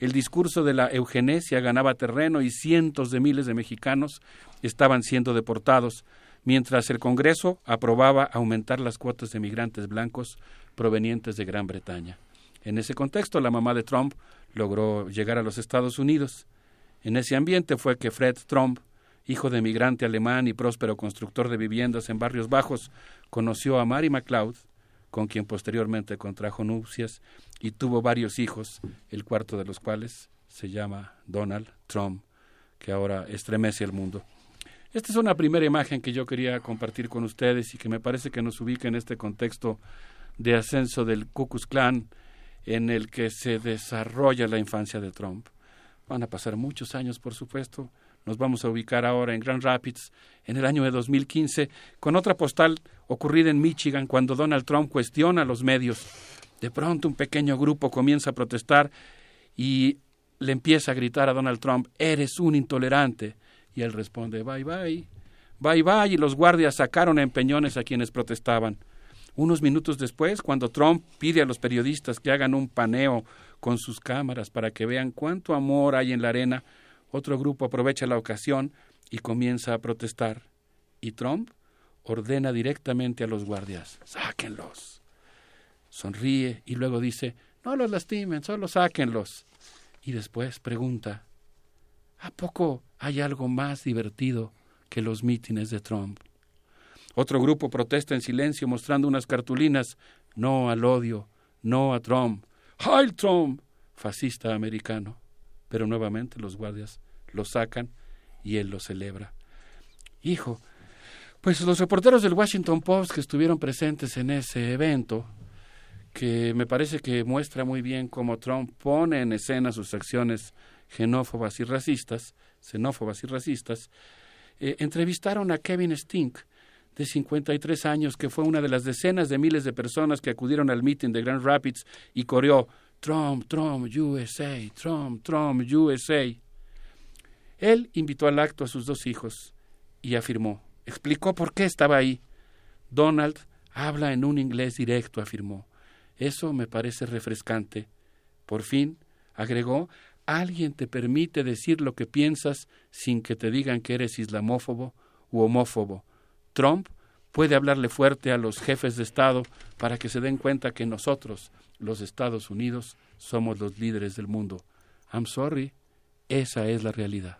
El discurso de la eugenesia ganaba terreno y cientos de miles de mexicanos estaban siendo deportados, mientras el Congreso aprobaba aumentar las cuotas de migrantes blancos provenientes de Gran Bretaña. En ese contexto, la mamá de Trump logró llegar a los Estados Unidos. En ese ambiente fue que Fred Trump, hijo de migrante alemán y próspero constructor de viviendas en barrios bajos, conoció a Mary McLeod, con quien posteriormente contrajo nupcias y tuvo varios hijos, el cuarto de los cuales se llama Donald Trump, que ahora estremece el mundo. Esta es una primera imagen que yo quería compartir con ustedes y que me parece que nos ubica en este contexto de ascenso del Ku Klux Klan en el que se desarrolla la infancia de Trump. Van a pasar muchos años, por supuesto. Nos vamos a ubicar ahora en Grand Rapids en el año de 2015 con otra postal ocurrida en Michigan cuando Donald Trump cuestiona a los medios. De pronto un pequeño grupo comienza a protestar y le empieza a gritar a Donald Trump, eres un intolerante. Y él responde, bye bye, bye bye, y los guardias sacaron a empeñones a quienes protestaban. Unos minutos después, cuando Trump pide a los periodistas que hagan un paneo con sus cámaras para que vean cuánto amor hay en la arena, otro grupo aprovecha la ocasión y comienza a protestar. Y Trump ordena directamente a los guardias, sáquenlos. Sonríe y luego dice, no los lastimen, solo sáquenlos. Y después pregunta, ¿A poco hay algo más divertido que los mítines de Trump? Otro grupo protesta en silencio mostrando unas cartulinas No al odio, no a Trump, Heil Trump, fascista americano. Pero nuevamente los guardias lo sacan y él lo celebra. Hijo, pues los reporteros del Washington Post que estuvieron presentes en ese evento, que me parece que muestra muy bien cómo Trump pone en escena sus acciones xenófobas y racistas, xenófobas y racistas, eh, entrevistaron a Kevin Stink, de 53 años, que fue una de las decenas de miles de personas que acudieron al meeting de Grand Rapids y coreó Trump, Trump, USA, Trump, Trump, USA. Él invitó al acto a sus dos hijos y afirmó, explicó por qué estaba ahí. Donald habla en un inglés directo, afirmó. Eso me parece refrescante. Por fin, agregó, alguien te permite decir lo que piensas sin que te digan que eres islamófobo u homófobo. Trump puede hablarle fuerte a los jefes de Estado para que se den cuenta que nosotros, los Estados Unidos, somos los líderes del mundo. I'm sorry, esa es la realidad.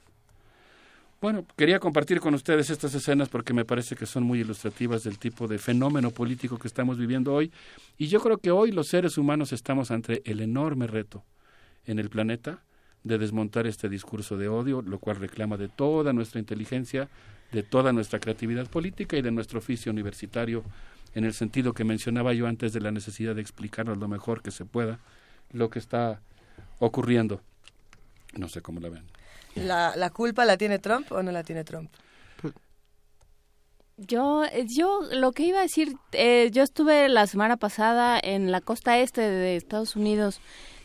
Bueno, quería compartir con ustedes estas escenas porque me parece que son muy ilustrativas del tipo de fenómeno político que estamos viviendo hoy. Y yo creo que hoy los seres humanos estamos ante el enorme reto en el planeta de desmontar este discurso de odio, lo cual reclama de toda nuestra inteligencia, de toda nuestra creatividad política y de nuestro oficio universitario, en el sentido que mencionaba yo antes de la necesidad de explicarnos lo mejor que se pueda lo que está ocurriendo. No sé cómo la ven. ¿La, la culpa la tiene Trump o no la tiene Trump? Yo, yo lo que iba a decir, eh, yo estuve la semana pasada en la costa este de Estados Unidos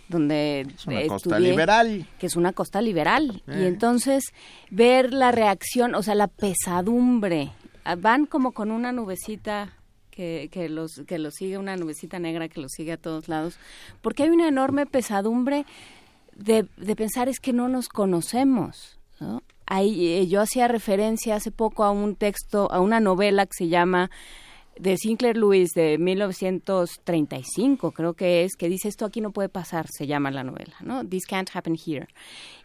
donde es una costa liberal que es una costa liberal y Eh. entonces ver la reacción o sea la pesadumbre ah, van como con una nubecita que, que, los, que los sigue, una nubecita negra que los sigue a todos lados, porque hay una enorme pesadumbre de, de pensar es que no nos conocemos, ¿no? Eh, yo hacía referencia hace poco a un texto, a una novela que se llama de Sinclair Lewis de 1935, creo que es, que dice esto aquí no puede pasar, se llama la novela, ¿no? This can't happen here.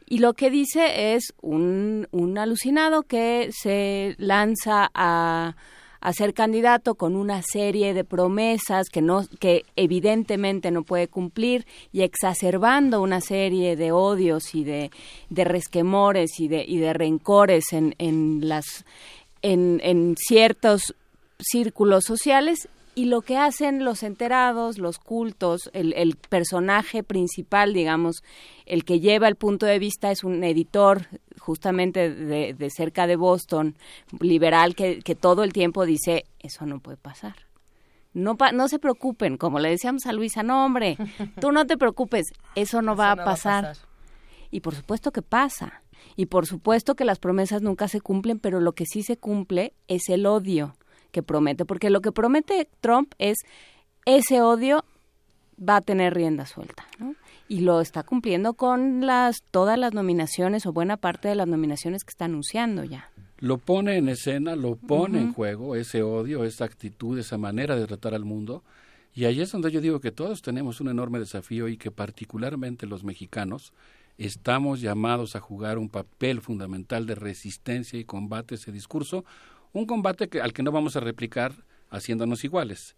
Y lo que dice es un, un alucinado que se lanza a, a ser candidato con una serie de promesas que no que evidentemente no puede cumplir y exacerbando una serie de odios y de, de resquemores y de, y de rencores en, en las en, en ciertos círculos sociales y lo que hacen los enterados, los cultos, el, el, personaje principal, digamos, el que lleva el punto de vista es un editor justamente de, de cerca de Boston, liberal, que, que, todo el tiempo dice, eso no puede pasar. No, no se preocupen, como le decíamos a Luisa, no hombre, tú no te preocupes, eso no, va, a, pasar. va a pasar. Y por supuesto que pasa. Y por supuesto que las promesas nunca se cumplen, pero lo que sí se cumple es el odio que promete, porque lo que promete Trump es ese odio va a tener rienda suelta, ¿no? Y lo está cumpliendo con las todas las nominaciones o buena parte de las nominaciones que está anunciando ya. Lo pone en escena, lo pone uh -huh. en juego, ese odio, esa actitud, esa manera de tratar al mundo. Y ahí es donde yo digo que todos tenemos un enorme desafío y que particularmente los mexicanos estamos llamados a jugar un papel fundamental de resistencia y combate a ese discurso, un combate al que no vamos a replicar haciéndonos iguales,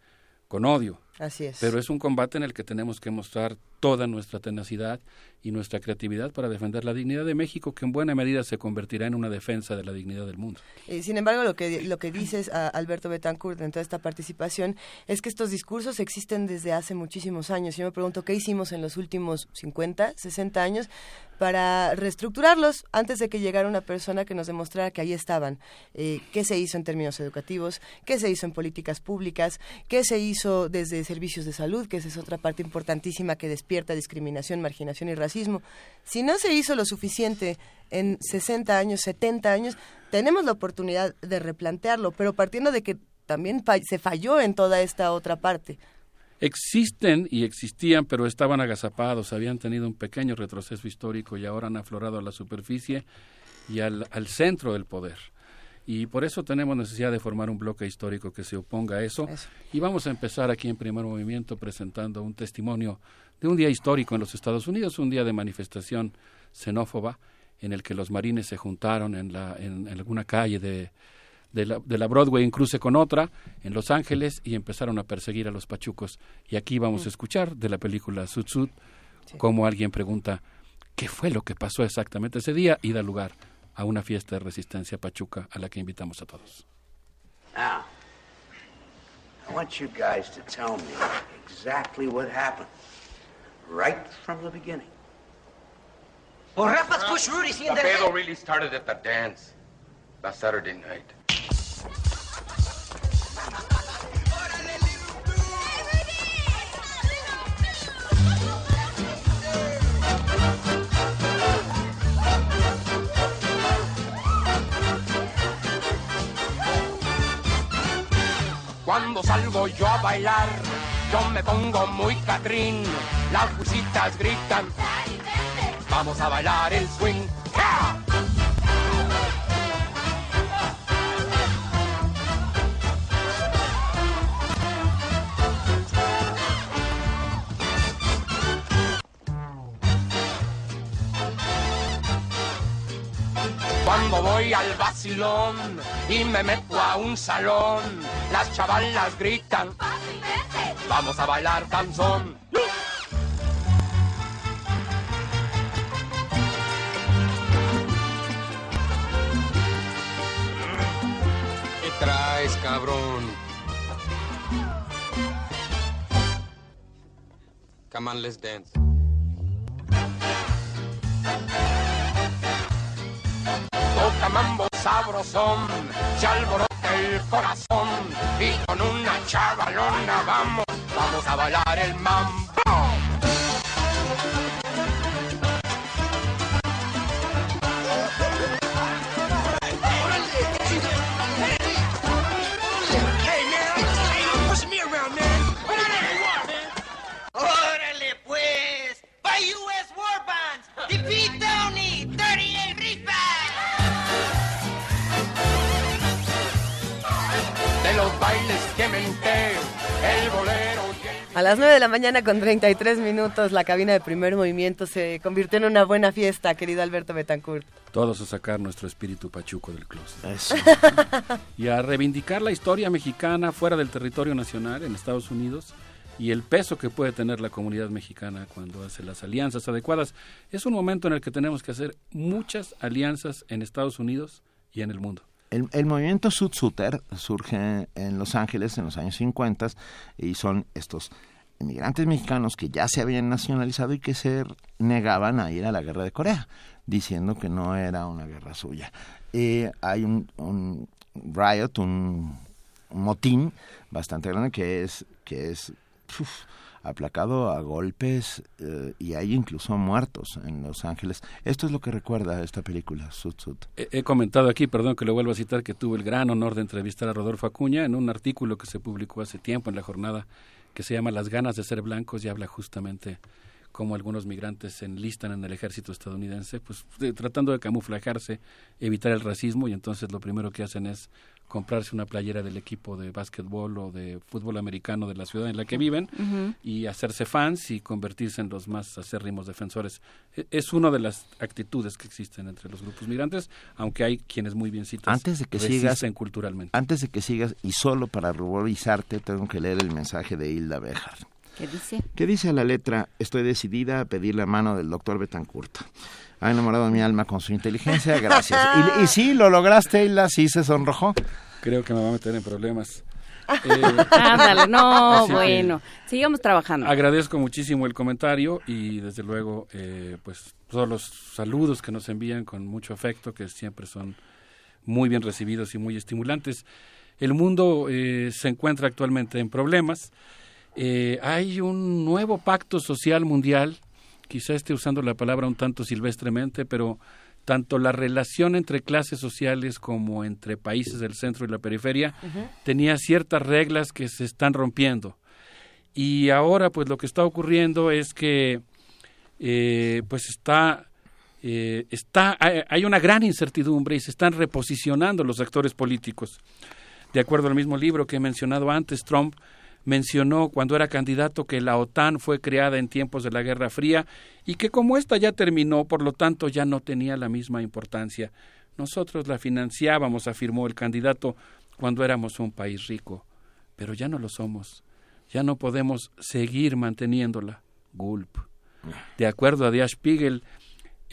con odio. Así es. Pero es un combate en el que tenemos que mostrar toda nuestra tenacidad y nuestra creatividad para defender la dignidad de México, que en buena medida se convertirá en una defensa de la dignidad del mundo. Eh, sin embargo, lo que, lo que dices, a Alberto Betancourt, en toda esta participación, es que estos discursos existen desde hace muchísimos años. Yo me pregunto, ¿qué hicimos en los últimos 50, 60 años para reestructurarlos antes de que llegara una persona que nos demostrara que ahí estaban? Eh, ¿Qué se hizo en términos educativos? ¿Qué se hizo en políticas públicas? ¿Qué se hizo desde servicios de salud? Que esa es otra parte importantísima que despierta discriminación, marginación y racismo. Si no se hizo lo suficiente en 60 años, 70 años, tenemos la oportunidad de replantearlo, pero partiendo de que también se falló en toda esta otra parte. Existen y existían, pero estaban agazapados, habían tenido un pequeño retroceso histórico y ahora han aflorado a la superficie y al, centro del poder y por eso tenemos necesidad de formar un bloque histórico que se oponga a eso. eso. Y vamos a empezar aquí en Primer Movimiento presentando un testimonio de un día histórico en los Estados Unidos, un día de manifestación xenófoba en el que los marines se juntaron en, la, en, en alguna calle de, de, la, de la Broadway en cruce con otra en Los Ángeles y empezaron a perseguir a los pachucos. Y aquí vamos a escuchar de la película Sud Sud sí. cómo alguien pregunta qué fue lo que pasó exactamente ese día y da lugar a una fiesta de resistencia pachuca a la que invitamos a todos. Now, I want you guys to tell me exactly what happened right from the beginning. Well, Rapa's push Rudy, see The pedo really started at the dance last Saturday night. Salgo yo a bailar, yo me pongo muy catrín. Las busitas gritan, vamos a bailar el swing. Voy al vacilón y me meto a un salón, las chavalas gritan, vamos a bailar canzón. ¿Qué traes, cabrón? Come on, let's dance. Toca mambo sabrosón, se alborota el corazón y con una chavalona vamos, vamos a bailar el mambo. A las 9 de la mañana con 33 minutos la cabina de primer movimiento se convirtió en una buena fiesta, querido Alberto Betancourt. Todos a sacar nuestro espíritu pachuco del closet. y a reivindicar la historia mexicana fuera del territorio nacional en Estados Unidos y el peso que puede tener la comunidad mexicana cuando hace las alianzas adecuadas. Es un momento en el que tenemos que hacer muchas alianzas en Estados Unidos y en el mundo. El, movimiento Sud-Suter surge en Los Ángeles en los años 50 y son estos inmigrantes mexicanos que ya se habían nacionalizado y que se negaban a ir a la guerra de Corea, diciendo que no era una guerra suya. Eh, hay un, riot, un, motín bastante grande que es, que es aplacado a golpes eh, y hay incluso muertos en Los Ángeles. Esto es lo que recuerda esta película, Sud Sud. He, comentado aquí, perdón que lo vuelvo a citar, que tuve el gran honor de entrevistar a Rodolfo Acuña en un artículo que se publicó hace tiempo en la jornada que se llama Las ganas de ser blancos y habla justamente cómo algunos migrantes se enlistan en el ejército estadounidense, pues tratando de camuflajarse, evitar el racismo y entonces lo primero que hacen es comprarse una playera del equipo de básquetbol o de fútbol americano de la ciudad en la que viven y hacerse fans y convertirse en los más acérrimos defensores. E, es una de las actitudes que existen entre los grupos migrantes, aunque hay quienes muy bien citan antes de que sigas culturalmente. Antes de que sigas y solo para ruborizarte tengo que leer el mensaje de Hilda Bejar. ¿Qué dice? ¿Qué dice la letra? Estoy decidida a pedir la mano del doctor Betancourt. Ha enamorado mi alma con su inteligencia, gracias. y, y sí, lo lograste, Hilda, sí se sonrojó. Creo que me va a meter en problemas. Eh, Ándale, no, bueno, sigamos trabajando. Agradezco muchísimo el comentario y desde luego, eh, pues todos los saludos que nos envían con mucho afecto, que siempre son muy bien recibidos y muy estimulantes. El mundo eh, se encuentra actualmente en problemas. Eh, hay un nuevo pacto social mundial, quizá esté usando la palabra un tanto silvestremente, pero tanto la relación entre clases sociales como entre países del centro y la periferia tenía ciertas reglas que se están rompiendo. Y ahora pues lo que está ocurriendo es que eh, pues está, eh, está hay una gran incertidumbre y se están reposicionando los actores políticos. De acuerdo al mismo libro que he mencionado antes, Trump mencionó cuando era candidato que la OTAN fue creada en tiempos de la Guerra Fría y que como esta ya terminó, por lo tanto ya no tenía la misma importancia. Nosotros la financiábamos, afirmó el candidato, cuando éramos un país rico, pero ya no lo somos. Ya no podemos seguir manteniéndola. Gulp. De acuerdo a Die Spiegel,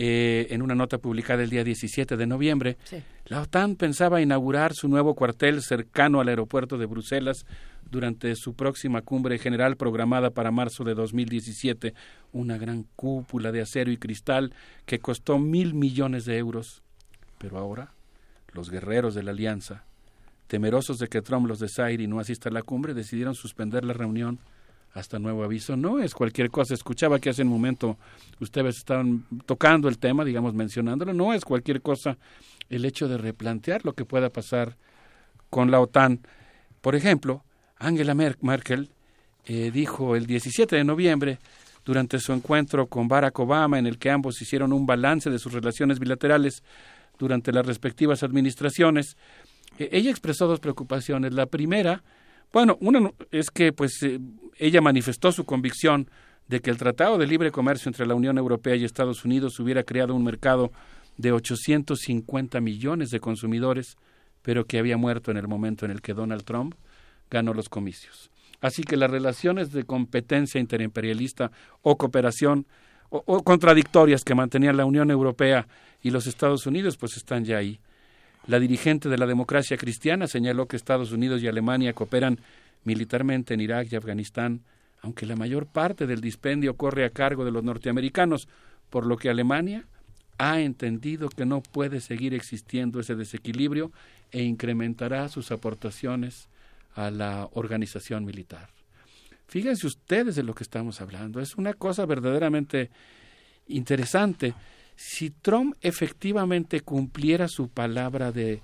eh, en una nota publicada el día 17 de noviembre, la OTAN pensaba inaugurar su nuevo cuartel cercano al aeropuerto de Bruselas durante su próxima cumbre general programada para marzo de 2017, una gran cúpula de acero y cristal que costó mil millones de euros. Pero ahora, los guerreros de la alianza, temerosos de que Trump los desaire y no asista a la cumbre, decidieron suspender la reunión hasta nuevo aviso. No es cualquier cosa. Escuchaba que hace un momento ustedes estaban tocando el tema, digamos, mencionándolo. No es cualquier cosa el hecho de replantear lo que pueda pasar con la OTAN. Por ejemplo, Angela Merkel eh, dijo el 17 de noviembre, durante su encuentro con Barack Obama, en el que ambos hicieron un balance de sus relaciones bilaterales durante las respectivas administraciones, eh, ella expresó dos preocupaciones. La primera, bueno, una es que pues eh, ella manifestó su convicción de que el Tratado de Libre Comercio entre la Unión Europea y Estados Unidos hubiera creado un mercado de 850 millones de consumidores, pero que había muerto en el momento en el que Donald Trump ganó los comicios. Así que las relaciones de competencia interimperialista o cooperación o, contradictorias que mantenían la Unión Europea y los Estados Unidos, pues están ya ahí. La dirigente de la democracia cristiana señaló que Estados Unidos y Alemania cooperan militarmente en Irak y Afganistán, aunque la mayor parte del dispendio corre a cargo de los norteamericanos, por lo que Alemania ha entendido que no puede seguir existiendo ese desequilibrio e incrementará sus aportaciones a la organización militar. Fíjense ustedes de lo que estamos hablando. Es una cosa verdaderamente interesante. Si Trump efectivamente cumpliera su palabra de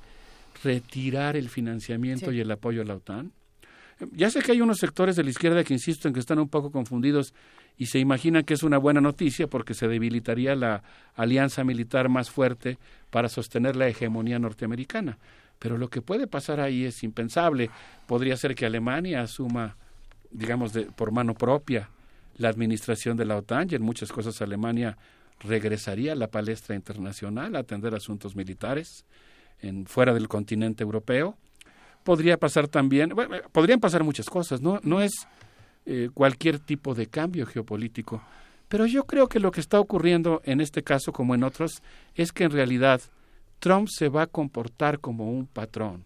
retirar el financiamiento y el apoyo a la OTAN, ya sé que hay unos sectores de la izquierda que insisten que están un poco confundidos y se imagina que es una buena noticia porque se debilitaría la alianza militar más fuerte para sostener la hegemonía norteamericana. Pero lo que puede pasar ahí es impensable. Podría ser que Alemania asuma, digamos, de, por mano propia la administración de la OTAN y en muchas cosas Alemania regresaría a la palestra internacional a atender asuntos militares en, fuera del continente europeo. Podría pasar también, bueno, podrían pasar muchas cosas, no, no es eh, cualquier tipo de cambio geopolítico, pero yo creo que lo que está ocurriendo en este caso como en otros es que en realidad Trump se va a comportar como un patrón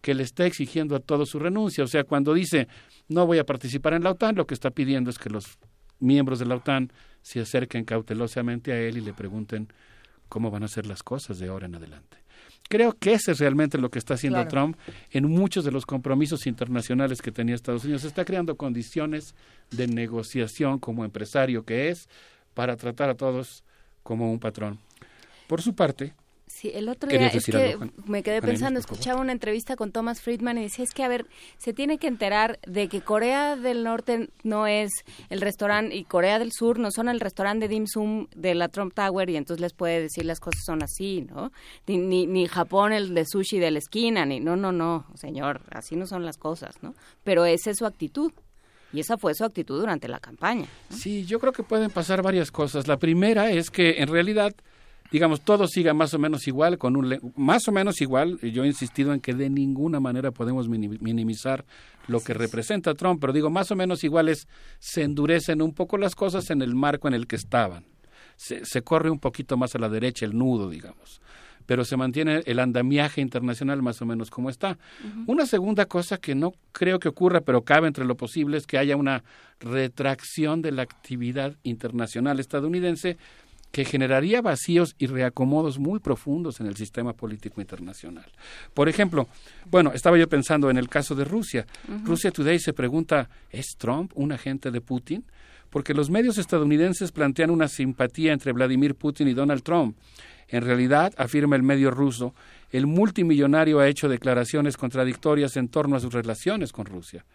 que le está exigiendo a todos su renuncia. O sea, cuando dice no voy a participar en la OTAN, lo que está pidiendo es que los miembros de la OTAN se acerquen cautelosamente a él y le pregunten cómo van a ser las cosas de ahora en adelante. Creo que ese es realmente lo que está haciendo Trump en muchos de los compromisos internacionales que tenía Estados Unidos. Está creando condiciones de negociación como empresario que es para tratar a todos como un patrón. Por su parte, Sí, el otro día es que me quedé pensando, escuchaba una entrevista con Thomas Friedman y decía, es que, a ver, se tiene que enterar de que Corea del Norte no es el restaurante y Corea del Sur no son el restaurante de dim sum de la Trump Tower y entonces les puede decir las cosas son así, ¿no? Ni, ni, ni Japón el de sushi de la esquina, ni no, no, no, señor, así no son las cosas, ¿no? Pero esa es su actitud. Y esa fue su actitud durante la campaña. Sí, yo creo que pueden pasar varias cosas. La primera es que en realidad digamos, todo siga más o menos igual, con un más o menos igual. Yo he insistido en que de ninguna manera podemos minimizar lo que representa Trump, pero digo, más o menos iguales se endurecen un poco las cosas en el marco en el que estaban. Se, se corre un poquito más a la derecha el nudo, digamos pero se mantiene el andamiaje internacional más o menos como está. Una segunda cosa que no creo que ocurra, pero cabe entre lo posible, es que haya una retracción de la actividad internacional estadounidense que generaría vacíos y reacomodos muy profundos en el sistema político internacional. Por ejemplo, bueno, estaba yo pensando en el caso de Rusia. Rusia Today se pregunta, ¿es Trump un agente de Putin? Porque los medios estadounidenses plantean una simpatía entre Vladimir Putin y Donald Trump. En realidad, afirma el medio ruso, el multimillonario ha hecho declaraciones contradictorias en torno a sus relaciones con Rusia.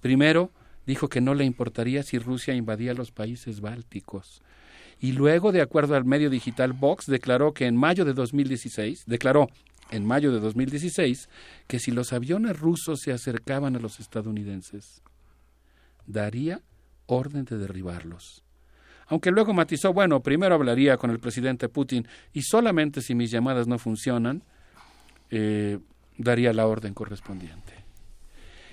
Primero, dijo que no le importaría si Rusia invadía los países bálticos y luego, de acuerdo al medio digital Vox, declaró que en mayo de 2016, declaró en mayo de 2016 que si los aviones rusos se acercaban a los estadounidenses, daría orden de derribarlos. Aunque luego matizó, bueno, primero hablaría con el presidente Putin y solamente si mis llamadas no funcionan, eh, daría la orden correspondiente.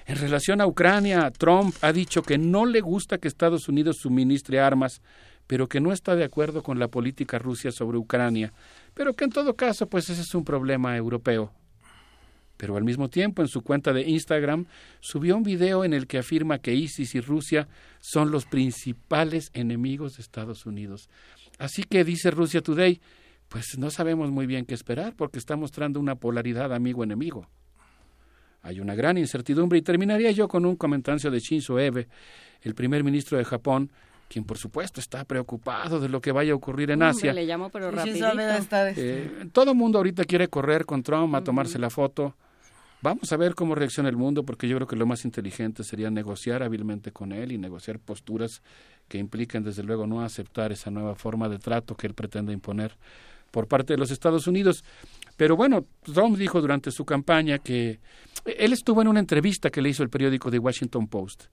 En relación a Ucrania, Trump ha dicho que no le gusta que Estados Unidos suministre armas pero que no está de acuerdo con la política rusa sobre Ucrania, pero que en todo caso pues ese es un problema europeo. Pero al mismo tiempo en su cuenta de Instagram subió un video en el que afirma que ISIS y Rusia son los principales enemigos de Estados Unidos. Así que dice Rusia Today, pues no sabemos muy bien qué esperar porque está mostrando una polaridad amigo-enemigo. Hay una gran incertidumbre y terminaría yo con un comentario de Shinzo Abe, el primer ministro de Japón, quien por supuesto está preocupado de lo que vaya a ocurrir en Asia. Le llamo, pero eh, todo el mundo ahorita quiere correr con Trump a tomarse la foto. Vamos a ver cómo reacciona el mundo, porque yo creo que lo más inteligente sería negociar hábilmente con él y negociar posturas que impliquen, desde luego, no aceptar esa nueva forma de trato que él pretende imponer por parte de los Estados Unidos. Pero bueno, Trump dijo durante su campaña que él estuvo en una entrevista que le hizo el periódico The Washington Post.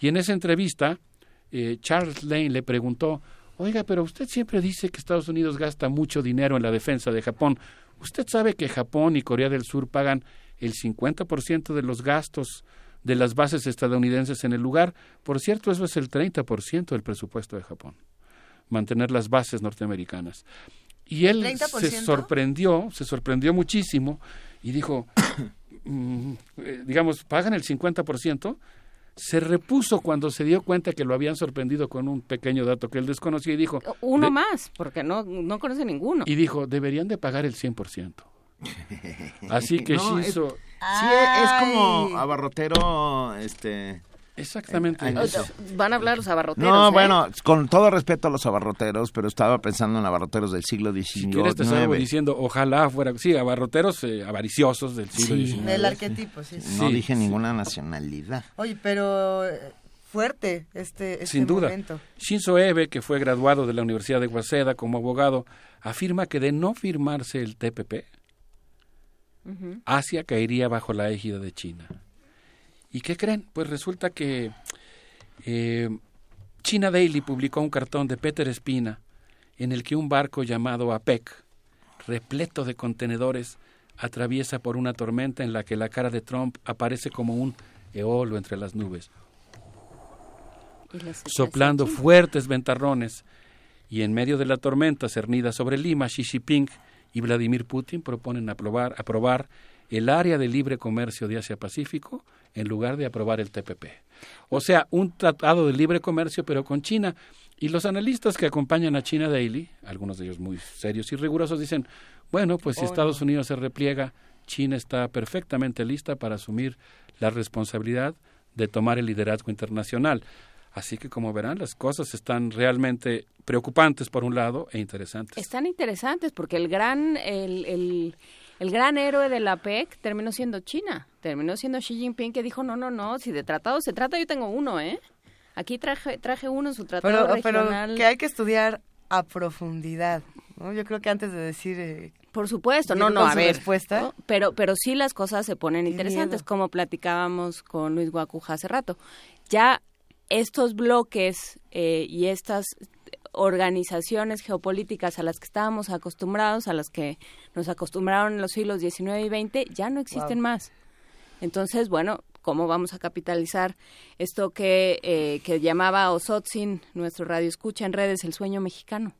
Y en esa entrevista eh, Charles Lane le preguntó, oiga, pero usted siempre dice que Estados Unidos gasta mucho dinero en la defensa de Japón. ¿Usted sabe que Japón y Corea del Sur pagan el 50% de los gastos de las bases estadounidenses en el lugar? Por cierto, eso es el 30% del presupuesto de Japón, mantener las bases norteamericanas. Y él se sorprendió, se sorprendió muchísimo y dijo, mm, eh, digamos, pagan el 50%, se repuso cuando se dio cuenta que lo habían sorprendido con un pequeño dato que él desconocía y dijo... Uno más, porque no, no conoce ninguno. Y dijo, deberían de pagar el 100%. Así que no, sí, es como abarrotero, este Exactamente. Van a hablar los abarroteros. No, ¿eh? bueno, con todo respeto a los abarroteros, pero estaba pensando en abarroteros del siglo XIX. Si quieres te estaba diciendo, ojalá fuera, sí, abarroteros eh, avariciosos del siglo XIX. Del arquetipo, sí. No dije ninguna nacionalidad. Oye, pero eh, fuerte este, este Sin duda. Shinzo Ebe, que fue graduado de la Universidad de Waseda como abogado, afirma que de no firmarse el TPP, Asia caería bajo la égida de China. ¿Y qué creen? Pues resulta que eh, China Daily publicó un cartón de Peter Espina en el que un barco llamado APEC, repleto de contenedores, atraviesa por una tormenta en la que la cara de Trump aparece como un eolo entre las nubes, soplando fuertes ventarrones. Y en medio de la tormenta cernida sobre Lima, Xi Jinping y Vladimir Putin proponen aprobar, aprobar el área de libre comercio de Asia-Pacífico en lugar de aprobar el TPP. O sea, un tratado de libre comercio pero con China. Y los analistas que acompañan a China Daily, algunos de ellos muy serios y rigurosos, dicen, bueno, pues si Estados Unidos se repliega, China está perfectamente lista para asumir la responsabilidad de tomar el liderazgo internacional. Así que como verán, las cosas están realmente preocupantes por un lado e interesantes. Están interesantes porque el gran, el, el, el gran héroe de la PEC terminó siendo China, terminó siendo Xi Jinping que dijo, no, no, no, si de tratado se trata, yo tengo uno, ¿eh? Aquí traje, traje uno en su tratado regional. Pero que hay que estudiar a profundidad, ¿no? Yo creo que antes de decir... Eh, por supuesto, no, no, a ver, respuesta. pero, pero sí las cosas se ponen interesantes, como platicábamos con Luis Guacuja hace rato. Ya estos bloques eh, y estas organizaciones geopolíticas a las que estábamos acostumbrados, a las que nos acostumbraron en los siglos XIX y XX, ya no existen más. Entonces, bueno, ¿cómo vamos a capitalizar esto que, eh, que llamaba Osotzin, nuestro radio escucha en redes, el sueño mexicano?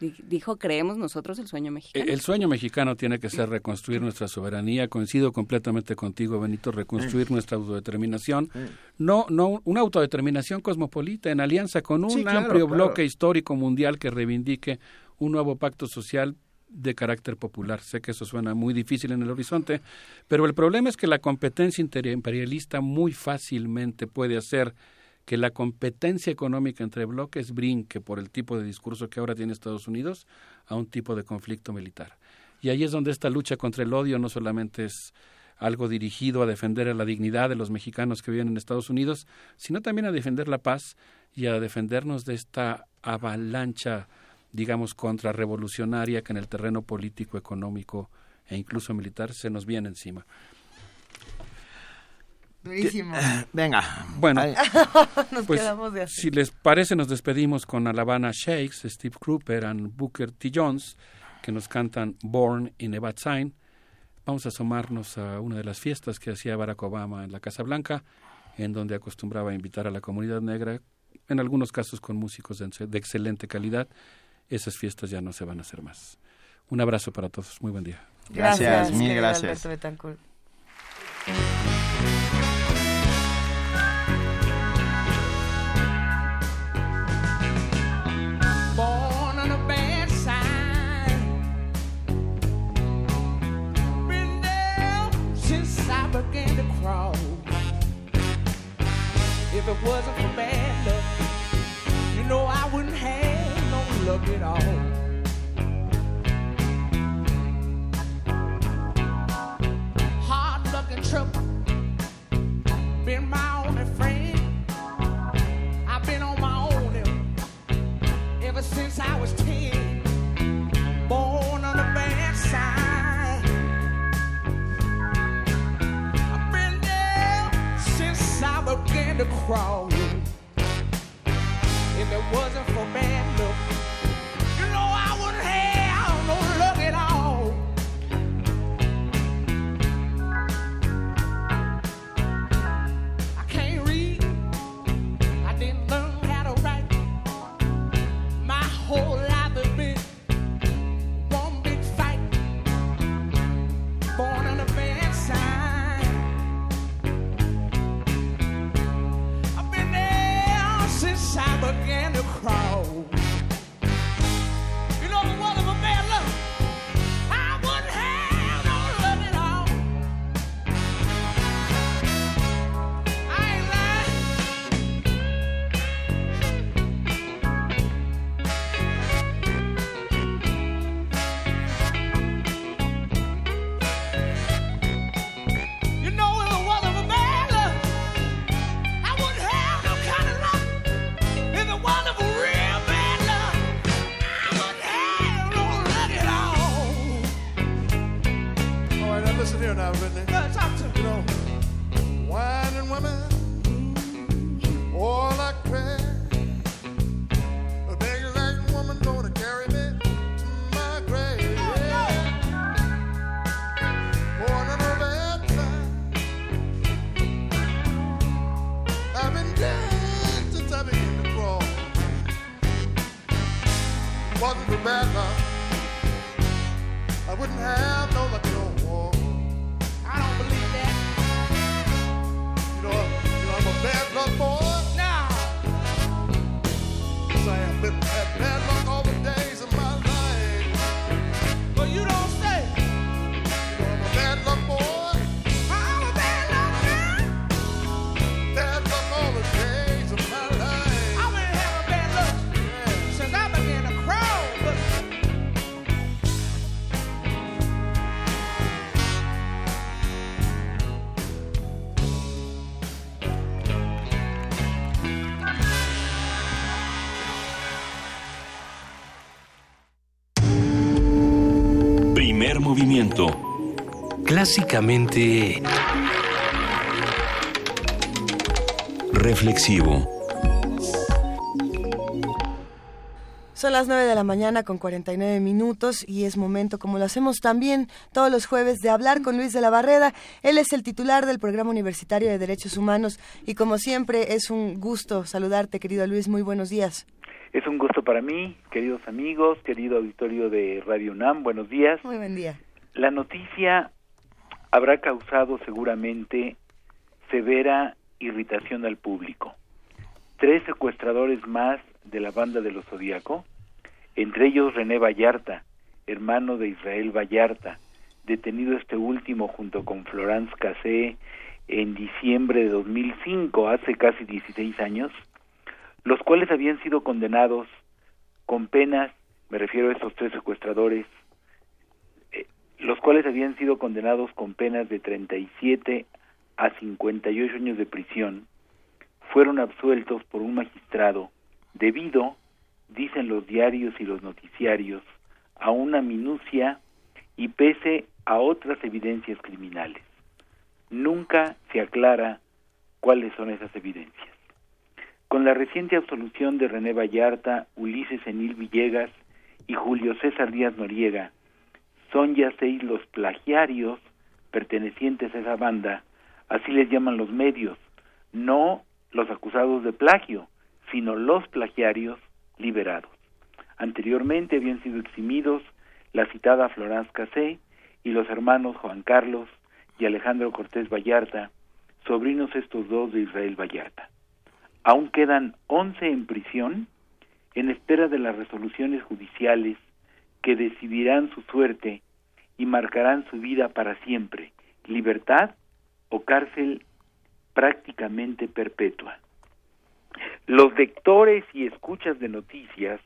Dijo, creemos nosotros el sueño mexicano. El sueño mexicano tiene que ser reconstruir nuestra soberanía. Coincido completamente contigo, Benito, reconstruir nuestra autodeterminación. No, no una autodeterminación cosmopolita en alianza con un amplio bloque histórico mundial que reivindique un nuevo pacto social de carácter popular. Sé que eso suena muy difícil en el horizonte, pero el problema es que la competencia imperialista muy fácilmente puede hacer que la competencia económica entre bloques brinque por el tipo de discurso que ahora tiene Estados Unidos a un tipo de conflicto militar. Y ahí es donde esta lucha contra el odio no solamente es algo dirigido a defender la dignidad de los mexicanos que viven en Estados Unidos, sino también a defender la paz y a defendernos de esta avalancha, digamos, contrarrevolucionaria que en el terreno político, económico e incluso militar se nos viene encima. Venga. Bueno, nos pues, quedamos de si les parece, nos despedimos con Alabama Shakes, Steve Cropper y Booker T. Jones, que nos cantan Born in a Bad Sign. Vamos a asomarnos a una de las fiestas que hacía Barack Obama en la Casa Blanca, en donde acostumbraba a invitar a la comunidad negra, en algunos casos con músicos de, excelente calidad. Esas fiestas ya no se van a hacer más. Un abrazo para todos. Muy buen día. Gracias, mil gracias. Clásicamente Reflexivo. Son las 9 de la mañana con 49 minutos y es momento, como lo hacemos también todos los jueves, de hablar con Luis de la Barreda. Él es el titular del Programa Universitario de Derechos Humanos y como siempre es un gusto saludarte, querido Luis. Muy buenos días. Es un gusto para mí, queridos amigos, querido auditorio de Radio UNAM, buenos días. Muy buen día. La noticia habrá causado seguramente severa irritación al público. Tres secuestradores más de la banda de los Zodíaco, entre ellos René Vallarta, hermano de Israel Vallarta, detenido este último junto con Florence Cassé en diciembre de 2005, hace casi 16 años, los cuales habían sido condenados con penas, me refiero a estos tres secuestradores, los cuales habían sido condenados con penas de 37 a 58 años de prisión, fueron absueltos por un magistrado debido, dicen los diarios y los noticiarios, a una minucia y pese a otras evidencias criminales. Nunca se aclara cuáles son esas evidencias. Con la reciente absolución de René Vallarta, Ulises Enil Villegas y Julio César Díaz Noriega, son ya seis los plagiarios pertenecientes a esa banda, así les llaman los medios, no los acusados de plagio, sino los plagiarios liberados. Anteriormente habían sido eximidos la citada Florence Cassé y los hermanos Juan Carlos y Alejandro Cortés Vallarta, sobrinos estos dos de Israel Vallarta. Aún quedan 11 en prisión en espera de las resoluciones judiciales que decidirán su suerte y marcarán su vida para siempre, libertad o cárcel prácticamente perpetua. Los lectores y escuchas de noticias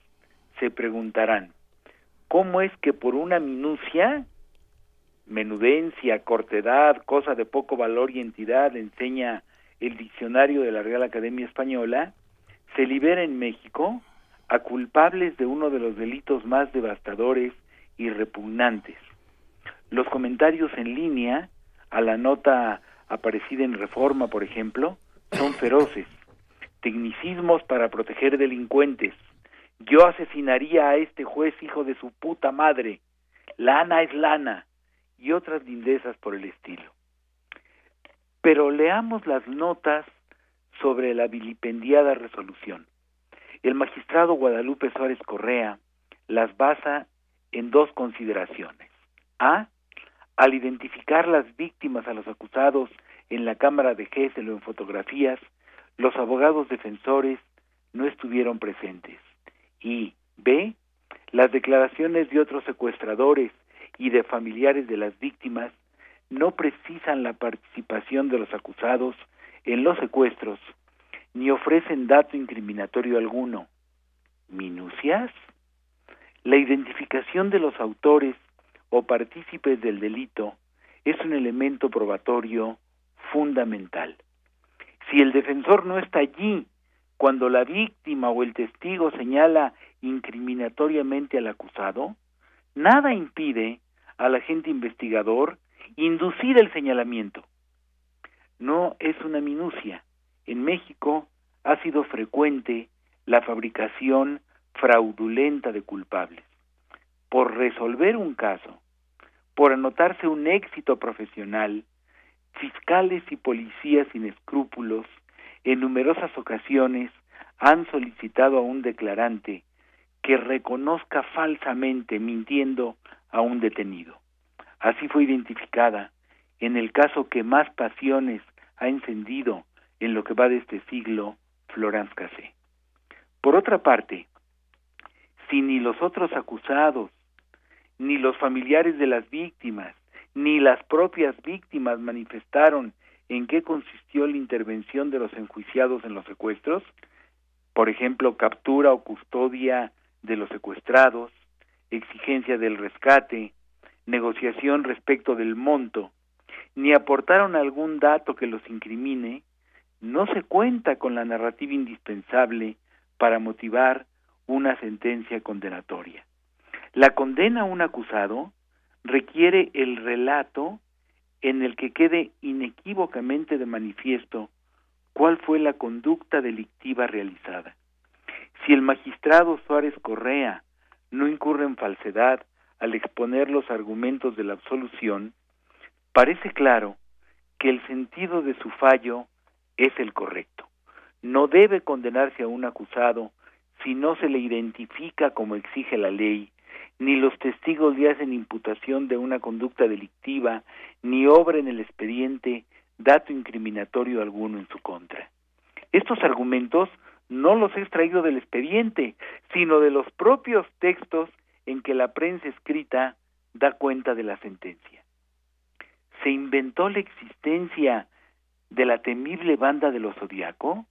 se preguntarán, ¿cómo es que por una minucia, menudencia, cortedad, cosa de poco valor y entidad, enseña el diccionario de la Real Academia Española, se libera en México a culpables de uno de los delitos más devastadores y repugnantes? Los comentarios en línea a la nota aparecida en Reforma, por ejemplo, son feroces. Tecnicismos para proteger delincuentes. Yo asesinaría a este juez hijo de su puta madre. Lana es lana. Y otras lindezas por el estilo. Pero leamos las notas sobre la vilipendiada resolución. El magistrado Guadalupe Suárez Correa las basa en dos consideraciones. A. Al identificar las víctimas a los acusados en la cámara de Gesell o en fotografías, los abogados defensores no estuvieron presentes. Y B. Las declaraciones de otros secuestradores y de familiares de las víctimas no precisan la participación de los acusados en los secuestros, ni ofrecen dato incriminatorio alguno. ¿Minucias? La identificación de los autores o partícipes del delito es un elemento probatorio fundamental. Si el defensor no está allí cuando la víctima o el testigo señala incriminatoriamente al acusado, nada impide al agente investigador inducir el señalamiento. No es una minucia. En México ha sido frecuente la fabricación fraudulenta de culpables. Por resolver un caso, por anotarse un éxito profesional, fiscales y policías sin escrúpulos en numerosas ocasiones han solicitado a un declarante que reconozca falsamente mintiendo a un detenido. Así fue identificada en el caso que más pasiones ha encendido en lo que va de este siglo Florence Cassé. Por otra parte, si ni los otros acusados, ni los familiares de las víctimas, ni las propias víctimas manifestaron en qué consistió la intervención de los enjuiciados en los secuestros, por ejemplo, captura o custodia de los secuestrados, exigencia del rescate, negociación respecto del monto, ni aportaron algún dato que los incrimine, no se cuenta con la narrativa indispensable para motivar una sentencia condenatoria. La condena a un acusado requiere el relato en el que quede inequívocamente de manifiesto cuál fue la conducta delictiva realizada. Si el magistrado Suárez Correa no incurre en falsedad al exponer los argumentos de la absolución, parece claro que el sentido de su fallo es el correcto. No debe condenarse a un acusado si no se le identifica como exige la ley, ni los testigos le hacen imputación de una conducta delictiva, ni obra en el expediente dato incriminatorio alguno en su contra. Estos argumentos no los he extraído del expediente, sino de los propios textos en que la prensa escrita da cuenta de la sentencia. ¿Se inventó la existencia de la temible banda de los Zodíaco?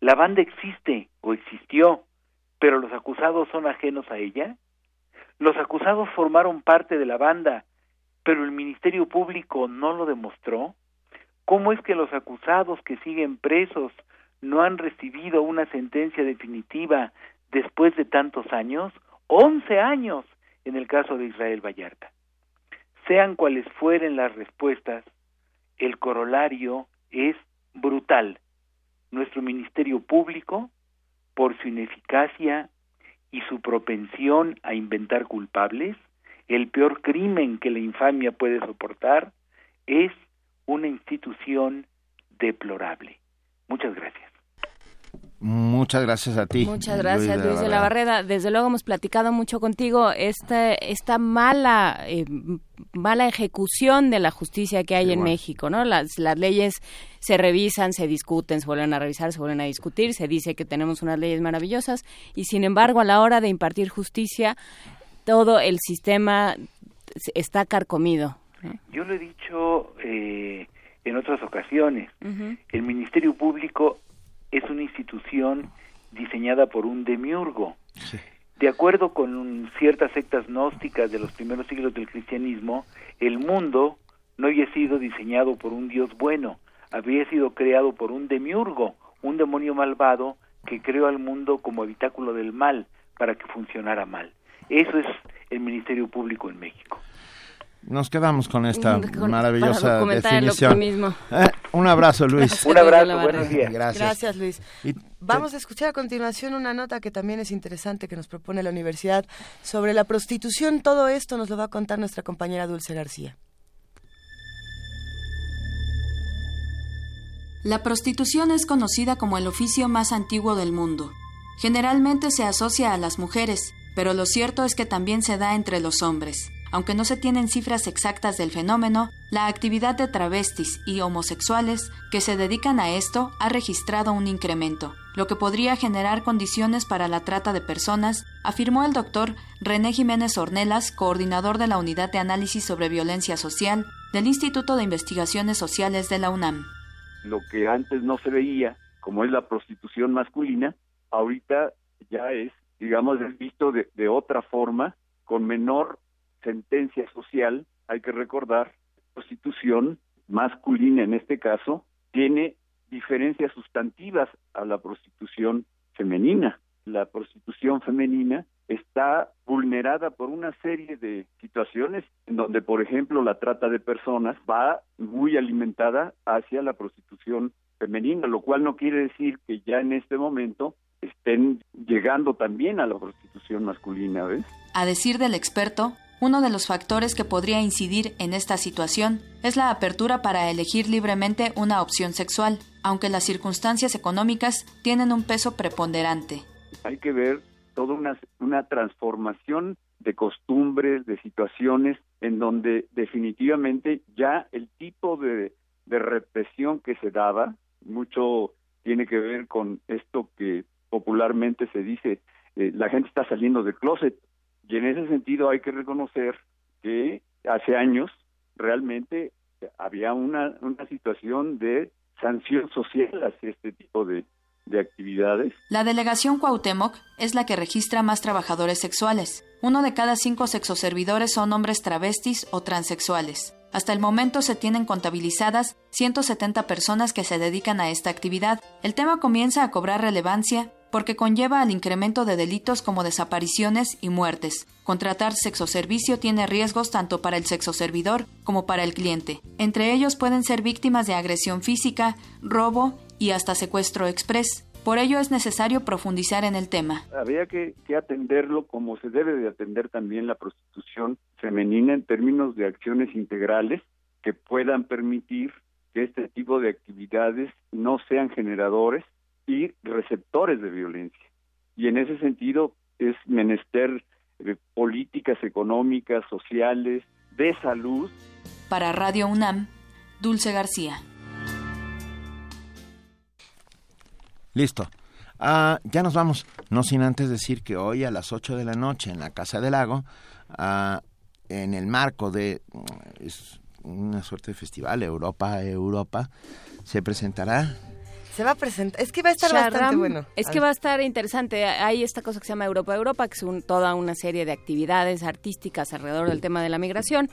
La banda existe o existió, pero los acusados son ajenos a ella. Los acusados formaron parte de la banda, pero el Ministerio Público no lo demostró. ¿Cómo es que los acusados que siguen presos no han recibido una sentencia definitiva después de tantos años? Once años en el caso de Israel Vallarta. Sean cuales fueren las respuestas, el corolario es brutal. Nuestro Ministerio Público, por su ineficacia y su propensión a inventar culpables, el peor crimen que la infamia puede soportar, es una institución deplorable. Muchas gracias. Muchas gracias a ti. Muchas gracias, Luis de, la, Barrera. Desde luego hemos platicado mucho contigo esta, esta mala, eh, mala ejecución de la justicia que hay en México, ¿no? Las, las leyes se revisan, se discuten, se vuelven a revisar, se vuelven a discutir, se dice que tenemos unas leyes maravillosas y sin embargo a la hora de impartir justicia todo el sistema está carcomido. Yo lo he dicho eh, en otras ocasiones. El Ministerio Público es una institución diseñada por un demiurgo. De acuerdo con ciertas sectas gnósticas de los primeros siglos del cristianismo, el mundo no había sido diseñado por un Dios bueno, había sido creado por un demiurgo, un demonio malvado que creó al mundo como habitáculo del mal para que funcionara mal. Eso es el Ministerio Público en México. Nos quedamos con esta maravillosa definición. Eh, un abrazo, Luis. un abrazo, buenos días. Gracias. Luis. Vamos a escuchar a continuación una nota que también es interesante que nos propone la universidad sobre la prostitución. Todo esto nos lo va a contar nuestra compañera Dulce García. La prostitución es conocida como el oficio más antiguo del mundo. Generalmente se asocia a las mujeres, pero lo cierto es que también se da entre los hombres. Aunque no se tienen cifras exactas del fenómeno, la actividad de travestis y homosexuales que se dedican a esto ha registrado un incremento, lo que podría generar condiciones para la trata de personas, afirmó el doctor René Jiménez Ornelas, coordinador de la Unidad de Análisis sobre Violencia Social del Instituto de Investigaciones Sociales de la UNAM. Lo que antes no se veía, como es la prostitución masculina, ahorita ya es, digamos, visto de, otra forma, con menor sentencia social, hay que recordar, prostitución masculina en este caso, tiene diferencias sustantivas a la prostitución femenina. La prostitución femenina está vulnerada por una serie de situaciones en donde, por ejemplo, la trata de personas va muy alimentada hacia la prostitución femenina, lo cual no quiere decir que ya en este momento estén llegando también a la prostitución masculina, ¿ves? A decir del experto, uno de los factores que podría incidir en esta situación es la apertura para elegir libremente una opción sexual, aunque las circunstancias económicas tienen un peso preponderante. Hay que ver toda una, una transformación de costumbres, de situaciones, en donde definitivamente ya el tipo de, de represión que se daba, mucho tiene que ver con esto que popularmente se dice, eh, la gente está saliendo del closet. Y en ese sentido hay que reconocer que hace años realmente había una, una situación de sanción social hacia este tipo de, de actividades. La delegación Cuauhtémoc es la que registra más trabajadores sexuales. Uno de cada cinco sexoservidores son hombres travestis o transexuales. Hasta el momento se tienen contabilizadas 170 personas que se dedican a esta actividad. El tema comienza a cobrar relevancia porque conlleva al incremento de delitos como desapariciones y muertes. Contratar sexoservicio tiene riesgos tanto para el sexoservidor como para el cliente. Entre ellos pueden ser víctimas de agresión física, robo y hasta secuestro express. Por ello es necesario profundizar en el tema. Habría que, que, atenderlo como se debe de atender también la prostitución femenina en términos de acciones integrales que puedan permitir que este tipo de actividades no sean generadores y receptores de violencia. Y en ese sentido es menester de políticas económicas, sociales, de salud. Para Radio UNAM, Dulce García. Listo. Ah, ya nos vamos. No sin antes decir que hoy a las 8 de la noche en la Casa del Lago, ah, en el marco de es una suerte de festival Europa Europa, se presentará se va a presentar. Es que va a estar bastante bueno. Es que va a estar interesante. Hay esta cosa que se llama Europa Europa, que es toda una serie de actividades artísticas alrededor del tema de la migración.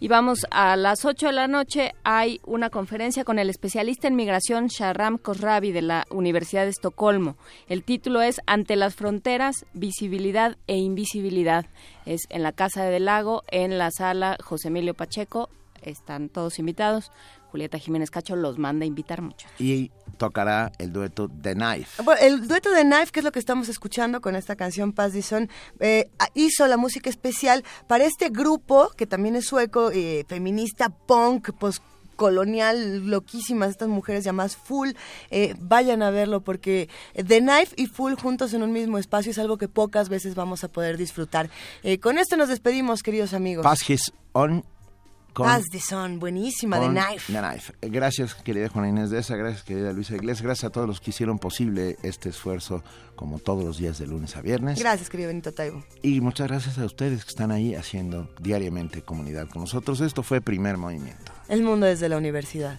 Y vamos a las 8 de la noche. Hay una conferencia con el especialista en migración Sharam Kosravi de la Universidad de Estocolmo. El título es Ante las fronteras, visibilidad e invisibilidad. Es en la Casa del Lago, en la sala José Emilio Pacheco. Están todos invitados. Julieta Jiménez Cacho los manda a invitar mucho. Y tocará el dueto The Knife. Bueno, el dueto The Knife, que es lo que estamos escuchando con esta canción Paz Dison, eh, hizo la música especial para este grupo, que también es sueco, eh, feminista, punk, post colonial loquísimas estas mujeres llamadas Full eh, vayan a verlo porque The Knife y Full juntos en un mismo espacio es algo que pocas veces vamos a poder disfrutar eh, con esto nos despedimos queridos amigos His On Paz de Son, buenísima, de Knife. Knife. Gracias, querida Juana Inés de esa, gracias, querida Luisa Iglesias, gracias a todos los que hicieron posible este esfuerzo, como todos los días de lunes a viernes. Gracias, querido Benito Taibo. Y muchas gracias a ustedes que están ahí haciendo diariamente comunidad con nosotros. Esto fue Primer Movimiento. El mundo desde la universidad.